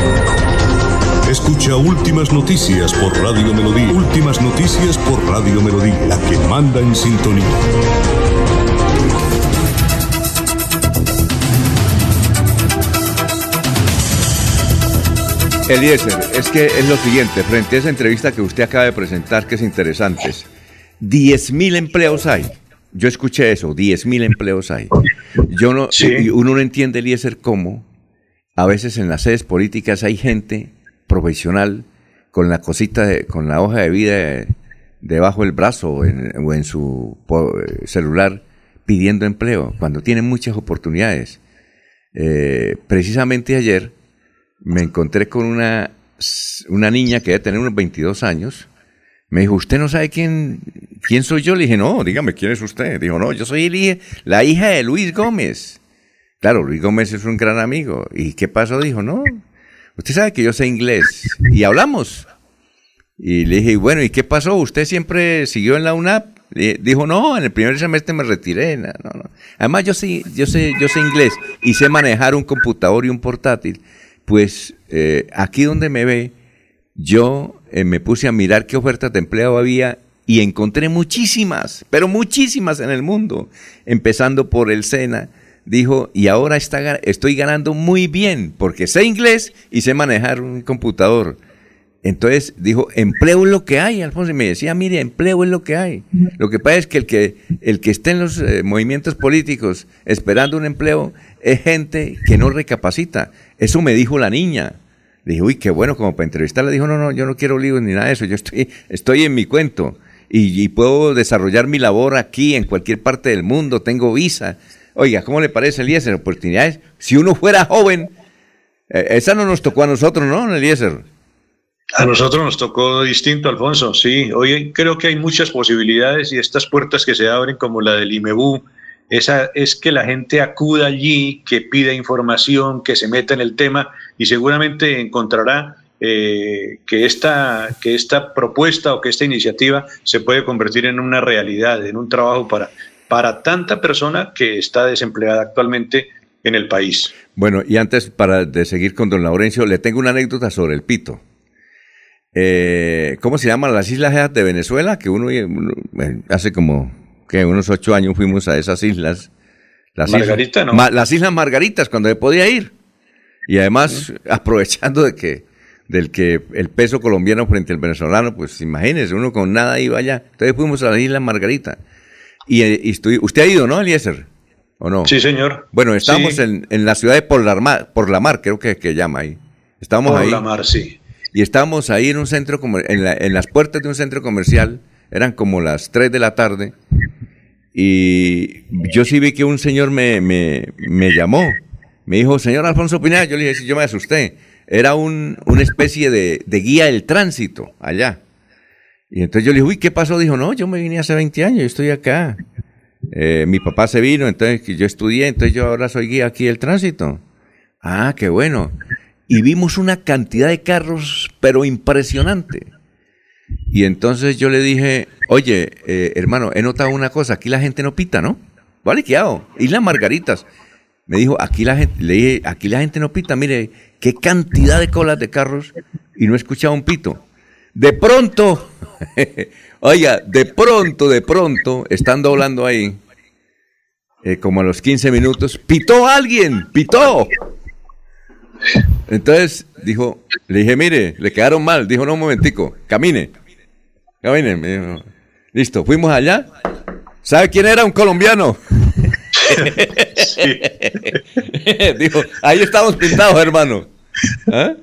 Escucha Últimas Noticias por Radio Melodía. Últimas Noticias por Radio Melodía, la que manda en sintonía. Eliezer, es que es lo siguiente, frente a esa entrevista que usted acaba de presentar, que es interesante, 10.000 empleos hay. Yo escuché eso, 10.000 empleos hay. Yo no, uno no entiende, Eliezer, cómo a veces en las sedes políticas hay gente profesional con la cosita, de- con la hoja de vida de- debajo del brazo o en, o en su celular pidiendo empleo, cuando tienen muchas oportunidades. Eh, precisamente ayer me encontré con una, una niña que debe tener unos 22 años. Me dijo, ¿usted no sabe quién, quién soy yo? Le dije, no, dígame, ¿quién es usted? Dijo, no, yo soy el la hija de Luis Gómez. Claro, Luis Gómez es un gran amigo. ¿Y qué pasó? Dijo, no, usted sabe que yo sé inglés. Y hablamos. Y le dije, bueno, ¿y qué pasó? ¿Usted siempre siguió en la UNAP? Le- Dijo, no, en el primer semestre me retiré. No, no, no. Además, yo sé, yo, sé, yo sé inglés y sé manejar un computador y un portátil. Pues eh, aquí donde me ve, yo eh, me puse a mirar qué ofertas de empleo había y encontré muchísimas, pero muchísimas en el mundo, empezando por el SENA. Dijo, y ahora estoy ganando muy bien porque sé inglés y sé manejar un computador. Entonces dijo, empleo es lo que hay, Alfonso. Y me decía, mire, empleo es lo que hay. Lo que pasa es que el que, el que esté en los eh, movimientos políticos esperando un empleo es gente que no recapacita. Eso me dijo la niña. Le dije, uy, qué bueno, como para entrevistarla. Dijo, no, no, yo no quiero líos ni nada de eso. Yo estoy, estoy en mi cuento. Y, puedo desarrollar mi labor aquí, en cualquier parte del mundo. Tengo visa. Oiga, ¿cómo le parece, Eliezer? Oportunidades. Si uno fuera joven, eh, esa no nos tocó a nosotros, ¿no, Eliezer? A nosotros nos tocó distinto, Alfonso, sí. Hoy creo que hay muchas posibilidades y estas puertas que se abren, como la del IMEBU, es que la gente acuda allí, que pida información, que se meta en el tema y seguramente encontrará eh, que, esta, que esta propuesta o que esta iniciativa se puede convertir en una realidad, en un trabajo para, para tanta persona que está desempleada actualmente en el país. Bueno, y antes para de seguir con don Laurencio, le tengo una anécdota sobre el pito. Eh, ¿Cómo se llaman las islas de Venezuela? Que uno, uno, eh, hace como que unos ocho años fuimos a esas islas. Las Margarita, islas, ¿no? Ma- las Islas Margaritas, cuando se podía ir. Y además, aprovechando de que del que el peso colombiano frente al venezolano, pues imagínese, uno con nada iba allá. Entonces fuimos a la Isla Margarita. Y, eh, y estuvi- usted ha ido, ¿no, Eliezer? ¿O no? Sí, señor. Bueno, estábamos Sí. en, en la ciudad de Por la Mar, por la Mar creo que, que llama ahí. Estábamos Por ahí. la Mar, sí. Y estábamos ahí en un centro, en, la- en las puertas de un centro comercial, eran como las 3 de la tarde, y yo sí vi que un señor me, me, me llamó, me dijo, señor Alfonso Pineda, yo le dije, sí, yo me asusté, era un, una especie de, de guía del tránsito allá. Y entonces yo le dije, uy, ¿qué pasó? Dijo, no, yo me vine hace 20 años, yo estoy acá. Eh, mi papá se vino, entonces yo estudié, entonces yo ahora soy guía aquí del tránsito. Ah, qué bueno. Y vimos una cantidad de carros, pero impresionante. Y entonces yo le dije, oye, eh, hermano, he notado una cosa, aquí la gente no pita, ¿no? Vale, ¿qué hago? Islas Margaritas. Me dijo, aquí la gente, le dije, aquí la gente no pita, mire, qué cantidad de colas de carros y no he escuchado un pito. De pronto, oiga, de pronto, de pronto, estando hablando ahí, eh, como a los 15 minutos, pitó alguien, pitó. Entonces dijo, le dije, mire, le quedaron mal. Dijo, no, un momentico, camine. Camine. me dijo. Listo, fuimos allá. ¿Sabe quién era? Un colombiano. dijo, ahí estamos pintados, hermano. ¿Ah?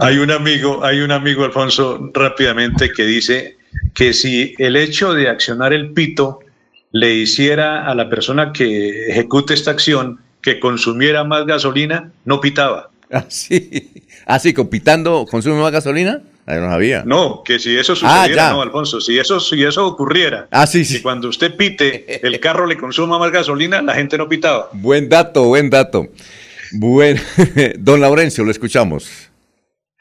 Hay un amigo, hay un amigo, Alfonso, rápidamente que dice que si el hecho de accionar el pito le hiciera a la persona que ejecute esta acción que consumiera más gasolina, no pitaba. Así, así, compitando, consume más gasolina. Ahí no sabía. No, que si eso Ah, sucediera, ya. no, Alfonso, si eso, si eso ocurriera, Ah, sí, sí. si cuando usted pite el carro le consuma más gasolina, la gente no pitaba. Buen dato, buen dato. Buen, don Laurencio, lo escuchamos.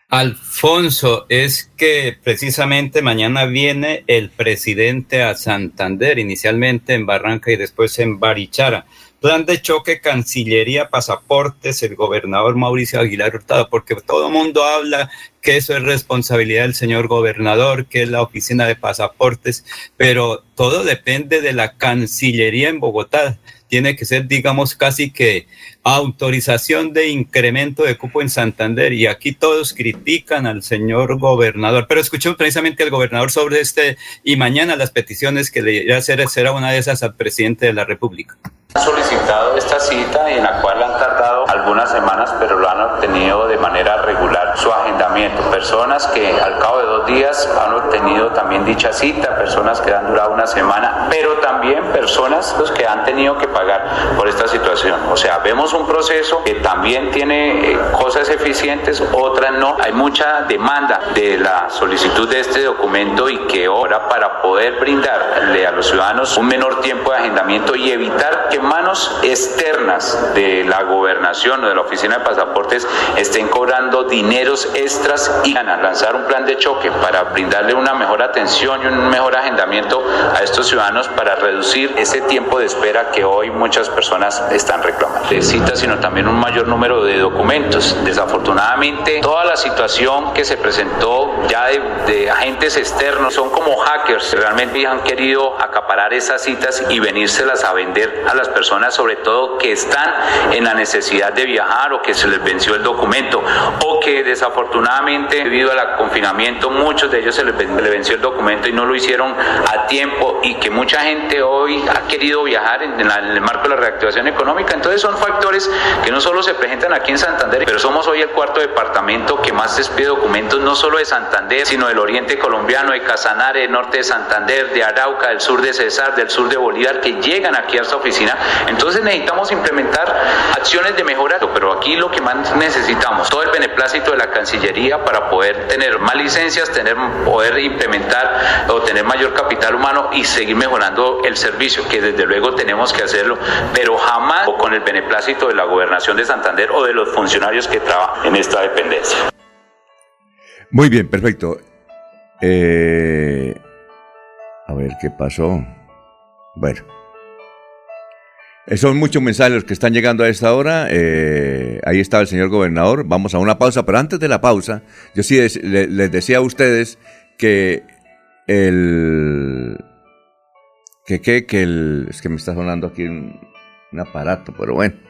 Alfonso, es que precisamente mañana viene el presidente a Santander, inicialmente en Barranca y después en Barichara. Plan de choque, Cancillería, pasaportes, el gobernador Mauricio Aguilar Hurtado, porque todo el mundo habla que eso es responsabilidad del señor gobernador, que es la oficina de pasaportes, pero todo depende de la Cancillería en Bogotá. Tiene que ser, digamos, casi que autorización de incremento de cupo en Santander y aquí todos critican al señor gobernador, pero escuchemos precisamente al gobernador sobre este y mañana las peticiones que le irá a hacer será una de esas al presidente de la República. Han solicitado esta cita en la cual han tardado algunas semanas, pero lo han obtenido de manera regular su agendamiento. Personas que al cabo de dos días han obtenido también dicha cita, personas que han durado una semana, pero también personas los que han tenido que pagar por esta situación. O sea, vemos un proceso que también tiene eh, cosas eficientes, otras no. Hay mucha demanda de la solicitud de este documento y que ahora para poder brindarle a los ciudadanos un menor tiempo de agendamiento y evitar que manos externas de la gobernación o de la oficina de pasaportes estén cobrando dineros extras y a lanzar un plan de choque para brindarle una mejor atención y un mejor agendamiento a estos ciudadanos para reducir ese tiempo de espera que hoy muchas personas están reclamando. De citas, sino también un mayor número de documentos. Desafortunadamente, toda la situación que se presentó ya de, de agentes externos son como hackers. Realmente han querido acaparar esas citas y venírselas a vender a las personas, sobre todo que están en la necesidad de viajar o que se les venció el documento o que desafortunadamente debido al confinamiento muchos de ellos se les ven- le venció el documento y no lo hicieron a tiempo y que mucha gente hoy ha querido viajar en, el marco de la reactivación económica. Entonces son factores que no solo se presentan aquí en Santander, pero somos hoy el cuarto departamento que más despide documentos no solo de Santander, sino del oriente colombiano, de Casanare, del norte de Santander, de Arauca, del sur de Cesar, del sur de Bolívar, que llegan aquí a esta oficina. Entonces necesitamos implementar acciones de pero aquí lo que más necesitamos, todo el beneplácito de la Cancillería para poder tener más licencias, tener, poder implementar o tener mayor capital humano y seguir mejorando el servicio, que desde luego tenemos que hacerlo, pero jamás con el beneplácito de la gobernación de Santander o de los funcionarios que trabajan en esta dependencia. Muy bien, perfecto. Eh, a ver qué pasó. Bueno. Eh, Son muchos mensajes los que están llegando a esta hora. Eh, ahí está el señor gobernador. Vamos a una pausa, pero antes de la pausa, yo sí des- le- les decía a ustedes que el. Que, que, que el. Es que me está sonando aquí un, un aparato, pero bueno.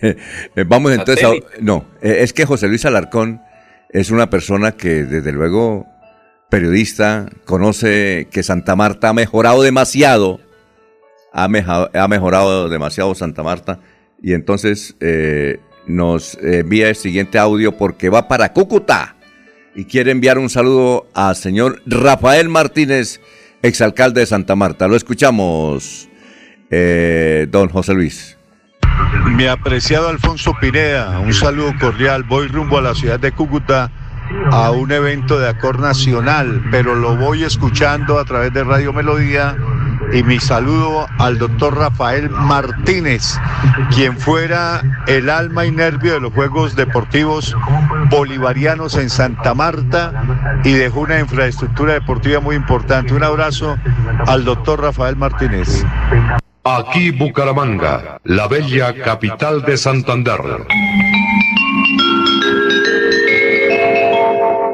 Eh, Vamos entonces a. No, es que José Luis Alarcón es una persona que, desde luego, periodista, conoce que Santa Marta ha mejorado demasiado ha, mejorado demasiado Santa Marta y entonces eh, nos envía el siguiente audio porque va para Cúcuta y quiere enviar un saludo al señor Rafael Martínez, exalcalde de Santa Marta. Lo escuchamos, eh, don José Luis. Mi apreciado Alfonso Pineda, un saludo cordial. Voy rumbo a la ciudad de Cúcuta a un evento de acor nacional, pero lo voy escuchando a través de Radio Melodía y mi saludo al doctor Rafael Martínez, quien fuera el alma y nervio de los Juegos Deportivos Bolivarianos en Santa Marta y dejó una infraestructura deportiva muy importante. Un abrazo al doctor Rafael Martínez. Aquí Bucaramanga, la bella capital de Santander.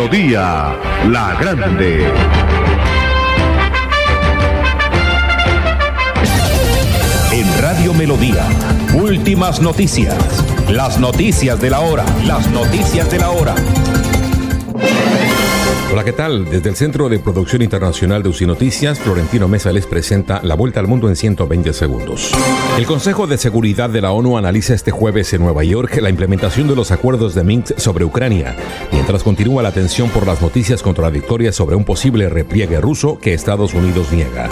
Melodía La Grande. En Radio Melodía, últimas noticias. Las noticias de la hora. Las noticias de la hora. Hola, ¿qué tal? Desde el Centro de Producción Internacional de UCI Noticias, Florentino Mesa les presenta la vuelta al mundo en 120 segundos. El Consejo de Seguridad de la ONU analiza este jueves en Nueva York la implementación de los acuerdos de Minsk sobre Ucrania, mientras continúa la tensión por las noticias contradictorias sobre un posible repliegue ruso que Estados Unidos niega.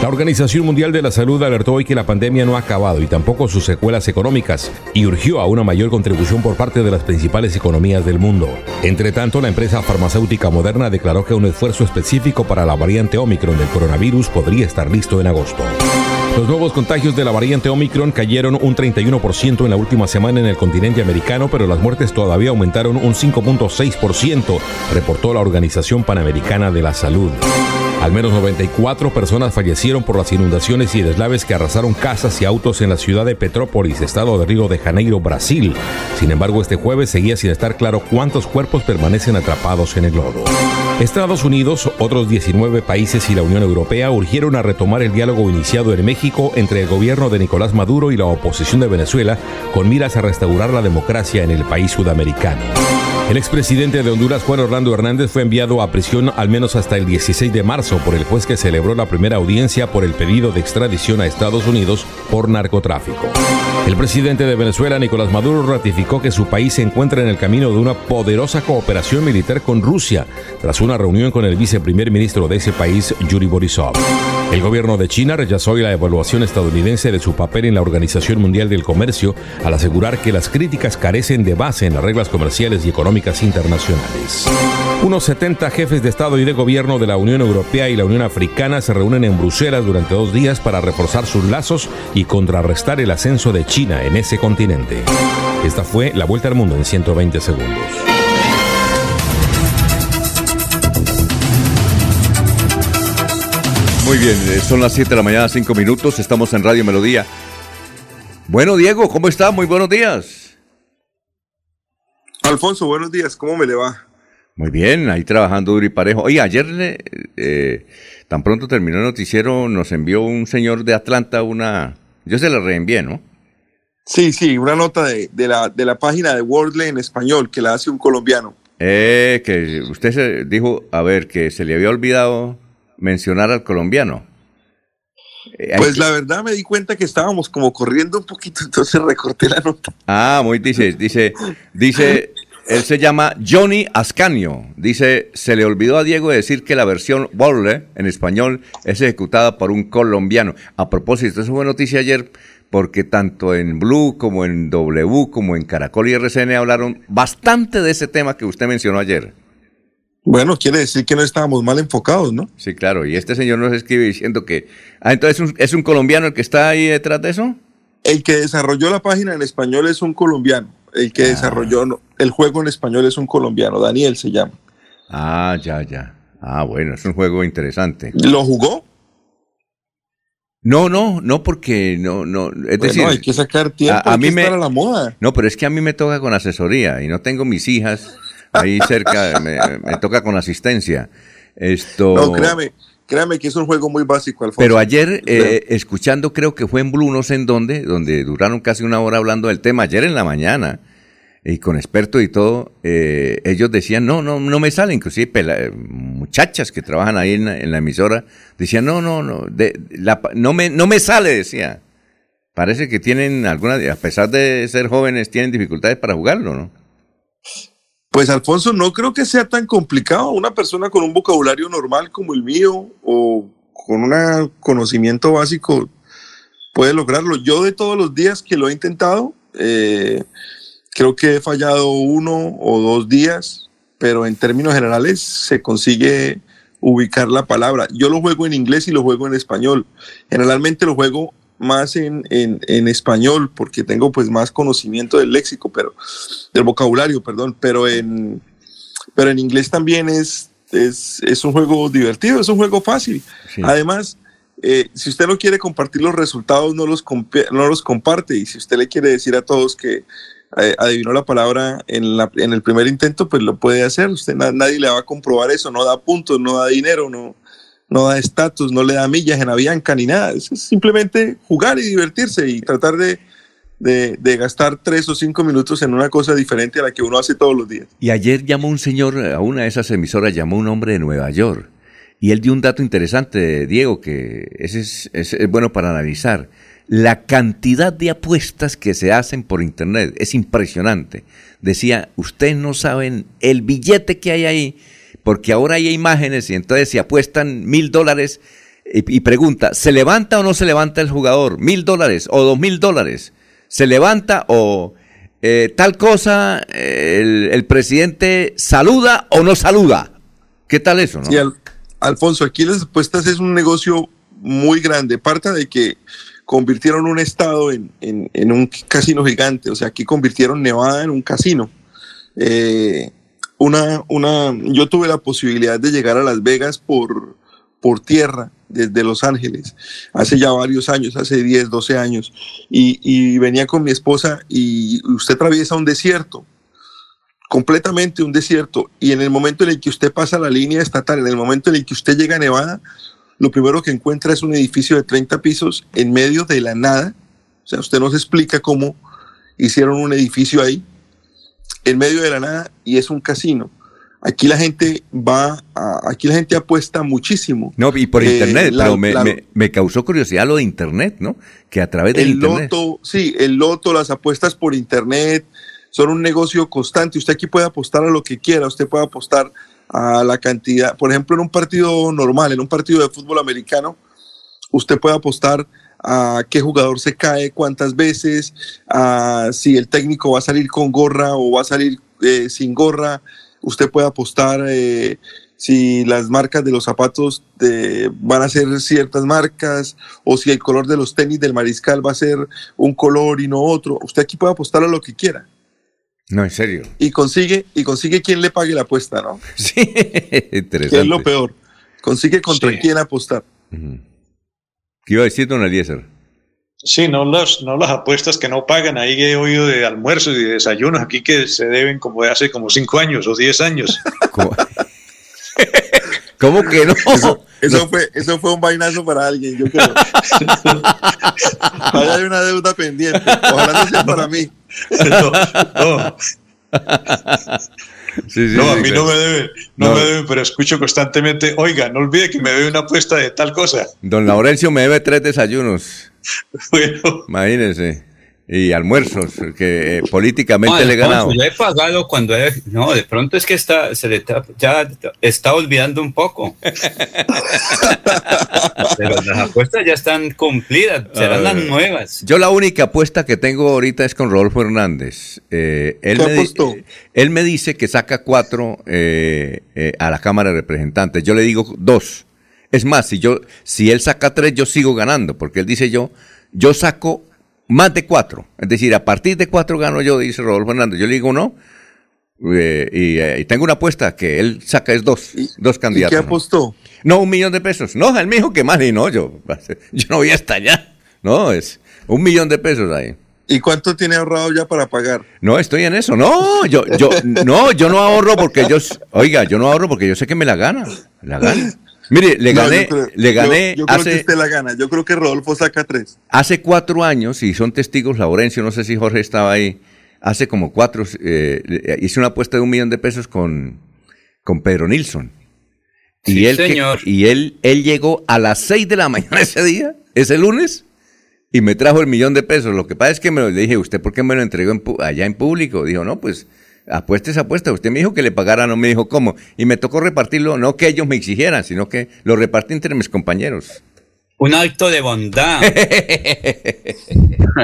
La Organización Mundial de la Salud alertó hoy que la pandemia no ha acabado y tampoco sus secuelas económicas y urgió a una mayor contribución por parte de las principales economías del mundo. Entre tanto, la empresa farmacéutica Moderna declaró que un esfuerzo específico para la variante Omicron del coronavirus podría estar listo en agosto. Los nuevos contagios de la variante Omicron cayeron un 31% en la última semana en el continente americano, pero las muertes todavía aumentaron un 5.6%, reportó la Organización Panamericana de la Salud. Al menos 94 personas fallecieron por las inundaciones y deslaves que arrasaron casas y autos en la ciudad de Petrópolis, estado de Río de Janeiro, Brasil. Sin embargo, este jueves seguía sin estar claro cuántos cuerpos permanecen atrapados en el lodo. Estados Unidos, otros 19 países y la Unión Europea urgieron a retomar el diálogo iniciado en México entre el gobierno de Nicolás Maduro y la oposición de Venezuela con miras a restaurar la democracia en el país sudamericano. El expresidente de Honduras, Juan Orlando Hernández, fue enviado a prisión al menos hasta el 16 de marzo por el juez que celebró la primera audiencia por el pedido de extradición a Estados Unidos por narcotráfico. El presidente de Venezuela, Nicolás Maduro, ratificó que su país se encuentra en el camino de una poderosa cooperación militar con Rusia, tras una reunión con el viceprimer ministro de ese país, Yuri Borisov. El gobierno de China rechazó hoy la evaluación estadounidense de su papel en la Organización Mundial del Comercio al asegurar que las críticas carecen de base en las reglas comerciales y económicas internacionales. Unos 70 jefes de Estado y de Gobierno de la Unión Europea y la Unión Africana se reúnen en Bruselas durante dos días para reforzar sus lazos y contrarrestar el ascenso de China en ese continente. Esta fue la vuelta al mundo en 120 segundos. Muy bien, eh, son las 7 de la mañana, 5 minutos, estamos en Radio Melodía. Bueno, Diego, ¿cómo está? Muy buenos días. Alfonso, buenos días, ¿cómo me le va? Muy bien, ahí trabajando duro y parejo. Oye, ayer, eh, tan pronto terminó el noticiero, nos envió un señor de Atlanta una... Yo se la reenvié, ¿no? Sí, sí, una nota de, de la, de la página de Wordle en español que la hace un colombiano. Eh, que usted se dijo, a ver, que se le había olvidado mencionar al colombiano. Eh, Pues que- la verdad me di cuenta que estábamos como corriendo un poquito, entonces recorté la nota. Ah, muy dice, dice, dice, él se llama Johnny Ascanio. Dice, se le olvidó a Diego decir que la versión Borle en español es ejecutada por un colombiano. A propósito, eso fue noticia ayer porque tanto en Blue como en W como en Caracol y RCN hablaron bastante de ese tema que usted mencionó ayer. Bueno, quiere decir que no estábamos mal enfocados, ¿no? Sí, claro. Y este señor nos escribe diciendo que, ah, entonces ¿es un, es un colombiano el que está ahí detrás de eso. El que desarrolló la página en español es un colombiano. El Ah. que desarrolló no- el juego en español es un colombiano, Daniel se llama. Ah, ya, ya. Ah, bueno, es un juego interesante. ¿Lo jugó? No, no, no, porque no, no, es Bueno, decir, hay que sacar tiempo, hay que estar a la moda. No, pero es que a mí me toca con asesoría y no tengo mis hijas ahí cerca, me, me toca con asistencia. Esto. No, créame, créame que es un juego muy básico, Alfonso. Pero ayer, eh, escuchando, creo que fue en Blue, no sé en dónde, donde duraron casi una hora hablando del tema, ayer en la mañana, y con expertos y todo, eh, ellos decían, no, no, no me sale, inclusive pela- eh, muchachas que trabajan ahí en la, en la emisora, decían, no, no, no, de, la no, me, no me sale, decía. Parece que tienen alguna, a pesar de ser jóvenes, tienen dificultades para jugarlo, ¿no? Pues Alfonso, no creo que sea tan complicado. Una persona con un vocabulario normal como el mío o con un conocimiento básico puede lograrlo. Yo de todos los días que lo he intentado, eh, creo que he fallado uno o dos días, pero en términos generales se consigue ubicar la palabra. Yo lo juego en inglés y lo juego en español. Generalmente lo juego más en, en, en español porque tengo pues más conocimiento del léxico, pero del vocabulario, perdón, pero en, pero en inglés también es, es, es un juego divertido, es un juego fácil. Además, eh, si usted no quiere compartir los resultados, no los, no los comparte. Y si usted le quiere decir a todos que eh, adivinó la palabra en, la, en el primer intento, pues lo puede hacer. Usted na- nadie le va a comprobar eso, no da puntos, no da dinero, no, no da estatus, no le da millas en Avianca ni nada. Es simplemente jugar y divertirse y tratar de, de, gastar tres o cinco minutos en una cosa diferente a la que uno hace todos los días. Y ayer llamó un señor a una de esas emisoras, llamó un hombre de Nueva York. Y él dio un dato interesante, Diego, que es- es bueno para analizar. La cantidad de apuestas que se hacen por Internet es impresionante. Decía, ustedes no saben el billete que hay ahí, porque ahora hay imágenes y entonces se apuestan mil dólares y, y pregunta, ¿se levanta o no se levanta el jugador? ¿Mil dólares o dos mil dólares? ¿Se levanta o eh, tal cosa, el, presidente saluda o no saluda? ¿Qué tal eso, no? Sí, Al- Alfonso, aquí las apuestas es un negocio muy grande. Parte de que convirtieron un estado en, en- en un casino gigante. O sea, aquí convirtieron Nevada en un casino. Eh, una, una, yo tuve la posibilidad de llegar a Las Vegas por, por tierra desde Los Ángeles hace ya varios años, hace 10, 12 años, y, y venía con mi esposa y usted atraviesa un desierto completamente un desierto. Y en el momento en el que usted pasa la línea estatal, en el momento en el que usted llega a Nevada, lo primero que encuentra es un edificio de 30 pisos en medio de la nada. O sea, usted no se explica cómo hicieron un edificio ahí, en medio de la nada, y es un casino. Aquí la gente va, a- aquí la gente apuesta muchísimo. No, y por Eh, internet, la- pero me, la- me- me causó curiosidad lo de internet, ¿no? Que a través del el internet. loto, sí, el loto, las apuestas por internet, son un negocio constante. Usted aquí puede apostar a lo que quiera, usted puede apostar a la cantidad, por ejemplo, en un partido normal, en un partido de fútbol americano, usted puede apostar a qué jugador se cae, cuántas veces, a si el técnico va a salir con gorra o va a salir eh, sin gorra. Usted puede apostar eh, si las marcas de los zapatos de- van a ser ciertas marcas o si el color de los tenis del mariscal va a ser un color y no otro. Usted aquí puede apostar a lo que quiera No, en serio. y consigue y consigue quien le pague la apuesta, ¿no? Sí, interesante. Que es lo peor. Consigue contra Sí. quién apostar. ¿Qué iba a decir don Eliezer? Sí, no, los, no las apuestas que no pagan. Ahí he oído de almuerzos y de desayunos aquí que se deben como de hace como cinco años o diez años. ¿Cómo que no? Eso, eso fue, eso fue un vainazo para alguien, yo creo. Ahora hay una deuda pendiente. Ojalá no sea para mí. No, no. Sí, sí, no, a mí no me deben, no, No. me deben, pero escucho constantemente, oiga, no olvide que me debe una apuesta de tal cosa. Don Laurencio me debe tres desayunos. Bueno. Imagínense. Y almuerzos, que eh, políticamente No, le he ganado. Yo he pagado cuando he, no, de pronto es que está, se le está- ya está olvidando un poco. Pero las apuestas ya están cumplidas, serán las Ah. nuevas. Yo la única apuesta que tengo ahorita es con Rodolfo Hernández. Eh, él, ¿Qué me di- él me dice que saca cuatro eh, eh, a la Cámara de Representantes. Yo le digo dos. Es más, si yo, si él saca tres, yo sigo ganando, porque él dice yo, yo saco más de cuatro. Es decir, a partir de cuatro gano yo, dice Rodolfo Hernández. Yo le digo no, Eh, y, eh, y tengo una apuesta que él saca es dos, dos ¿Y candidatos. qué ¿no? apostó? No, un millón de pesos. No, él me dijo que más y no, yo, yo no voy hasta allá. No, es un millón de pesos ahí. ¿Y cuánto tiene ahorrado ya para pagar? No, estoy en eso. No, yo, yo, no, yo no ahorro porque yo, oiga, yo no ahorro porque yo sé que me la gana. La gana. Mire, le No, gané, yo creo- le gané yo, yo creo que usted la gana. Yo creo que Rodolfo saca tres. hace cuatro años, y son testigos, Laurencio, no sé si Jorge estaba ahí, hace como cuatro, eh, hice una apuesta de un millón de pesos con, con Pedro Nilsson. Y, Sí, él, que- señor. y él, él llegó a las seis de la mañana ese día, ese lunes, y me trajo el millón de pesos. Lo que pasa es que me lo le dije, ¿usted por qué me lo entregó en allá en público? Dijo, no, pues apuesta esa apuesta. Usted me dijo que le pagara, no me dijo cómo. Y me tocó repartirlo, no que ellos me exigieran, sino que lo repartí entre mis compañeros. Un acto de bondad.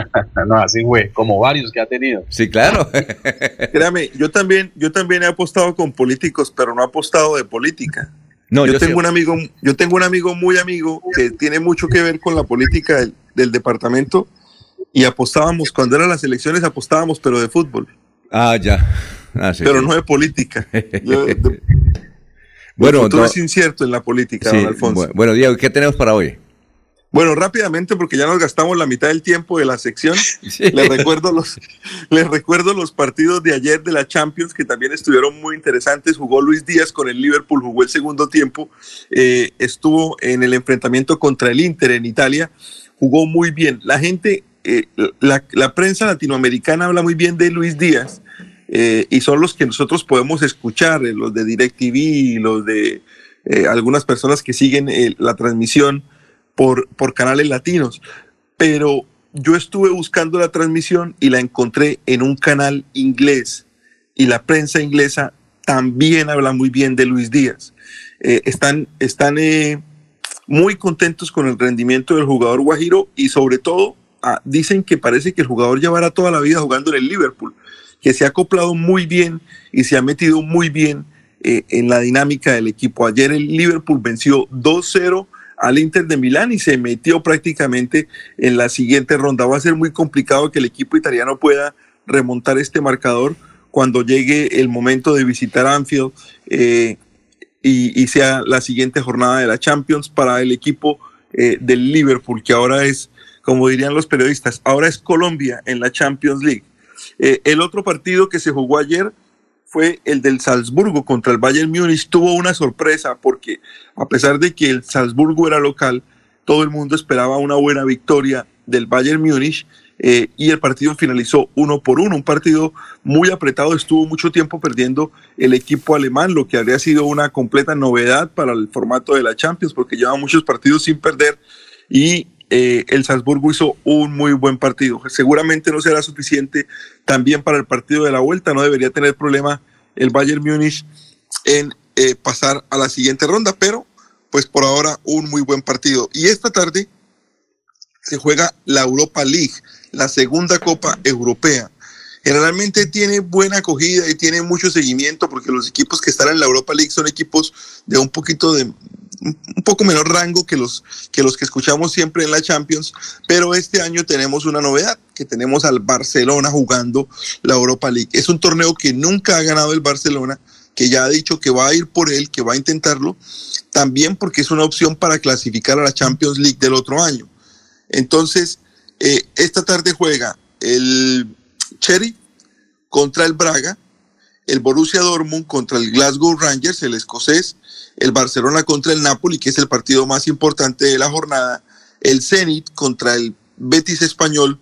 no, así fue, como varios que ha tenido. Sí, claro. Créame, yo también, yo también he apostado con políticos, pero no he apostado de política. No, yo, yo tengo sí- un amigo, yo tengo un amigo muy amigo que tiene mucho que ver con la política del, del departamento y apostábamos cuando eran las elecciones apostábamos, pero de fútbol, Ah, ya. Ah, sí, pero sí. no de política. Yo- de- Bueno, el futuro no- es incierto en la política, Sí, don Alfonso. bu- Bueno, Diego, ¿qué tenemos para hoy? Bueno, rápidamente, porque ya nos gastamos la mitad del tiempo de la sección. Les, recuerdo los, les recuerdo los partidos de ayer de la Champions, que también estuvieron muy interesantes. Jugó Luis Díaz con el Liverpool, jugó el segundo tiempo. Eh, estuvo en el enfrentamiento contra el Inter en Italia. Jugó muy bien. La gente, eh, la, la prensa latinoamericana habla muy bien de Luis Díaz. Eh, y son los que nosotros podemos escuchar, eh, los de DirecTV, los de eh, algunas personas que siguen eh, la transmisión por, por canales latinos. Pero yo estuve buscando la transmisión y la encontré en un canal inglés y la prensa inglesa también habla muy bien de Luis Díaz. Están están muy contentos con el rendimiento del jugador Guajiro y sobre todo ah, dicen que parece que el jugador llevará toda la vida jugando en el Liverpool, que se ha acoplado muy bien y se ha metido muy bien eh, en la dinámica del equipo. Ayer el Liverpool venció 2-0 al Inter de Milán y se metió prácticamente en la siguiente ronda. Va a ser muy complicado que el equipo italiano pueda remontar este marcador cuando llegue el momento de visitar Anfield eh, y, sea la siguiente jornada de la Champions para el equipo eh, del Liverpool, que ahora es, como dirían los periodistas, ahora es Colombia en la Champions League. Eh, el otro partido que se jugó ayer fue el del Salzburgo contra el Bayern Múnich. Tuvo una sorpresa porque a pesar de que el Salzburgo era local, todo el mundo esperaba una buena victoria del Bayern Múnich eh, y el partido finalizó uno por uno, un partido muy apretado, estuvo mucho tiempo perdiendo el equipo alemán, lo que habría sido una completa novedad para el formato de la Champions, porque lleva muchos partidos sin perder y eh, el Salzburgo hizo un muy buen partido. Seguramente no será suficiente también para el partido de la vuelta, no debería tener problema el Bayern Múnich en eh, pasar a la siguiente ronda, pero pues por ahora un muy buen partido. Y esta tarde se juega la Europa League, la segunda Copa Europea. Generalmente tiene buena acogida y tiene mucho seguimiento porque los equipos que están en la Europa League son equipos de un poquito de un poco menor rango que los que los que escuchamos siempre en la Champions, pero este año tenemos una novedad, que tenemos al Barcelona jugando la Europa League. Es un torneo que nunca ha ganado el Barcelona, que ya ha dicho que va a ir por él, que va a intentarlo, también porque es una opción para clasificar a la Champions League del otro año. Entonces, eh, esta tarde juega el Cherry contra el Braga, el Borussia Dortmund contra el Glasgow Rangers, el escocés, el Barcelona contra el Napoli, que es el partido más importante de la jornada, el Zenit contra el Betis español,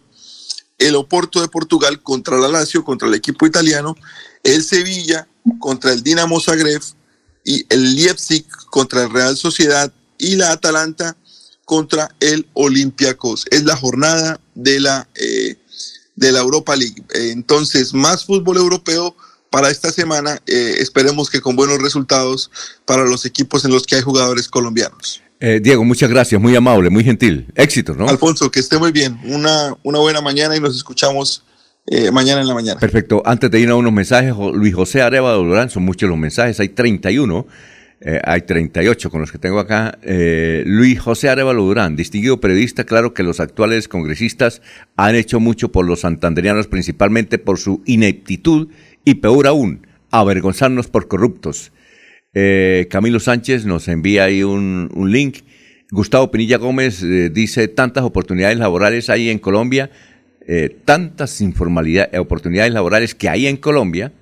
el Oporto de Portugal contra la Lazio, contra el equipo italiano, el Sevilla contra el Dinamo Zagreb y el Leipzig contra el Real Sociedad y la Atalanta contra el Olympiacos. Es la jornada de la, eh, de la Europa League. Entonces, más fútbol europeo para esta semana. Eh, esperemos que con buenos resultados para los equipos en los que hay jugadores colombianos. Eh, Diego, muchas gracias, muy amable, muy gentil. Éxito, ¿no? Alfonso, que esté muy bien. Una, una buena mañana y nos escuchamos eh, mañana en la mañana. Perfecto. Antes de ir a unos mensajes, Luis José Arevalo Durán, son muchos los mensajes, hay 31, eh, hay 38 con los que tengo acá. Eh, Luis José Arevalo Durán, distinguido periodista, claro que los actuales congresistas han hecho mucho por los santanderianos, principalmente por su ineptitud y peor aún, avergonzarnos por corruptos. Eh, Camilo Sánchez nos envía ahí un, un link. Gustavo Pinilla Gómez eh, dice tantas oportunidades laborales hay en Colombia, tantas informalidades, oportunidades laborales que hay en Colombia,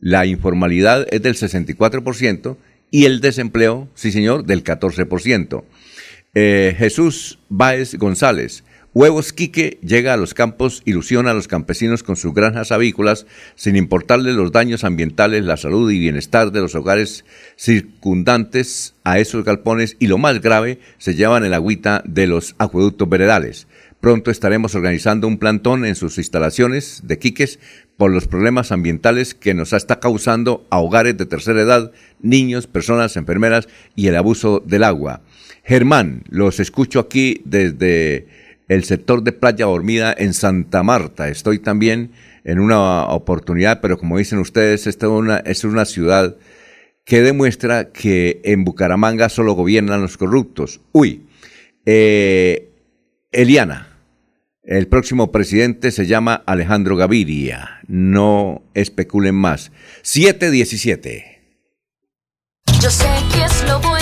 la informalidad es del 64% y el desempleo, sí señor, del 14%. Eh, Jesús Báez González. Huevos Quique llega a los campos, ilusiona a los campesinos con sus granjas avícolas, sin importarle los daños ambientales, la salud y bienestar de los hogares circundantes a esos galpones y lo más grave, se llevan el agüita de los acueductos veredales. Pronto estaremos organizando un plantón en sus instalaciones de Quiques por los problemas ambientales que nos está causando a hogares de tercera edad, niños, personas, enfermeras y el abuso del agua. Germán, los escucho aquí desde el sector de Playa Dormida en Santa Marta. Estoy también en una oportunidad, pero como dicen ustedes, esta es una, ciudad que demuestra que en Bucaramanga solo gobiernan los corruptos. Uy, eh, Eliana, el próximo presidente se llama Alejandro Gaviria. No especulen más. 717. Yo sé que es lo bueno.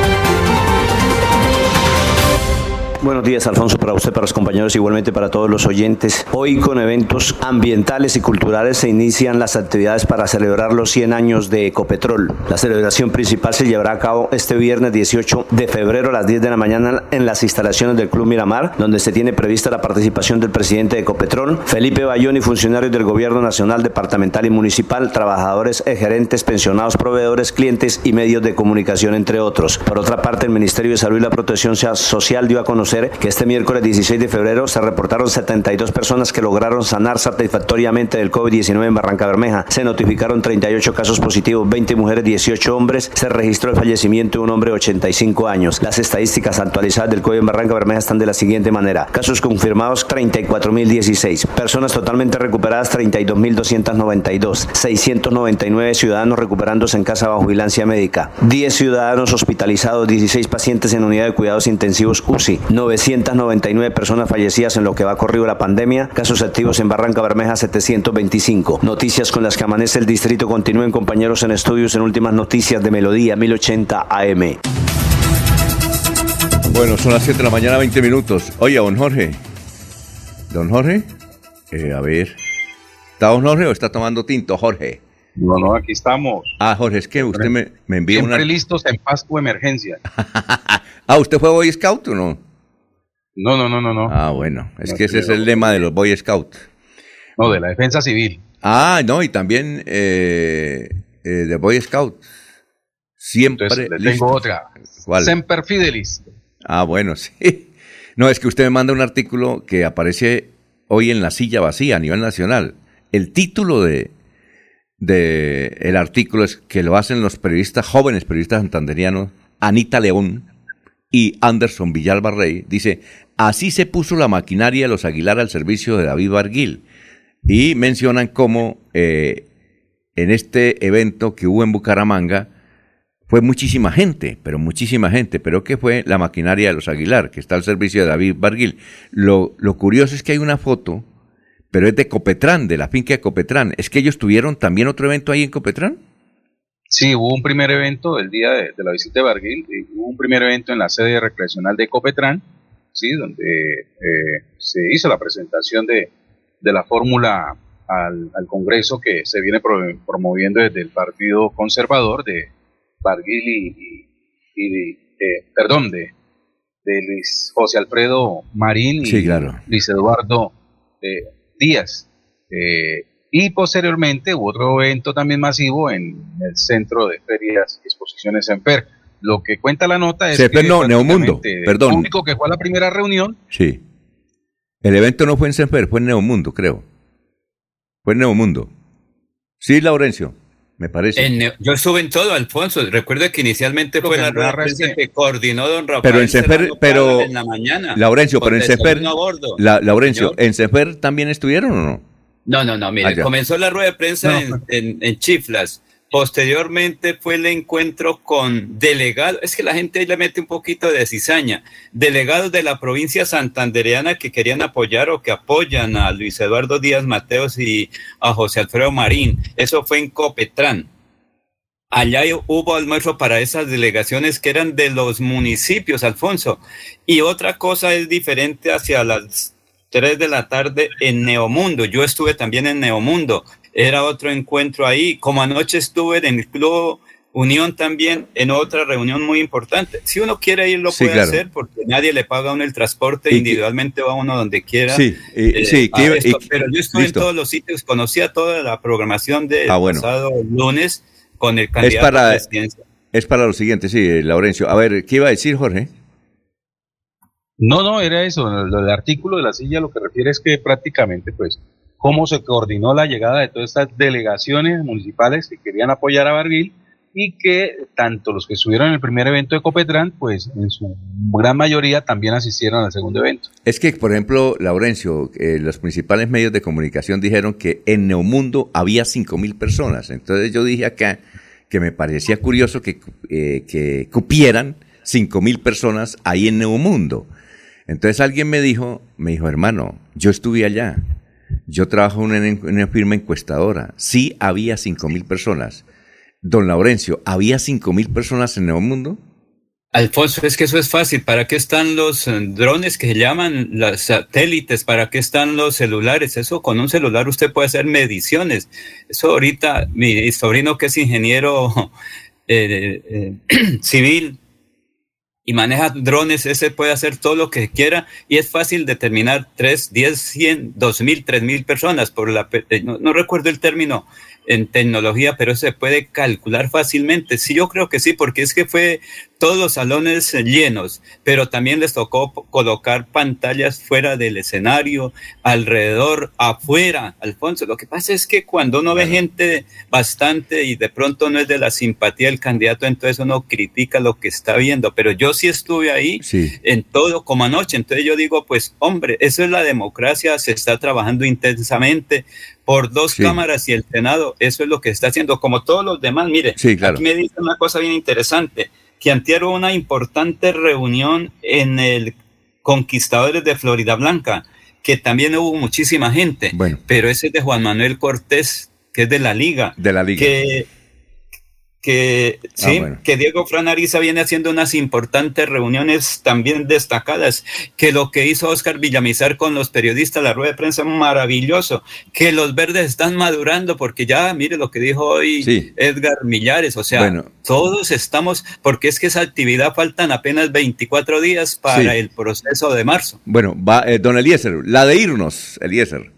Buenos días, Alfonso, para usted, para los compañeros, igualmente para todos los oyentes. Hoy con eventos ambientales y culturales se inician las actividades para celebrar los 100 años de Ecopetrol. La celebración principal se llevará a cabo este viernes 18 de febrero a las 10 de la mañana en las instalaciones del Club Miramar, donde se tiene prevista la participación del presidente de Ecopetrol, Felipe Bayón y funcionarios del Gobierno Nacional, Departamental y Municipal, trabajadores, eh, gerentes, pensionados, proveedores, clientes y medios de comunicación, entre otros. Por otra parte, el Ministerio de Salud y la Protección Social dio a conocer que este miércoles 16 de febrero se reportaron 72 personas que lograron sanar satisfactoriamente del COVID-19 en Barranca Bermeja. Se notificaron 38 casos positivos, 20 mujeres, 18 hombres. Se registró el fallecimiento de un hombre de 85 años. Las estadísticas actualizadas del COVID en Barranca Bermeja están de la siguiente manera. Casos confirmados 34.016. Personas totalmente recuperadas 32.292. 699 ciudadanos recuperándose en casa bajo vigilancia médica. 10 ciudadanos hospitalizados, 16 pacientes en unidad de cuidados intensivos UCI. 999 personas fallecidas en lo que va corrido la pandemia. Casos activos en Barranca Bermeja 725. Noticias con las que amanece el distrito. Continúen compañeros en estudios en últimas noticias de Melodía 1080 AM. Bueno, son las 7 de la mañana, 20 minutos. Oye, don Jorge. Don Jorge, eh, a ver. ¿Está don Jorge o está tomando tinto, Jorge? No, no, aquí estamos. Ah, Jorge, es que usted me, me envía Siempre una... listos en paz o emergencia. Ah, ¿usted fue Boy Scout o no? No, no, no, no, no. Ah, bueno, es No, que ese es el lema de los Boy Scouts. No, de la defensa civil. Ah, no, y también eh, eh, de Boy Scout. Siempre Entonces, le tengo otra. ¿Cuál? Semper Fidelis. Ah, bueno, sí. No, es que usted me manda un artículo que aparece hoy en la silla vacía a nivel nacional. El título de, de el artículo es que lo hacen los periodistas, jóvenes periodistas santanderianos, Anita León y Anderson Villalba Rey. Dice, así se puso la maquinaria de los Aguilar al servicio de David Barguil. Y mencionan cómo eh, en este evento que hubo en Bucaramanga, fue muchísima gente, pero muchísima gente, pero que fue la maquinaria de los Aguilar, que está al servicio de David Barguil. Lo, lo curioso es que hay una foto, pero es de Copetrán, de la finca de Copetrán. ¿Es que ellos tuvieron también otro evento ahí en Copetrán? Sí, hubo un primer evento el día de, de la visita de Barguil. Hubo un primer evento en la sede recreacional de Copetrán. sí, donde eh, se hizo la presentación de, de la fórmula al, al Congreso que se viene pro- promoviendo desde el Partido Conservador de Barguil y, y- eh, perdón, de, de Luis José Alfredo Marín y Sí, claro. Luis Eduardo eh, Díaz. Eh, y posteriormente hubo otro evento también masivo en el Centro de Ferias y Exposiciones Semper. Lo que cuenta la nota es Semper que no, Neomundo, perdón. El público que fue a la primera reunión Sí. El evento no fue en Semper, fue en Neomundo, creo. Fue en Neomundo. Sí, Laurencio, me parece. En yo estuve en todo, Alfonso. Recuerda que inicialmente fue que la rueda que- coordinó don Rafael. Pero en Semper, pero... En la mañana. Laurencio, pero en Semper... desayuno a bordo. La, Laurencio, Señor. ¿en Semper también estuvieron o no? No, no, no, mire, Ah, comenzó la rueda de prensa en, en- en Chiflas. Posteriormente fue el encuentro con delegados, es que la gente ahí le mete un poquito de cizaña, delegados de la provincia santandereana que querían apoyar o que apoyan a Luis Eduardo Díaz Mateos y a José Alfredo Marín. Eso fue en Copetrán. Allá hubo almuerzo para esas delegaciones que eran de los municipios, Alfonso. Y otra cosa es diferente hacia las 3 de la tarde en Neomundo. Yo estuve también en Neomundo. Era otro encuentro ahí. Como anoche estuve en el Club Unión también en otra reunión muy importante. Si uno quiere ir, lo Sí, puede claro. hacer porque nadie le paga a uno el transporte. Y que- individualmente va uno donde quiera. Sí, y- eh, sí, a que iba- esto. y- pero yo estuve en todos los sitios, conocía toda la programación del Ah, bueno. pasado lunes con el Es candidato a para, presidencia. es para lo siguiente, sí, Laurencio. A ver, ¿qué iba a decir, Jorge? No, no, era eso. Del artículo de la silla lo que refiere es que prácticamente, pues, cómo se coordinó la llegada de todas estas delegaciones municipales que querían apoyar a Barguil y que tanto los que estuvieron en el primer evento de Copetrán, pues en su gran mayoría también asistieron al segundo evento. Es que, por ejemplo, Laurencio, eh, los principales medios de comunicación dijeron que en Neomundo había 5.000 personas. Entonces yo dije acá que me parecía curioso que, eh, que cupieran 5.000 personas ahí en Neomundo. Entonces alguien me dijo, me dijo, hermano, yo estuve allá. Yo trabajo en una, firma encuestadora. Sí había 5.000 personas. Don Laurencio, ¿había 5.000 personas en Neomundo? Alfonso, es que eso es fácil. ¿Para qué están los eh, drones que se llaman los satélites? ¿Para qué están los celulares? Eso con un celular usted puede hacer mediciones. Eso ahorita, mi sobrino que es ingeniero eh, eh, civil y maneja drones, ese puede hacer todo lo que quiera y es fácil determinar 3, 10, 100, 2000, 3000 personas por la eh, no, no recuerdo el término en tecnología, pero se puede calcular fácilmente. Sí, yo creo que sí, porque es que fue todos los salones llenos, pero también les tocó colocar pantallas fuera del escenario, alrededor, afuera, Alfonso. Lo que pasa es que cuando uno ve gente bastante y de pronto no es de la simpatía del candidato, entonces uno critica lo que está viendo, pero yo sí estuve ahí Sí. en todo como anoche. Entonces yo digo, pues hombre, eso es la democracia, se está trabajando intensamente por dos Sí. cámaras y el Senado, eso es lo que está haciendo, como todos los demás. Mire, Sí, claro. aquí me dice una cosa bien interesante, que antier hubo una importante reunión en el Conquistadores de Florida Blanca, que también hubo muchísima gente, Bueno. pero ese es de Juan Manuel Cortés, que es de la Liga De la liga. que, que, sí, bueno. que Diego Fran Ariza viene haciendo unas importantes reuniones también destacadas, que lo que hizo Oscar Villamizar con los periodistas, la rueda de prensa, maravilloso, que los verdes están madurando, porque ya, mire lo que dijo hoy Sí. Edgar Millares, o sea, Bueno. todos estamos, porque es que esa actividad faltan apenas 24 días para Sí. el proceso de marzo. Bueno, va, eh, don Eliezer, la de irnos, Eliezer.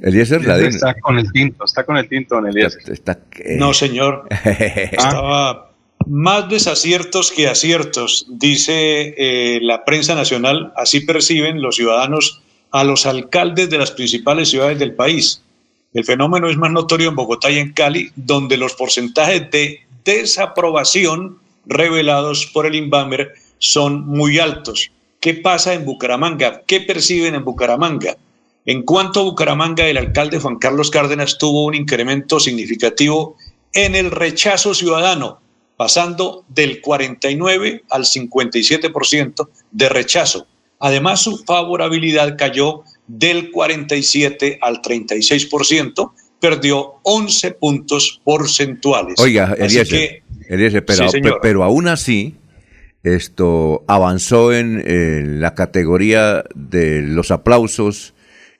Eliezer, la de irnos. Está con el tinto, está con el tinto, don Elías. Está, eh, No, señor. Estaba más desaciertos que aciertos, dice eh, la prensa nacional. Así perciben los ciudadanos a los alcaldes de las principales ciudades del país. El fenómeno es más notorio en Bogotá y en Cali, donde los porcentajes de desaprobación revelados por el Inbamer son muy altos. ¿Qué pasa en Bucaramanga? ¿Qué perciben en Bucaramanga? En cuanto a Bucaramanga, el alcalde Juan Carlos Cárdenas tuvo un incremento significativo en el rechazo ciudadano, pasando del 49 al 57% de rechazo. Además, su favorabilidad cayó del 47 al 36%, perdió 11 puntos porcentuales. Oiga, Eliezer, pero, Sí, pero aún así, esto avanzó en, en la categoría de los aplausos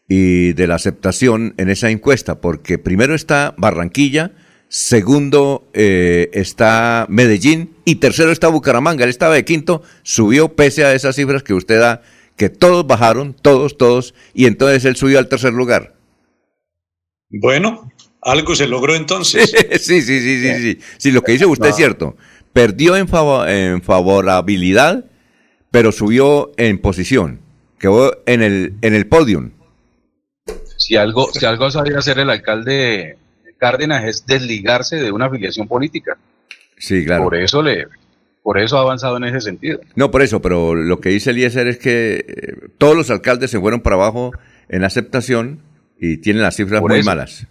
y de la aceptación en esa encuesta, porque primero está Barranquilla, segundo eh, está Medellín y tercero está Bucaramanga. Él estaba de quinto, subió pese a esas cifras que usted da, que todos bajaron, todos, todos, y entonces él subió al tercer lugar. Bueno, algo se logró entonces. sí, sí, sí, sí, sí. Sí, lo que dice usted es cierto. Perdió en favorabilidad, pero subió en posición. Quedó en el, en el podium. Si algo, si algo sabía hacer el alcalde Cárdenas es desligarse de una afiliación política. Sí, claro. Por eso le, por eso ha avanzado en ese sentido. No, por eso, pero lo que dice Eliezer es que eh, todos los alcaldes se fueron para abajo en aceptación y tienen las cifras Por muy eso. malas.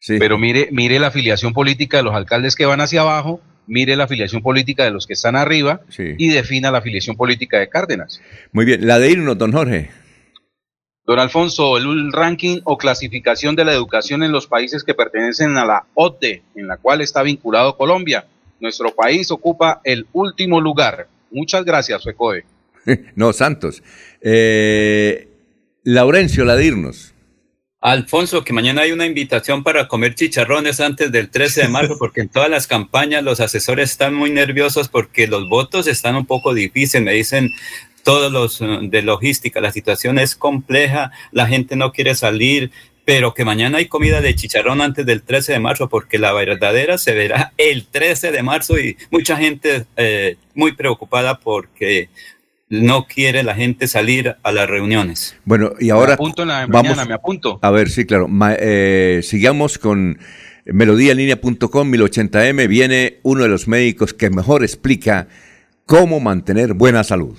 Sí. Pero mire, mire la afiliación política de los alcaldes que van hacia abajo, mire la afiliación política de los que están arriba Sí. y defina la afiliación política de Cárdenas. Muy bien, la de irnos, don Jorge. Don Alfonso, el ranking o clasificación de la educación en los países que pertenecen a la OCDE, en la cual está vinculado Colombia. Nuestro país ocupa el último lugar. Muchas gracias, FECODE. no, Santos. Eh, Laurencio, la de irnos. Alfonso, que mañana hay una invitación para comer chicharrones antes del 13 de marzo, porque en todas las campañas los asesores están muy nerviosos porque los votos están un poco difíciles. Me dicen todos los eh, de logística, la situación es compleja, la gente no quiere salir, pero que mañana hay comida de chicharrón antes del 13 de marzo, porque la verdadera se verá el 13 de marzo y mucha gente eh, muy preocupada porque no quiere la gente salir a las reuniones. Bueno, y ahora Me apunto en la mañana, me apunto. A ver, sí, claro. Ma- eh, sigamos con melodíaenlínea.com 1080m. Viene uno de los médicos que mejor explica cómo mantener buena salud.